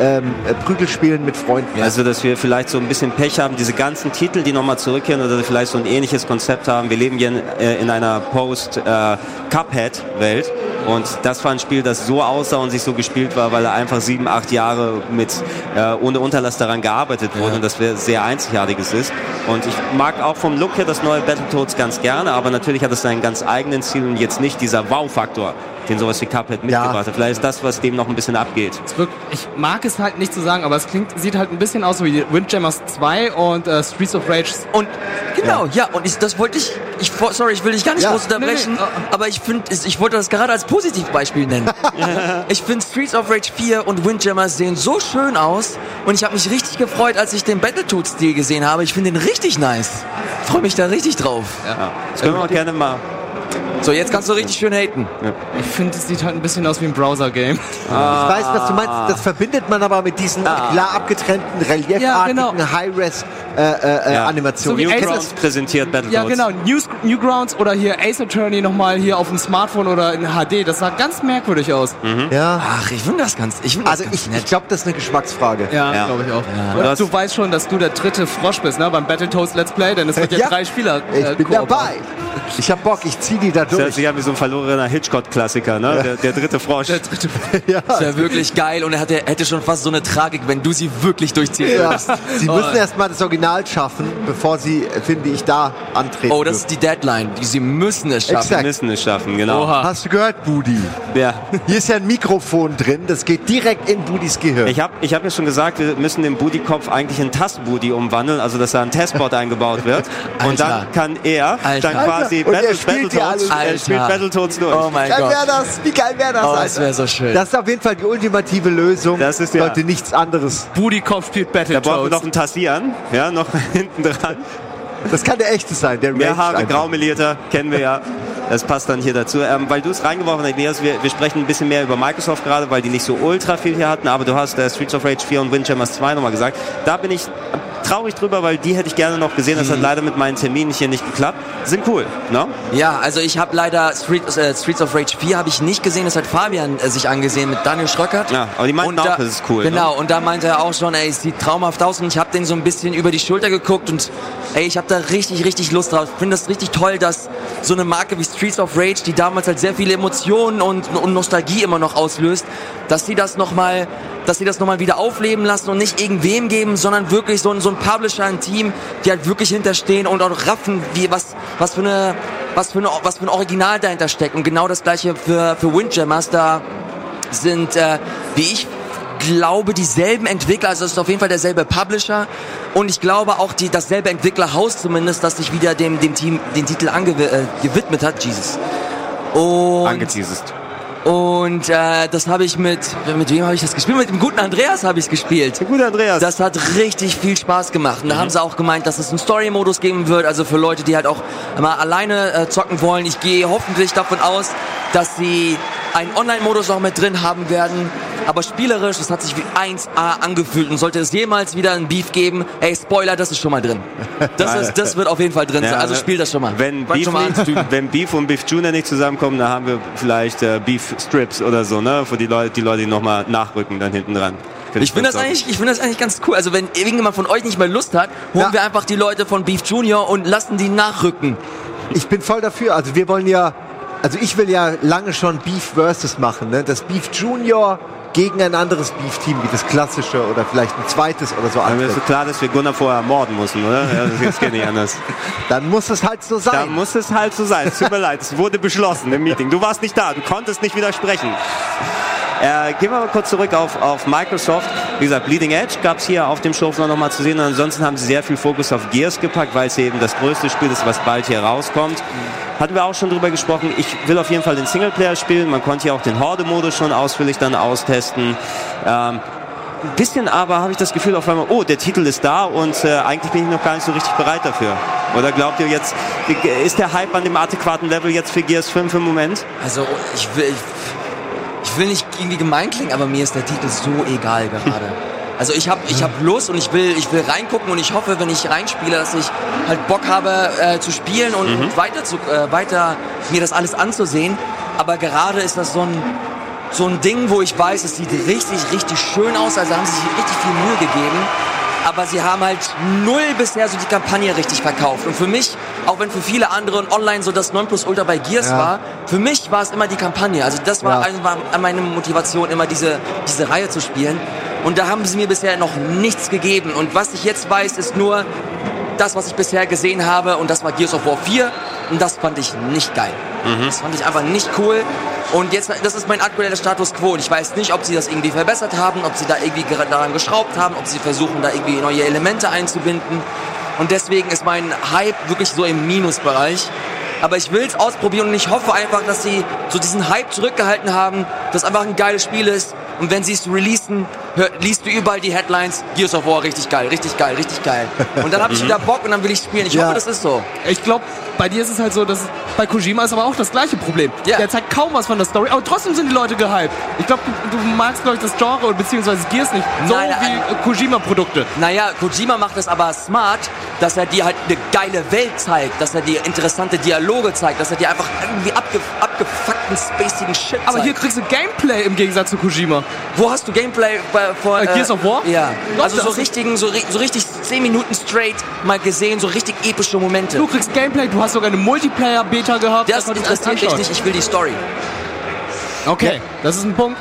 ähm, äh, Prügelspielen mit Freunden. Also, dass wir vielleicht so ein bisschen Pech haben, diese ganzen Titel, die nochmal zurückkehren oder vielleicht so ein ähnliches Konzept haben. Wir leben hier in, äh, in einer Post-Cuphead-Welt. und das war ein Spiel, das so aussah und sich so gespielt war, weil er einfach sieben, acht Jahre mit äh, ohne Unterlass daran gearbeitet wurde und das sehr einzigartiges ist. Und ich mag auch vom Look her das neue Battletoads ganz gerne, aber natürlich hat es seinen ganz eigenen Stil und jetzt nicht dieser Wow-Faktor, den sowas wie Cuphead mitgebracht hat. Vielleicht ist das, was dem noch ein bisschen abgeht. Wirkt- Ich mag es halt nicht zu sagen, aber es klingt, sieht halt ein bisschen aus wie Windjammers 2 und äh, Streets of Rage. Und genau, ja, und ich, das wollte ich, ich, sorry, ich will dich gar nicht Ja. groß unterbrechen, Nee, nee, aber ich finde, ich wollte das gerade als Positivbeispiel nennen. ich finde Streets of Rage 4 und Windjammers sehen so schön aus und ich habe mich richtig gefreut, als ich den Battletoads-Stil gesehen habe. Ich finde den richtig nice. Freue mich da richtig drauf. Ja. Das können wir auch gerne mal So, jetzt kannst du richtig schön haten. Ich finde, es sieht halt ein bisschen aus wie ein Browser-Game. Ich weiß, was du meinst. Das verbindet man aber mit diesen klar abgetrennten, reliefartigen Ja, genau. High-Res-Animationen. So wie Newgrounds Aces- präsentiert Battletoads. Ja, genau. News, Newgrounds oder hier Ace Attorney nochmal hier auf dem Smartphone oder in HD. Das sah ganz merkwürdig aus. ja. Ach, ich finde das ganz, ich finde das Also ganz ich, nett. ich glaube, das ist eine Geschmacksfrage. Ja, Ja. glaube ich auch. Hast- du weißt schon, dass du der dritte Frosch bist, ne? Beim Battletoads Let's Play, denn es wird ja, Ja. drei Spieler. Ich äh, bin Koop dabei. Ich hab Bock, ich zieh die da Das hört durch. sich an wie so ein verlorener Hitchcock-Klassiker, ne? Der, der dritte Frosch. Der dritte Das wäre wirklich geil und er hatte, hätte schon fast so eine Tragik, wenn du sie wirklich durchziehen Ja. würdest. Sie Oh. müssen erst mal das Original schaffen, bevor sie, finde ich, da antreten. Oh, das ist die Deadline. Die- Sie müssen es schaffen. Exakt. Wir müssen es schaffen, genau. Oha. Hast du gehört, Budi? Ja. Hier ist ja ein Mikrofon drin, das geht direkt in Budis Gehirn. Ich habe ich hab mir schon gesagt, wir müssen den Booty-Kopf eigentlich in Tastbooty umwandeln, also dass da ein Testbot eingebaut wird. Und Alter. dann kann er Alter. dann quasi Battle, Battletoads, alle. er spielt Alter. Battletoads durch. Oh mein Wie geil Gott. wäre das? Wie geil wäre das, Oh, Alter? das wäre so schön. Das ist auf jeden Fall die ultimative Lösung. Das ist ja- Sollte nichts anderes. Kopf spielt da brauchen wir Battletoads. noch einen Tassieren, ja, noch hinten dran. Das kann der echte sein, der Mehr Haare, graumelierter, kennen wir ja. Das passt dann hier dazu. Ähm, weil du es reingeworfen hast, wir, wir sprechen ein bisschen mehr über Microsoft gerade, weil die nicht so ultra viel hier hatten, aber du hast äh, Streets of Rage 4 und Windjammers 2 nochmal gesagt. Da bin ich traurig drüber, weil die hätte ich gerne noch gesehen. Das hat leider mit meinen Terminen hier nicht geklappt. Sind cool, ne? Ja, also ich habe leider Street, äh, Streets of Rage 4 habe ich nicht gesehen. Das hat Fabian äh, sich angesehen mit Daniel Schröckert. Ja, aber die meinten Und auch, da, das ist cool, ne? Genau, und da meinte er auch schon, ey, es sieht traumhaft aus. Und ich habe den so ein bisschen über die Schulter geguckt und ey, ich habe da richtig, richtig Lust drauf. Ich finde das richtig toll, dass so eine Marke wie Streets of Rage, die damals halt sehr viele Emotionen und, und Nostalgie immer noch auslöst, dass die das nochmal dass sie das nochmal wieder aufleben lassen und nicht irgendwem geben, sondern wirklich so ein, so ein Publisher, ein Team, die halt wirklich hinterstehen und auch raffen, wie, was, was für eine, was für eine, was für ein Original dahinter steckt. Und genau das gleiche für, für Windjammers, da sind, äh, wie ich glaube, dieselben Entwickler, also es ist auf jeden Fall derselbe Publisher und ich glaube auch die, dasselbe Entwicklerhaus zumindest, das sich wieder dem, dem Team den Titel ange, äh, gewidmet hat, Jesus. Und Angeteasest. und äh, das habe ich mit, mit wem habe ich das gespielt? Mit dem guten Andreas habe ich es gespielt. Gut, Andreas. Das hat richtig viel Spaß gemacht. Und da Mhm. haben sie auch gemeint, dass es einen Story-Modus geben wird, also für Leute, die halt auch mal alleine äh, zocken wollen. Ich gehe hoffentlich davon aus, dass sie einen Online-Modus noch mit drin haben werden. Aber spielerisch, es hat sich wie 1A angefühlt. Und sollte es jemals wieder ein Beef geben, ey, Spoiler, das ist schon mal drin. Das, ist, das wird auf jeden Fall drin sein. Also ne? spiel das schon mal. Wenn Beef, schon mal nicht, wenn Beef und Beef Junior nicht zusammenkommen, dann haben wir vielleicht äh, Beef Strips oder so, ne? Für die Leute, die Leute, nochmal nachrücken, dann hinten dran. Ich finde das eigentlich, ich finde das eigentlich ganz cool. Also wenn irgendjemand von euch nicht mehr Lust hat, holen Ja. wir einfach die Leute von Beef Junior und lassen die nachrücken. Ich bin voll dafür. Also wir wollen ja, also ich will ja lange schon Beef versus machen. Ne? Das Beef Junior gegen ein anderes Beef-Team, wie das klassische oder vielleicht ein zweites oder so Dann ist klar, dass wir Gunnar vorher ermorden müssen, oder? Ja, das, geht nicht anders. Dann muss es halt so sein. muss es halt so sein. Es tut mir leid, es wurde beschlossen im Meeting. Du warst nicht da, du konntest nicht widersprechen. Äh, gehen wir mal kurz zurück auf, auf Microsoft. Wie gesagt, Bleeding Edge gab es hier auf dem Show noch mal zu sehen. Ansonsten haben sie sehr viel Fokus auf Gears gepackt, weil es eben das größte Spiel ist, was bald hier rauskommt. Hatten wir auch schon drüber gesprochen. Ich will auf jeden Fall den Singleplayer spielen. Man konnte hier auch den Horde-Modus schon ausführlich dann austesten. Ähm, ein bisschen aber habe ich das Gefühl auf einmal, oh, der Titel ist da und äh, eigentlich bin ich noch gar nicht so richtig bereit dafür. Oder glaubt ihr jetzt, ist der Hype an dem adäquaten Level jetzt für Gears 5 im Moment? Also ich will, ich, ich will nicht irgendwie gemein klingen, aber mir ist der Titel so egal gerade. Also ich habe ich hab Lust und ich will, ich will reingucken und ich hoffe, wenn ich reinspiele, dass ich halt Bock habe äh, zu spielen und, und weiter, zu, äh, weiter mir das alles anzusehen. Aber gerade ist das so ein, so ein Ding, wo ich weiß, es sieht richtig, richtig schön aus. Also haben sie sich richtig viel Mühe gegeben. Aber sie haben halt null bisher so die Kampagne richtig verkauft. Und für mich, auch wenn für viele andere und online so das Nonplusultra bei Gears Ja. war, für mich war es immer die Kampagne. Also das war, Ja. war meine Motivation, immer diese, diese Reihe zu spielen. Und da haben sie mir bisher noch nichts gegeben. Und was ich jetzt weiß, ist nur das, was ich bisher gesehen habe. Und das war Gears of War 4. Und das fand ich nicht geil. Das fand ich einfach nicht cool. Und jetzt, das ist mein aktueller Status quo. Und ich weiß nicht, ob sie das irgendwie verbessert haben, ob sie da irgendwie daran geschraubt haben, ob sie versuchen, da irgendwie neue Elemente einzubinden. Und deswegen ist mein Hype wirklich so im Minusbereich. Aber ich will es ausprobieren und ich hoffe einfach, dass sie so diesen Hype zurückgehalten haben, dass einfach ein geiles Spiel ist und wenn sie es releasen, hör, liest du überall die Headlines, Gears of War, richtig geil, richtig geil, richtig geil. Und dann habe ich wieder Bock und dann will ich spielen. Ich Ja. hoffe, das ist so. Ich glaube, bei dir ist es halt so, dass bei Kojima ist aber auch das gleiche Problem. Ja. Der zeigt kaum was von der Story, aber trotzdem sind die Leute gehypt. Ich glaube, du, du magst, glaube ich, das Genre oder beziehungsweise Gears nicht so Nein, wie äh, Kojima-Produkte. Naja, Kojima macht es aber smart, dass er dir halt eine geile Welt zeigt, dass er dir interessante Dialoge zeigt, dass er dir einfach irgendwie abge abgefuckten, spacigen Shit Aber hier kriegst du Gameplay im Gegensatz zu Kojima. Wo hast du Gameplay bei, vor... Äh, Gears of War? Ja. Doch, also so das richtigen, so, so richtig 10 Minuten straight mal gesehen, so richtig epische Momente. Du kriegst Gameplay, du hast sogar eine Multiplayer-Beta gehabt. das da konntest du interessiert mich nicht, ich will die Story. Okay, das ist ein Punkt.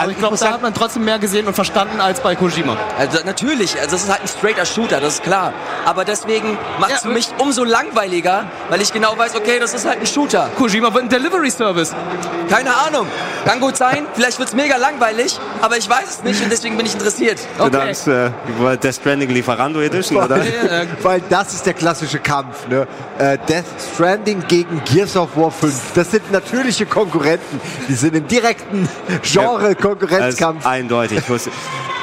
Aber ich glaube, da hat man trotzdem mehr gesehen und verstanden als bei Kojima. Also natürlich, also das ist halt ein straighter Shooter, das ist klar. Aber deswegen macht es Ja, für mich umso langweiliger, weil ich genau weiß, okay, das ist halt ein Shooter. Kojima wird ein Delivery-Service. Keine Ahnung. Kann gut sein, vielleicht wird's mega langweilig, aber ich weiß es nicht und deswegen bin ich interessiert. Du Okay. darfst äh, Death Stranding Lieferando Edition, oder? Weil das ist der klassische Kampf. Ne? Äh, Death Stranding gegen Gears of War 5. Das sind natürliche Konkurrenten. Die sind im direkten Genre-Konkurrenzkampf. Ist eindeutig. Ich wusste-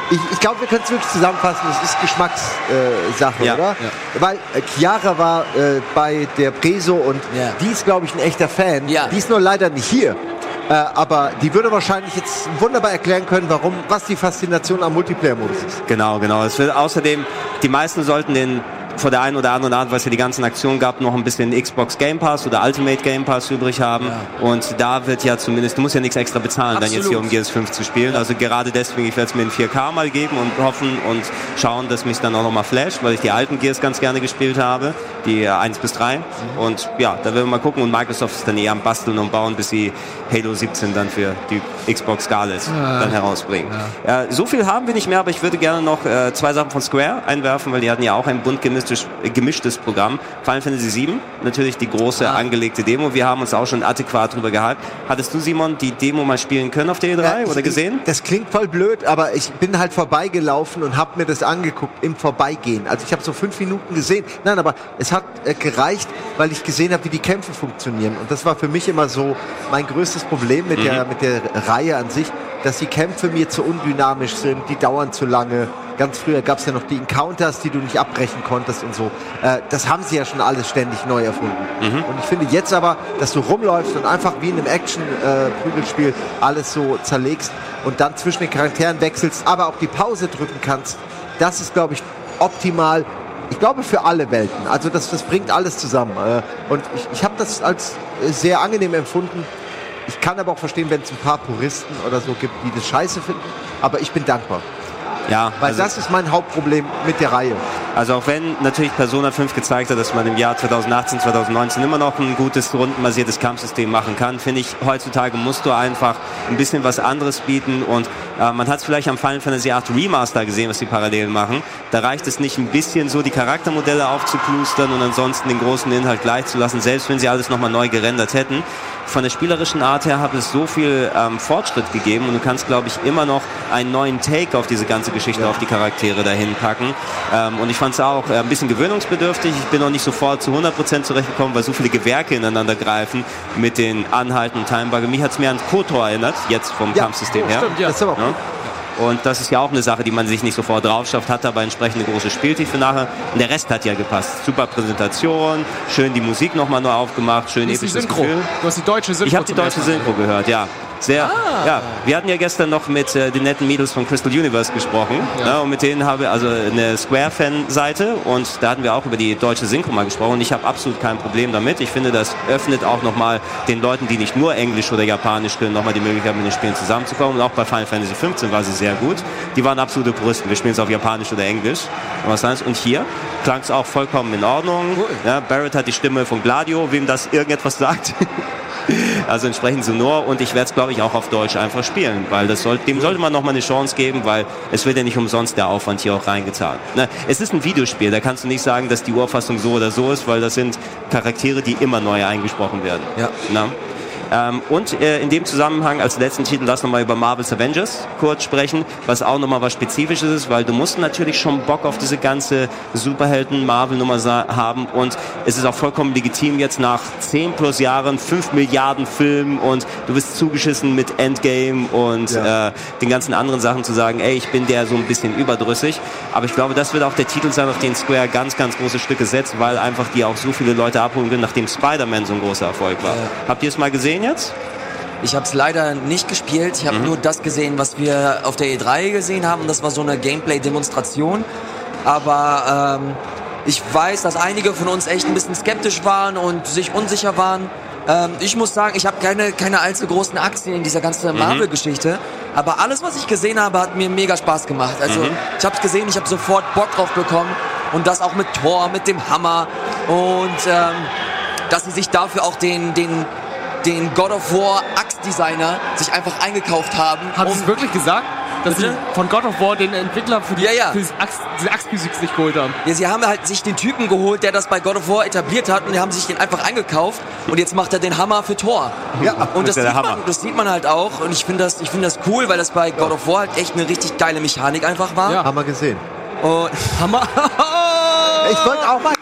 Ich, ich glaube, wir können es wirklich zusammenfassen. Es ist Geschmackssache, äh, Ja. oder? Weil äh, Chiara war äh, bei der Preso und Ja. die ist, glaube ich, ein echter Fan. Ja. Die ist nur leider nicht hier. Äh, aber die würde wahrscheinlich jetzt wunderbar erklären können, warum, was die Faszination am Multiplayer-Modus ist. Genau, genau. Es wird außerdem, die meisten sollten den vor der einen oder anderen Art, weil es ja die ganzen Aktionen gab, noch ein bisschen Xbox Game Pass oder Ultimate Game Pass übrig haben. Und da wird ja zumindest, du musst ja nichts extra bezahlen, dann jetzt hier Absolut. um Gears 5 zu spielen. Also gerade deswegen, ich werde es mir in 4K mal geben und hoffen und schauen, dass mich dann auch nochmal flasht, weil ich die alten Gears ganz gerne gespielt habe, die äh, 1 bis 3. Und ja, da werden wir mal gucken. Und Microsoft ist dann eher am Basteln und Bauen, bis sie Halo 17 dann für die Xbox Scarlet dann herausbringen. Ja. so viel haben wir nicht mehr, aber ich würde gerne noch äh, zwei Sachen von Square einwerfen, weil die hatten ja auch ein bunt gemischtes, gemischtes Programm. Final Fantasy 7, natürlich die große angelegte Demo. Wir haben uns auch schon adäquat drüber gehalten. Hattest du, Simon, die Demo mal spielen können auf der E3 Ja, oder gesehen? Das klingt voll blöd, aber ich bin halt vorbeigelaufen und habe mir das angeguckt im Vorbeigehen. Also ich habe so fünf Minuten gesehen. Nein, aber es hat äh, gereicht, weil ich gesehen habe, wie die Kämpfe funktionieren. Und das war für mich immer so mein größtes Problem mit, der, mit der Reihe an sich, dass die Kämpfe mir zu undynamisch sind, die dauern zu lange. Ganz früher gab es ja noch die Encounters, die du nicht abbrechen konntest und so. Äh, das haben sie ja schon alles ständig neu erfunden. Und ich finde jetzt aber, dass du rumläufst und einfach wie in einem Action-Prügelspiel alles so zerlegst und dann zwischen den Charakteren wechselst, aber auch die Pause drücken kannst, das ist, glaube ich, optimal. Ich glaube für alle Welten. Also das, das bringt alles zusammen. Äh, Und ich, ich habe das als äh, sehr angenehm empfunden. Ich kann aber auch verstehen, wenn es ein paar Puristen oder so gibt, die das scheiße finden. Aber ich bin dankbar. Ja, Weil also, das ist mein Hauptproblem mit der Reihe. Also auch wenn natürlich Persona 5 gezeigt hat, dass man im Jahr 2018, 2019 immer noch ein gutes rundenbasiertes Kampfsystem machen kann, finde ich, heutzutage musst du einfach ein bisschen was anderes bieten und äh, man hat es vielleicht am Final Fantasy 8 Remaster gesehen, was die parallel machen. Da reicht es nicht ein bisschen so die Charaktermodelle aufzuplustern und ansonsten den großen Inhalt gleich zu lassen, selbst wenn sie alles nochmal neu gerendert hätten. Von der spielerischen Art her hat es so viel ähm, Fortschritt gegeben und du kannst, glaube ich, immer noch einen neuen Take auf diese ganze Geschichte, auf die Charaktere dahin packen. Ähm, und ich fand es auch äh, ein bisschen gewöhnungsbedürftig. Ich bin noch nicht sofort zu 100% zurechtgekommen, weil so viele Gewerke ineinander greifen mit den Anhalten und Timebugger. Mich hat es mehr an KOTOR erinnert, jetzt vom Kampfsystem oh, her. Stimmt, ja. Das ist aber Ja. Und das ist ja auch eine Sache, die man sich nicht sofort drauf schafft, hat aber entsprechend eine große Spieltiefe nachher. Und der Rest hat ja gepasst. Super Präsentation, schön die Musik nochmal neu aufgemacht, schön episches Synchro? Gefühl. Du hast die deutsche Synchro Ich habe die deutsche. Synchro gehört, ja. Sehr, Ah. ja. Wir hatten ja gestern noch mit äh, den netten Mädels von Crystal Universe gesprochen. Ne, und mit denen habe ich also eine Square-Fan-Seite und da hatten wir auch über die deutsche Synchro mal gesprochen. Und ich habe absolut kein Problem damit. Ich finde, das öffnet auch nochmal den Leuten, die nicht nur Englisch oder Japanisch können, nochmal die Möglichkeit, mit den Spielen zusammenzukommen. Und auch bei Final Fantasy 15 war sie sehr gut. Die waren absolute Puristen. Wir spielen es auf Japanisch oder Englisch. Und hier klang es auch vollkommen in Ordnung. Ja, Barrett hat die Stimme von Gladio, wem das irgendetwas sagt. Also entsprechend sonor und ich werde es glaube ich auch auf Deutsch einfach spielen, weil das soll, dem sollte man noch mal eine Chance geben, weil es wird ja nicht umsonst der Aufwand hier auch reingezahlt. Ne? Es ist ein Videospiel, da kannst du nicht sagen, dass die Urfassung so oder so ist, weil das sind Charaktere, die immer neu eingesprochen werden. Ja. Na? Ähm, und äh, in dem Zusammenhang als letzten Titel lass nochmal über Marvel's Avengers kurz sprechen, was auch nochmal was Spezifisches ist, weil du musst natürlich schon Bock auf diese ganze Superhelden-Marvel-Nummer haben und es ist auch vollkommen legitim jetzt nach 10 plus Jahren, 5 Milliarden Filmen und du bist zugeschissen mit Endgame und Ja. äh, den ganzen anderen Sachen zu sagen, ey, ich bin der so ein bisschen überdrüssig. Aber ich glaube, das wird auch der Titel sein, auf den Square ganz, ganz große Stücke setzt, weil einfach die auch so viele Leute abholen können, nachdem Spider-Man so ein großer Erfolg war. Habt ihr es mal gesehen jetzt? Ich habe es leider nicht gespielt. Ich habe nur das gesehen, was wir auf der E3 gesehen haben. Das war so eine Gameplay-Demonstration. Aber ähm, ich weiß, dass einige von uns echt ein bisschen skeptisch waren und sich unsicher waren. Ähm, ich muss sagen, ich habe keine, keine allzu großen Aktien in dieser ganzen Marvel-Geschichte. Aber alles, was ich gesehen habe, hat mir mega Spaß gemacht. Also ich habe es gesehen, ich habe sofort Bock drauf bekommen. Und das auch mit Thor, mit dem Hammer. Und ähm, dass sie sich dafür auch den, den, den God of War Axt-Designer sich einfach eingekauft haben. Hat um- es wirklich gesagt, dass sie von God of War den Entwickler für die, Ja, ja. für diese Axt, diese Axtphysik sich geholt haben? Ja, sie haben halt sich den Typen geholt, der das bei God of War etabliert hat und die haben sich den einfach eingekauft und jetzt macht er den Hammer für Thor. Ja, und das ja sieht, Hammer. man, das sieht man halt auch und ich finde das, ich finde das cool, weil das bei God of War halt echt eine richtig geile Mechanik einfach war. Ja. Haben wir gesehen. Und Hammer. Ich wollte auch mal.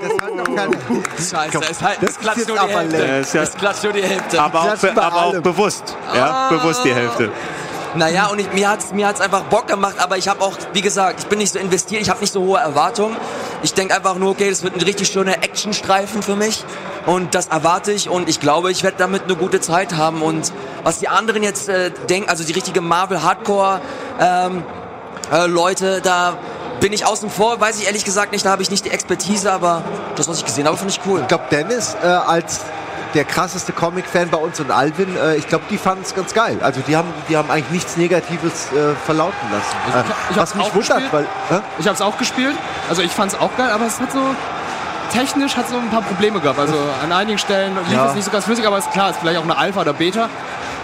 Das hat noch keiner. Scheiße, es halt, das es klatscht nur jetzt die Hälfte. ja- Es klatscht nur die Hälfte. Aber auch, bei aber auch bewusst. Ja, bewusst die Hälfte. Naja, und ich, mir hat's mir hat's einfach Bock gemacht, aber ich habe auch, wie gesagt, ich bin nicht so investiert, ich habe nicht so hohe Erwartungen. Ich denke einfach nur, okay, das wird ein richtig schöner Actionstreifen für mich und das erwarte ich und ich glaube, ich werde damit eine gute Zeit haben und was die anderen jetzt äh, denken, also die richtige Marvel Hardcore ähm, äh, Leute, da bin ich außen vor, weiß ich ehrlich gesagt nicht, da habe ich nicht die Expertise, aber das, was ich gesehen habe, finde ich cool. Ich glaube, Dennis äh, als der krasseste Comic-Fan bei uns und Alvin, äh, ich glaube, die fanden es ganz geil. Also die haben, die haben eigentlich nichts Negatives äh, verlauten lassen. Also Äh, ich- ich was mich wundert, gespielt. weil äh? Ich habe es auch gespielt. Also ich fand es auch geil, aber es hat so technisch hat so ein paar Probleme gehabt. Also an einigen Stellen lief Ja. es nicht so ganz flüssig, aber ist klar, ist vielleicht auch eine Alpha oder Beta.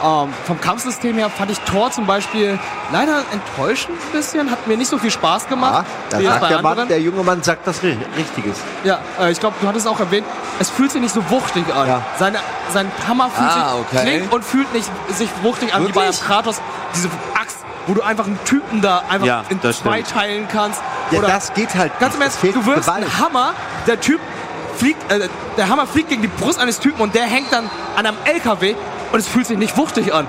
Ähm, vom Kampfsystem her fand ich Tor zum Beispiel leider enttäuschend ein bisschen, hat mir nicht so viel Spaß ja, gemacht. sagt bei der Mann, der junge Mann sagt das Ri- Richtiges. Ja, äh, ich glaube, du hattest auch erwähnt, es fühlt sich nicht so wuchtig an. Ja. Seine, sein Hammer fühlt Ah, sich, okay. klingt und fühlt nicht sich wuchtig an, wie bei Wirklich? Kratos. Diese Axt, wo du einfach einen Typen da einfach Ja, in zwei stimmt. teilen kannst. Ja, Oder das geht halt Ganz im. Ernst, du wirfst Gewalt. einen Hammer, der Typ fliegt, äh, der Hammer fliegt gegen die Brust eines Typen und der hängt dann an einem LKW und es fühlt sich nicht wuchtig an.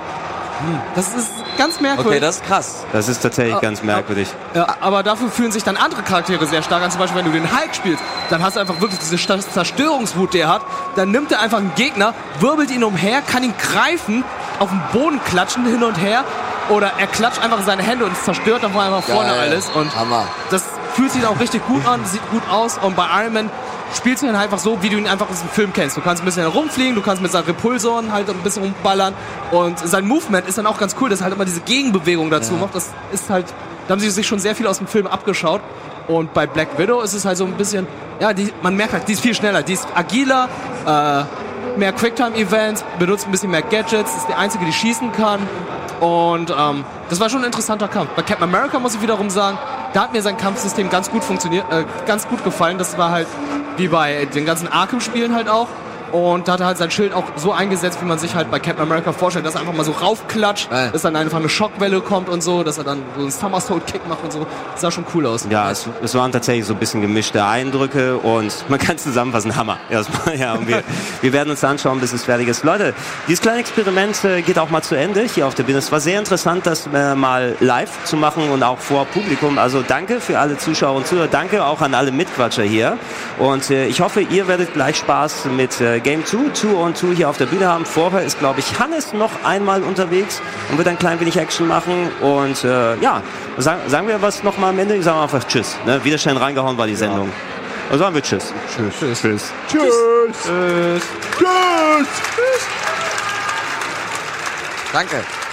Das ist ganz merkwürdig. Okay, das ist krass. Das ist tatsächlich Ah, ganz merkwürdig. Ja, aber dafür fühlen sich dann andere Charaktere sehr stark an. Zum Beispiel, wenn du den Hulk spielst, dann hast du einfach wirklich diese Zerstörungswut, die er hat. Dann nimmt er einfach einen Gegner, wirbelt ihn umher, kann ihn greifen, auf den Boden klatschen, hin und her. Oder er klatscht einfach seine Hände und zerstört dann einfach vorne Geil. alles. Und Hammer. das fühlt sich auch richtig gut an, sieht gut aus. Und bei Iron Man spielst du ihn einfach so, wie du ihn einfach aus dem Film kennst. Du kannst ein bisschen herumfliegen, du kannst mit seinen Repulsoren halt ein bisschen rumballern. Und sein Movement ist dann auch ganz cool, dass er halt immer diese Gegenbewegung dazu macht. Das ist halt, da haben sie sich schon sehr viel aus dem Film abgeschaut. Und bei Black Widow ist es halt so ein bisschen, ja, die, man merkt halt, die ist viel schneller, die ist agiler, äh, mehr Quicktime-Events, benutzt ein bisschen mehr Gadgets, ist die einzige, die schießen kann. Und ähm, das war schon ein interessanter Kampf. Bei Captain America muss ich wiederum sagen, da hat mir sein Kampfsystem ganz gut funktioniert, äh, ganz gut gefallen. Das war halt wie bei den ganzen Arkham-Spielen halt auch. Und da hat er halt sein Schild auch so eingesetzt, wie man sich halt bei Captain America vorstellt, dass er einfach mal so raufklatscht, Geil. dass dann einfach eine Schockwelle kommt und so, dass er dann so einen Somersault-Kick macht und so. Das sah schon cool aus. Ja, es, es waren tatsächlich so ein bisschen gemischte Eindrücke und man kann zusammenfassen, Hammer. Erstmal, ja, und wir, wir werden uns anschauen, bis es fertig ist. Leute, dieses kleine Experiment äh, geht auch mal zu Ende hier auf der Bühne. Es war sehr interessant, das äh, mal live zu machen und auch vor Publikum. Also danke für alle Zuschauer und Zuhörer. Danke auch an alle Mitquatscher hier. Und äh, ich hoffe, ihr werdet gleich Spaß mit äh, Game 2, 2 und 2 hier auf der Bühne haben. Vorher ist, glaube ich, Hannes noch einmal unterwegs und wird ein klein wenig Action machen. Und äh, ja, sagen, sagen wir was noch mal am Ende? Ich sage einfach Tschüss. Ne? Wieder schnell reingehauen war die Sendung. Also sagen wir Tschüss. Tschüss. Tschüss. Tschüss. Tschüss. Danke.